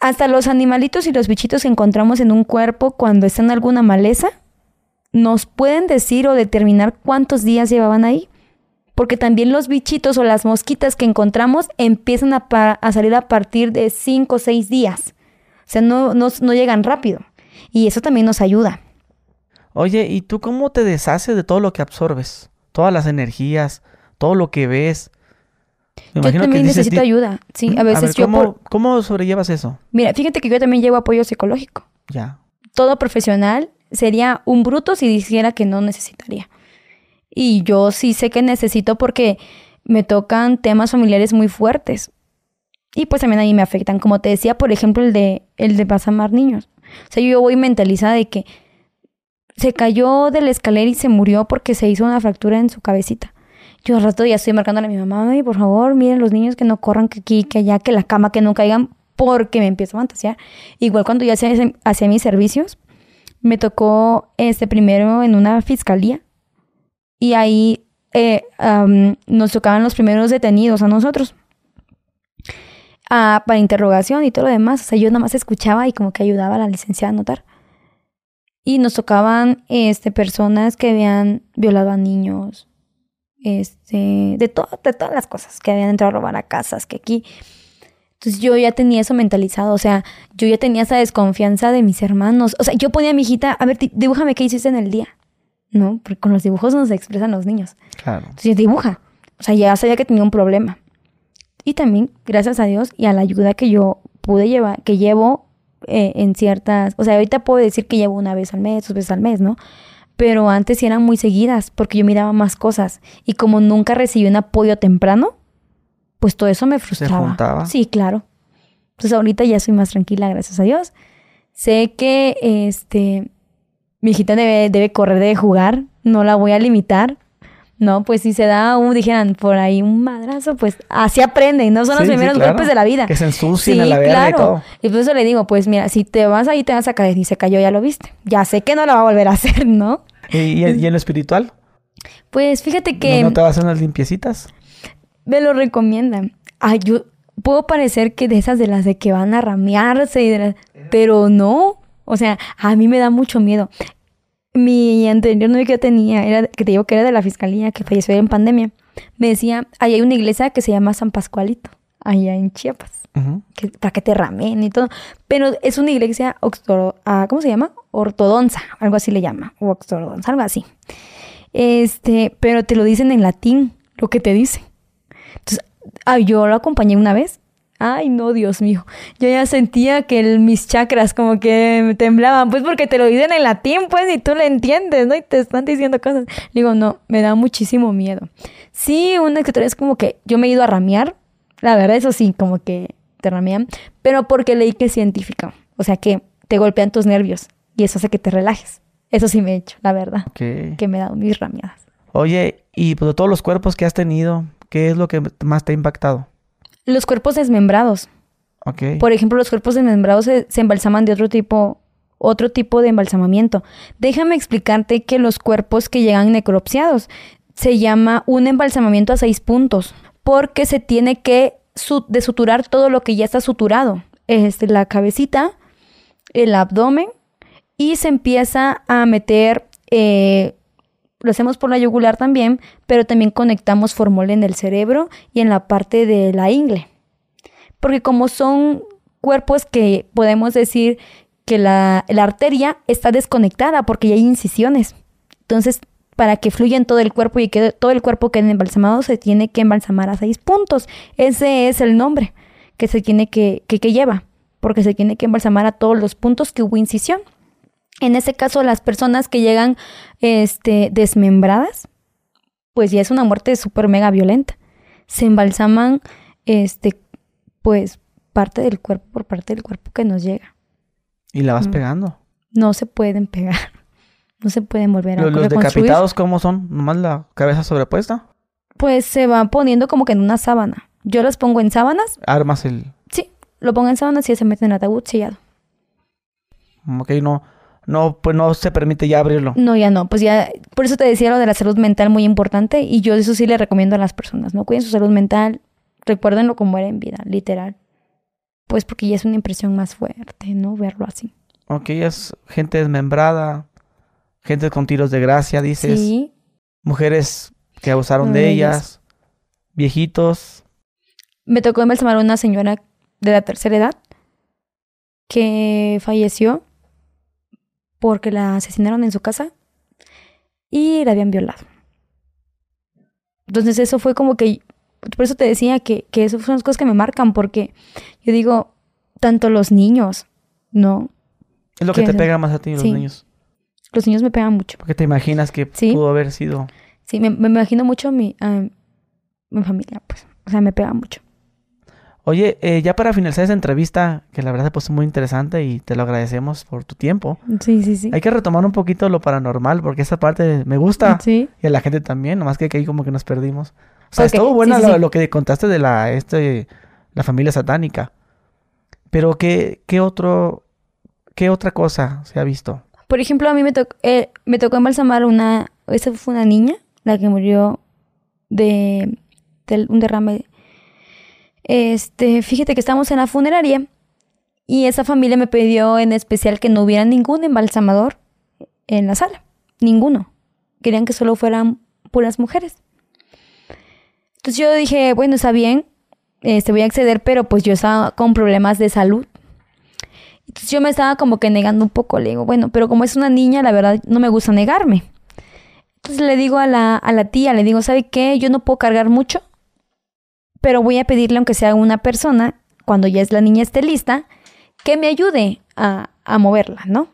hasta los animalitos y los bichitos que encontramos en un cuerpo cuando están en alguna maleza, nos pueden decir o determinar cuántos días llevaban ahí. Porque también los bichitos o las mosquitas que encontramos empiezan a, a salir a partir de 5 o 6 días. O sea, no, no, no llegan rápido. Y eso también nos ayuda. Oye, ¿y tú cómo te deshaces de todo lo que absorbes? Todas las energías, todo lo que ves. Me Yo también dices, necesito "Di- ayuda. Sí, a veces ver, yo ¿cómo, por- ¿Cómo sobrellevas eso? Mira, fíjate que yo también llevo apoyo psicológico. Ya. Todo profesional sería un bruto si dijera que no necesitaría. Y yo sí sé que necesito porque me tocan temas familiares muy fuertes. Y pues también a mí me afectan. Como te decía, por ejemplo, el de, el de Pasamar Niños. O sea, yo voy mentalizada de que se cayó de la escalera y se murió porque se hizo una fractura en su cabecita. Yo al rato ya estoy marcándole a mi mamá, ay, por favor, miren los niños que no corran, que aquí, que allá, que la cama, que no caigan, porque me empiezo a fantasear. Igual cuando yo hacía, hacía mis servicios, me tocó este primero en una fiscalía y ahí am, nos tocaban los primeros detenidos a nosotros ah, para interrogación y todo lo demás. O sea, yo nada más escuchaba y como que ayudaba a la licenciada a anotar. Y nos tocaban este, personas que habían violado a niños, este, de, to- de todas las cosas, que habían entrado a robar a casas, que aquí. Entonces yo ya tenía eso mentalizado, o sea, yo ya tenía esa desconfianza de mis hermanos. O sea, yo ponía a mi hijita, a ver, di- dibújame qué hiciste en el día, ¿no? Porque con los dibujos nos expresan los niños. Claro. Entonces dibuja. O sea, ya sabía que tenía un problema. Y también, gracias a Dios y a la ayuda que yo pude llevar, que llevo eh, en ciertas... O sea, ahorita puedo decir que llevo una vez al mes, dos veces al mes, ¿no? Pero antes sí eran muy seguidas porque yo miraba más cosas. Y como nunca recibí un apoyo temprano, pues todo eso me frustraba. juntaba. Sí, claro. Entonces ahorita ya soy más tranquila, gracias a Dios. Sé que este mi hijita debe, debe correr, debe jugar, no la voy a limitar. No, pues si se da un, dijeran por ahí un madrazo, pues así aprenden, no son los Sí, sí, primeros claro. golpes de la vida. Que se ensucien a la verga y todo. Y por eso le digo, pues mira, si te vas ahí te vas a caer y se cayó, ya lo viste. Ya sé que no lo va a volver a *laughs* hacer, ¿no? ¿Y, y, y en lo espiritual? Pues fíjate que ¿No, no te vas a hacer unas limpiecitas? me lo recomiendan. Ay, yo puedo parecer que de esas de las de que van a ramearse y de las- pero no. O sea, a mí me da mucho miedo. Mi anterior novio que yo tenía, era, que te digo que era de la fiscalía, que falleció en pandemia, me decía, ahí hay una iglesia que se llama San Pascualito, allá en Chiapas, Ujú. que, para que te ramen y todo. Pero es una iglesia, oxtoro- ah, ¿cómo se llama? Ortodoxa, algo así le llama, o ortodoxa, algo así. Este, pero te lo dicen en latín, lo que te dicen. Entonces, ah, yo lo acompañé una vez. Ay, no, Dios mío. Yo ya sentía que el- mis chakras como que me temblaban, pues porque te lo dicen en latín, pues, y tú lo entiendes, ¿no? Y te están diciendo cosas. Digo, no, me da muchísimo miedo. Sí, una escritora es como que yo me he ido a ramear, la verdad, eso sí, como que te ramean, pero porque leí que es científico. O sea, que te golpean tus nervios y eso hace que te relajes. Eso sí me he hecho, la verdad, que me he dado mis rameadas. Oye, y pues, de todos los cuerpos que has tenido, ¿qué es lo que más te ha impactado? Los cuerpos desmembrados. Por ejemplo, los cuerpos desmembrados se, se embalsaman de otro tipo, otro tipo de embalsamamiento. Déjame explicarte que los cuerpos que llegan necropsiados se llama un embalsamamiento a seis puntos, porque se tiene que su- desuturar todo lo que ya está suturado. Este, la cabecita, el abdomen, y se empieza a meter, eh, lo hacemos por la yugular también, pero también conectamos formol en el cerebro y en la parte de la ingle. Porque como son cuerpos que podemos decir que la, arteria está desconectada porque ya hay incisiones. Entonces, para que fluya en todo el cuerpo y que todo el cuerpo quede embalsamado, se tiene que embalsamar a seis puntos. Ese es el nombre que se tiene que, que lleva, porque se tiene que embalsamar a todos los puntos que hubo incisión. En ese caso, las personas que llegan este, desmembradas, pues ya es una muerte súper mega violenta. Se embalsaman, este, pues, parte del cuerpo por parte del cuerpo que nos llega. Y la vas Mm. pegando. No se pueden pegar. *laughs* No se pueden volver a ¿Los, los decapitados cómo son? ¿Nomás la cabeza sobrepuesta? Pues se van poniendo como que en una sábana. Yo los pongo en sábanas. Armas el... Sí, lo pongo en sábanas y se meten en ataúd sellado. Ok, no... No, pues no se permite ya abrirlo. No, ya no. Pues ya, por eso te decía lo de la salud mental muy importante. Y yo eso sí le recomiendo a las personas, ¿no? Cuiden su salud mental. Recuérdenlo como era en vida, literal. Pues porque ya es una impresión más fuerte, ¿no? Verlo así. Ok, es gente desmembrada, gente con tiros de gracia, dices. Sí. Mujeres que abusaron de De ellas. ellas. Viejitos. Me tocó embalsamar a una señora de la tercera edad que falleció porque la asesinaron en su casa y la habían violado. Entonces eso fue como que, por eso te decía que, que eso son las cosas que me marcan, porque yo digo, tanto los niños, ¿no? Es lo que ¿Qué te pega más a ti, los Sí. niños. Los niños me pegan mucho. Porque te imaginas que Sí. pudo haber sido... Sí, me, me imagino mucho a mi, a mi familia, pues. O sea, me pega mucho. Oye, eh, ya para finalizar esa entrevista, que la verdad se puso muy interesante y te lo agradecemos por tu tiempo. Sí, sí, sí. Hay que retomar un poquito lo paranormal porque esa parte me gusta Sí. y a la gente también, nomás que ahí como que nos perdimos. O sea, estuvo sí, sí, lo, sí. lo que contaste de la este la familia satánica. Pero ¿qué, qué otro, qué otra cosa se ha visto? Por ejemplo, a mí me, tocó eh, me tocó embalsamar una, esa fue una niña, la que murió de, de un derrame. Este, fíjate que estamos en la funeraria y esa familia me pidió en especial que no hubiera ningún embalsamador en la sala, ninguno. Querían que solo fueran puras mujeres. Entonces yo dije, bueno, está bien, este, voy a acceder, pero pues yo estaba con problemas de salud. Entonces yo me estaba como que negando un poco, le digo, bueno, pero como es una niña, la verdad no me gusta negarme. Entonces le digo a la, a la tía, le digo, ¿sabe qué? Yo no puedo cargar mucho, pero voy a pedirle, aunque sea una persona, cuando ya es la niña esté lista, que me ayude a, a moverla, ¿no?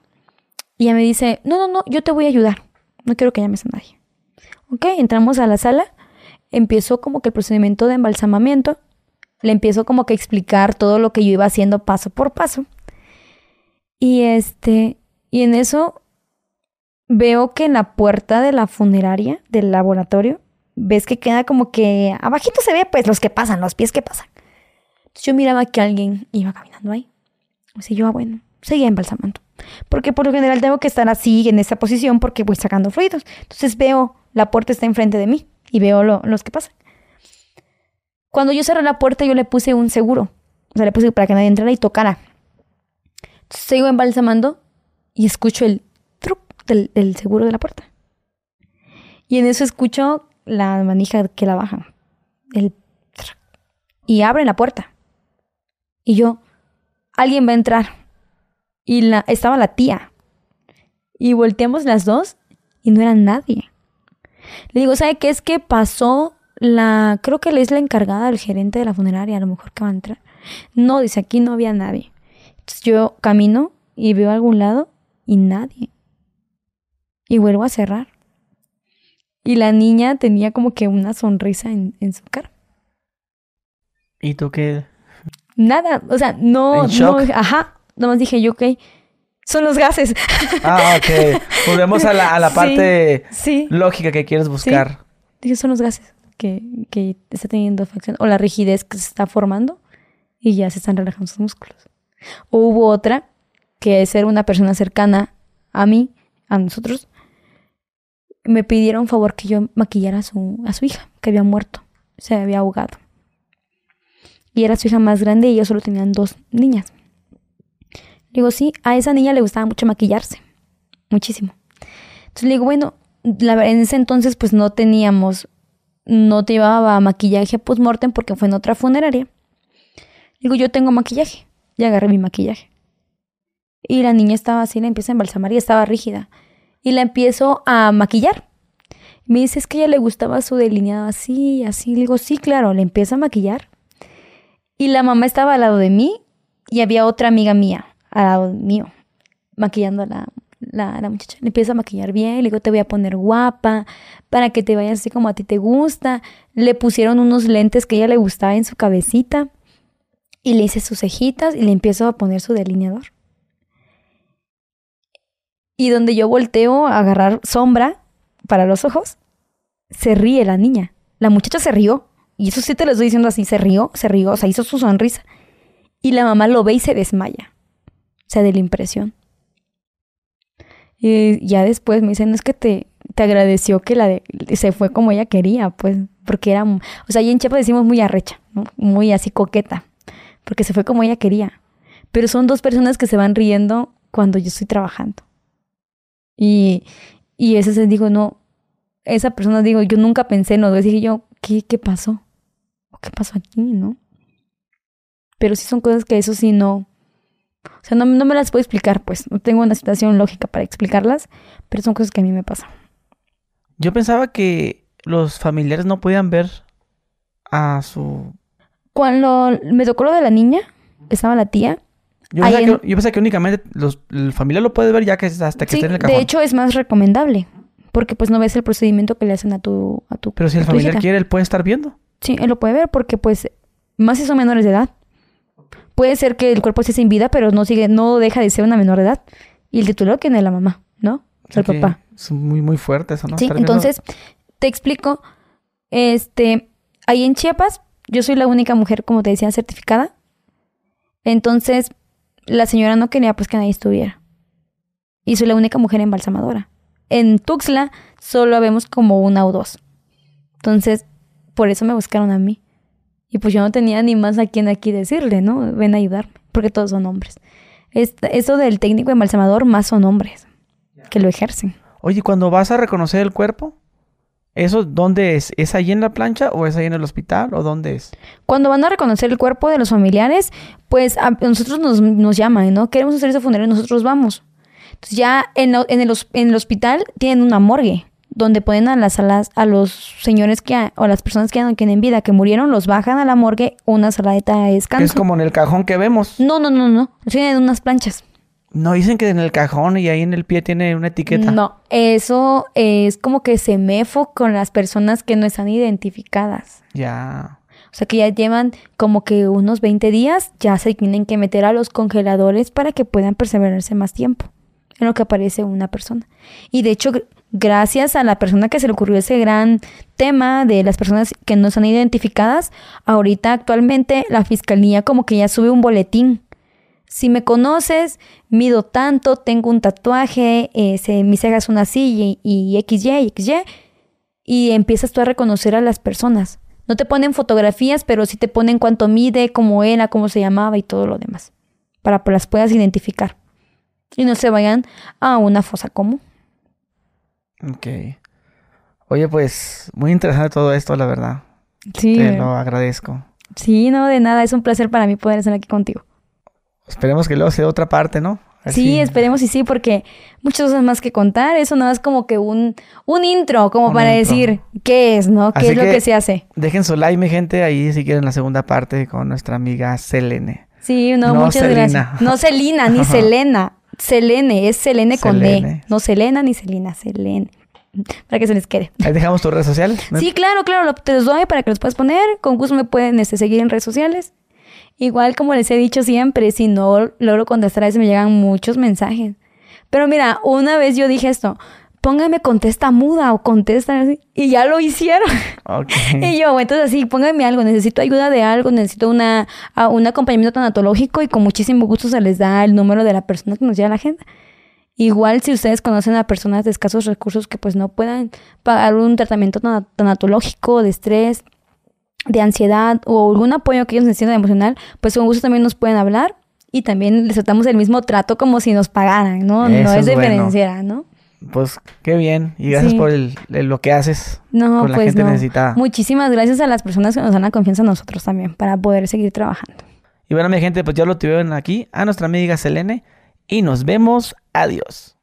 Y ella me dice, no, no, no, yo te voy a ayudar. No quiero que llames a nadie. Ok, entramos a la sala. Empiezo como que el procedimiento de embalsamamiento. Le empiezo como que a explicar todo lo que yo iba haciendo paso por paso. Y este, y en eso veo que en la puerta de la funeraria, del laboratorio, ves que queda como que abajito se ve pues los que pasan, los pies que pasan. Entonces yo miraba que alguien iba caminando ahí. Así yo, ah, bueno, seguía embalsamando. Porque por lo general tengo que estar así en esa posición porque voy sacando fluidos. Entonces veo, la puerta está enfrente de mí y veo los que pasan. Cuando yo cerré la puerta yo le puse un seguro. O sea, le puse para que nadie entrara y tocara. Entonces sigo embalsamando y escucho el truc del, seguro de la puerta. Y en eso escucho la manija que la baja. El y abren la puerta. Y yo, alguien va a entrar. Y la, estaba la tía. Y volteamos las dos y no era nadie. Le digo, ¿sabe qué es que pasó la... Creo que es la encargada del gerente de la funeraria, a lo mejor que va a entrar. No, dice, aquí no había nadie yo camino y veo a algún lado y nadie. Y vuelvo a cerrar. Y la niña tenía como que una sonrisa en, su cara. ¿Y tú qué? Nada, o sea, no, no, ajá, nomás dije yo, ok, son los gases. Ah, ok. *laughs* Volvemos a la, a la parte lógica que quieres buscar. Dije, son los gases que, que está teniendo facción o la rigidez que se está formando y ya se están relajando sus músculos hubo otra que es ser una persona cercana a mí, a nosotros, me pidieron favor que yo maquillara a su, a su hija, que había muerto, se había ahogado. Y era su hija más grande y ellos solo tenían dos niñas. digo, sí, a esa niña le gustaba mucho maquillarse, muchísimo. Entonces le digo, bueno, la, en ese entonces pues no teníamos, no te llevaba maquillaje post-mortem porque fue en otra funeraria. Digo, yo tengo maquillaje y agarré mi maquillaje. Y la niña estaba así, la empiezo a embalsamar y estaba rígida. Y la empiezo a maquillar. Me dice, es que a ella le gustaba su delineado así, así. Le digo, sí, claro, le empiezo a maquillar. Y la mamá estaba al lado de mí y había otra amiga mía al lado mío, maquillando a la, la, muchacha. Le empiezo a maquillar bien, le digo, te voy a poner guapa para que te vayas así como a ti te gusta. Le pusieron unos lentes que a ella le gustaba en su cabecita y le hice sus cejitas y le empiezo a poner su delineador. Y donde yo volteo a agarrar sombra para los ojos, se ríe la niña. La muchacha se rió. Y eso sí te lo estoy diciendo así, se rió, se rió, o sea, hizo su sonrisa. Y la mamá lo ve y se desmaya. O sea, de la impresión. Y ya después me dicen, es que te, te agradeció que la se fue como ella quería, pues, porque era, o sea, ahí en Chiapas decimos muy arrecha, muy así coqueta porque se fue como ella quería. Pero son dos personas que se van riendo cuando yo estoy trabajando. Y, y ese se digo, no, esa persona digo, yo nunca pensé, no, dije yo, ¿qué, qué pasó? ¿Qué pasó aquí, no? Pero sí son cosas que eso sí no, o sea, no, no me las puedo explicar, pues, no tengo una situación lógica para explicarlas, pero son cosas que a mí me pasan. Yo pensaba que los familiares no podían ver a su cuando me tocó lo de la niña, estaba la tía. Yo pensaba, que, únicamente los, el familiar lo puede ver ya que hasta que esté en el cajón. De hecho, es más recomendable. Porque pues no ves el procedimiento que le hacen a tu a tu Pero si el familiar quiere, él puede estar viendo. Sí, él lo puede ver porque pues más si son menores de edad. Puede ser que el cuerpo esté sin vida, pero no sigue, no deja de ser una menor de edad. Y el titular tiene la mamá, ¿no? el papá. Es muy, muy fuerte eso, ¿no? Sí, entonces, te explico. Este, ahí en Chiapas yo soy la única mujer, como te decía, certificada. Entonces, la señora no quería pues que nadie estuviera. Y soy la única mujer embalsamadora. En Tuxtla solo vemos como una o dos. Entonces, por eso me buscaron a mí. Y pues yo no tenía ni más a quien aquí decirle, ¿no? Ven a ayudarme, porque todos son hombres. eso del técnico embalsamador, más son hombres que lo ejercen. Oye, cuando vas a reconocer el cuerpo, ¿eso dónde es? ¿Es ahí en la plancha o es ahí en el hospital o dónde es? Cuando van a reconocer el cuerpo de los familiares, pues a nosotros nos, nos llaman, ¿no? Queremos un servicio funerario, nosotros vamos. Entonces ya en, en, el, en el hospital tienen una morgue donde ponen a las salas a los señores que o a las personas que en vida que murieron los bajan a la morgue una saladita de descanso. Es como en el cajón que vemos. No, no, no, no. Tienen unas planchas. No dicen que en el cajón y ahí en el pie tiene una etiqueta. No, eso es como que se mefo con las personas que no están identificadas. Ya. O sea que ya llevan como que unos 20 días, ya se tienen que meter a los congeladores para que puedan perseverarse más tiempo en lo que aparece una persona. Y de hecho, gracias a la persona que se le ocurrió ese gran tema de las personas que no están identificadas, ahorita actualmente la fiscalía como que ya sube un boletín si me conoces, mido tanto, tengo un tatuaje, eh, se, mis cejas son así y, y XY, XY, y empiezas tú a reconocer a las personas. No te ponen fotografías, pero sí te ponen cuánto mide, cómo era, cómo se llamaba y todo lo demás, para que las puedas identificar y no se vayan a una fosa común. Ok. Oye, pues muy interesante todo esto, la verdad. Sí. Te lo agradezco. Sí, no, de nada. Es un placer para mí poder estar aquí contigo. Esperemos que luego sea otra parte, ¿no? Sí, esperemos y sí, porque muchas cosas más que contar. Eso no es como que un, un intro, como para decir qué es, ¿no? ¿Qué es lo que, se hace? Dejen su like, mi gente, ahí si quieren la segunda parte con nuestra amiga Selene. Sí, no, muchas gracias. No Selena, ni *laughs* Selena. Selene, es Selene con D. No Selena ni Selena, Selene. Para que se les quede. Ahí dejamos tus redes sociales. Sí, claro, claro. te los doy para que los puedas poner. Con gusto me pueden este, seguir en redes sociales. Igual como les he dicho siempre, si no logro contestar a veces me llegan muchos mensajes. Pero mira, una vez yo dije esto, póngame contesta muda o contesta así. Y ya lo hicieron. *laughs* y yo, entonces así, póngame algo, necesito ayuda de algo, necesito una, un acompañamiento tanatológico y con muchísimo gusto se les da el número de la persona que nos lleva la agenda. Igual si ustedes conocen a personas de escasos recursos que pues no puedan pagar un tratamiento tanatológico de estrés, de ansiedad o algún apoyo que ellos necesitan emocional, pues con gusto también nos pueden hablar y también les tratamos el mismo trato como si nos pagaran, ¿no? no es, diferenciar, ¿no? Pues qué bien y gracias por el, lo que haces no, con la pues gente necesitada. Muchísimas gracias a las personas que nos dan la confianza a nosotros también para poder seguir trabajando. Y bueno, mi gente, pues ya lo tuvieron aquí a nuestra amiga Selene y nos vemos. Adiós.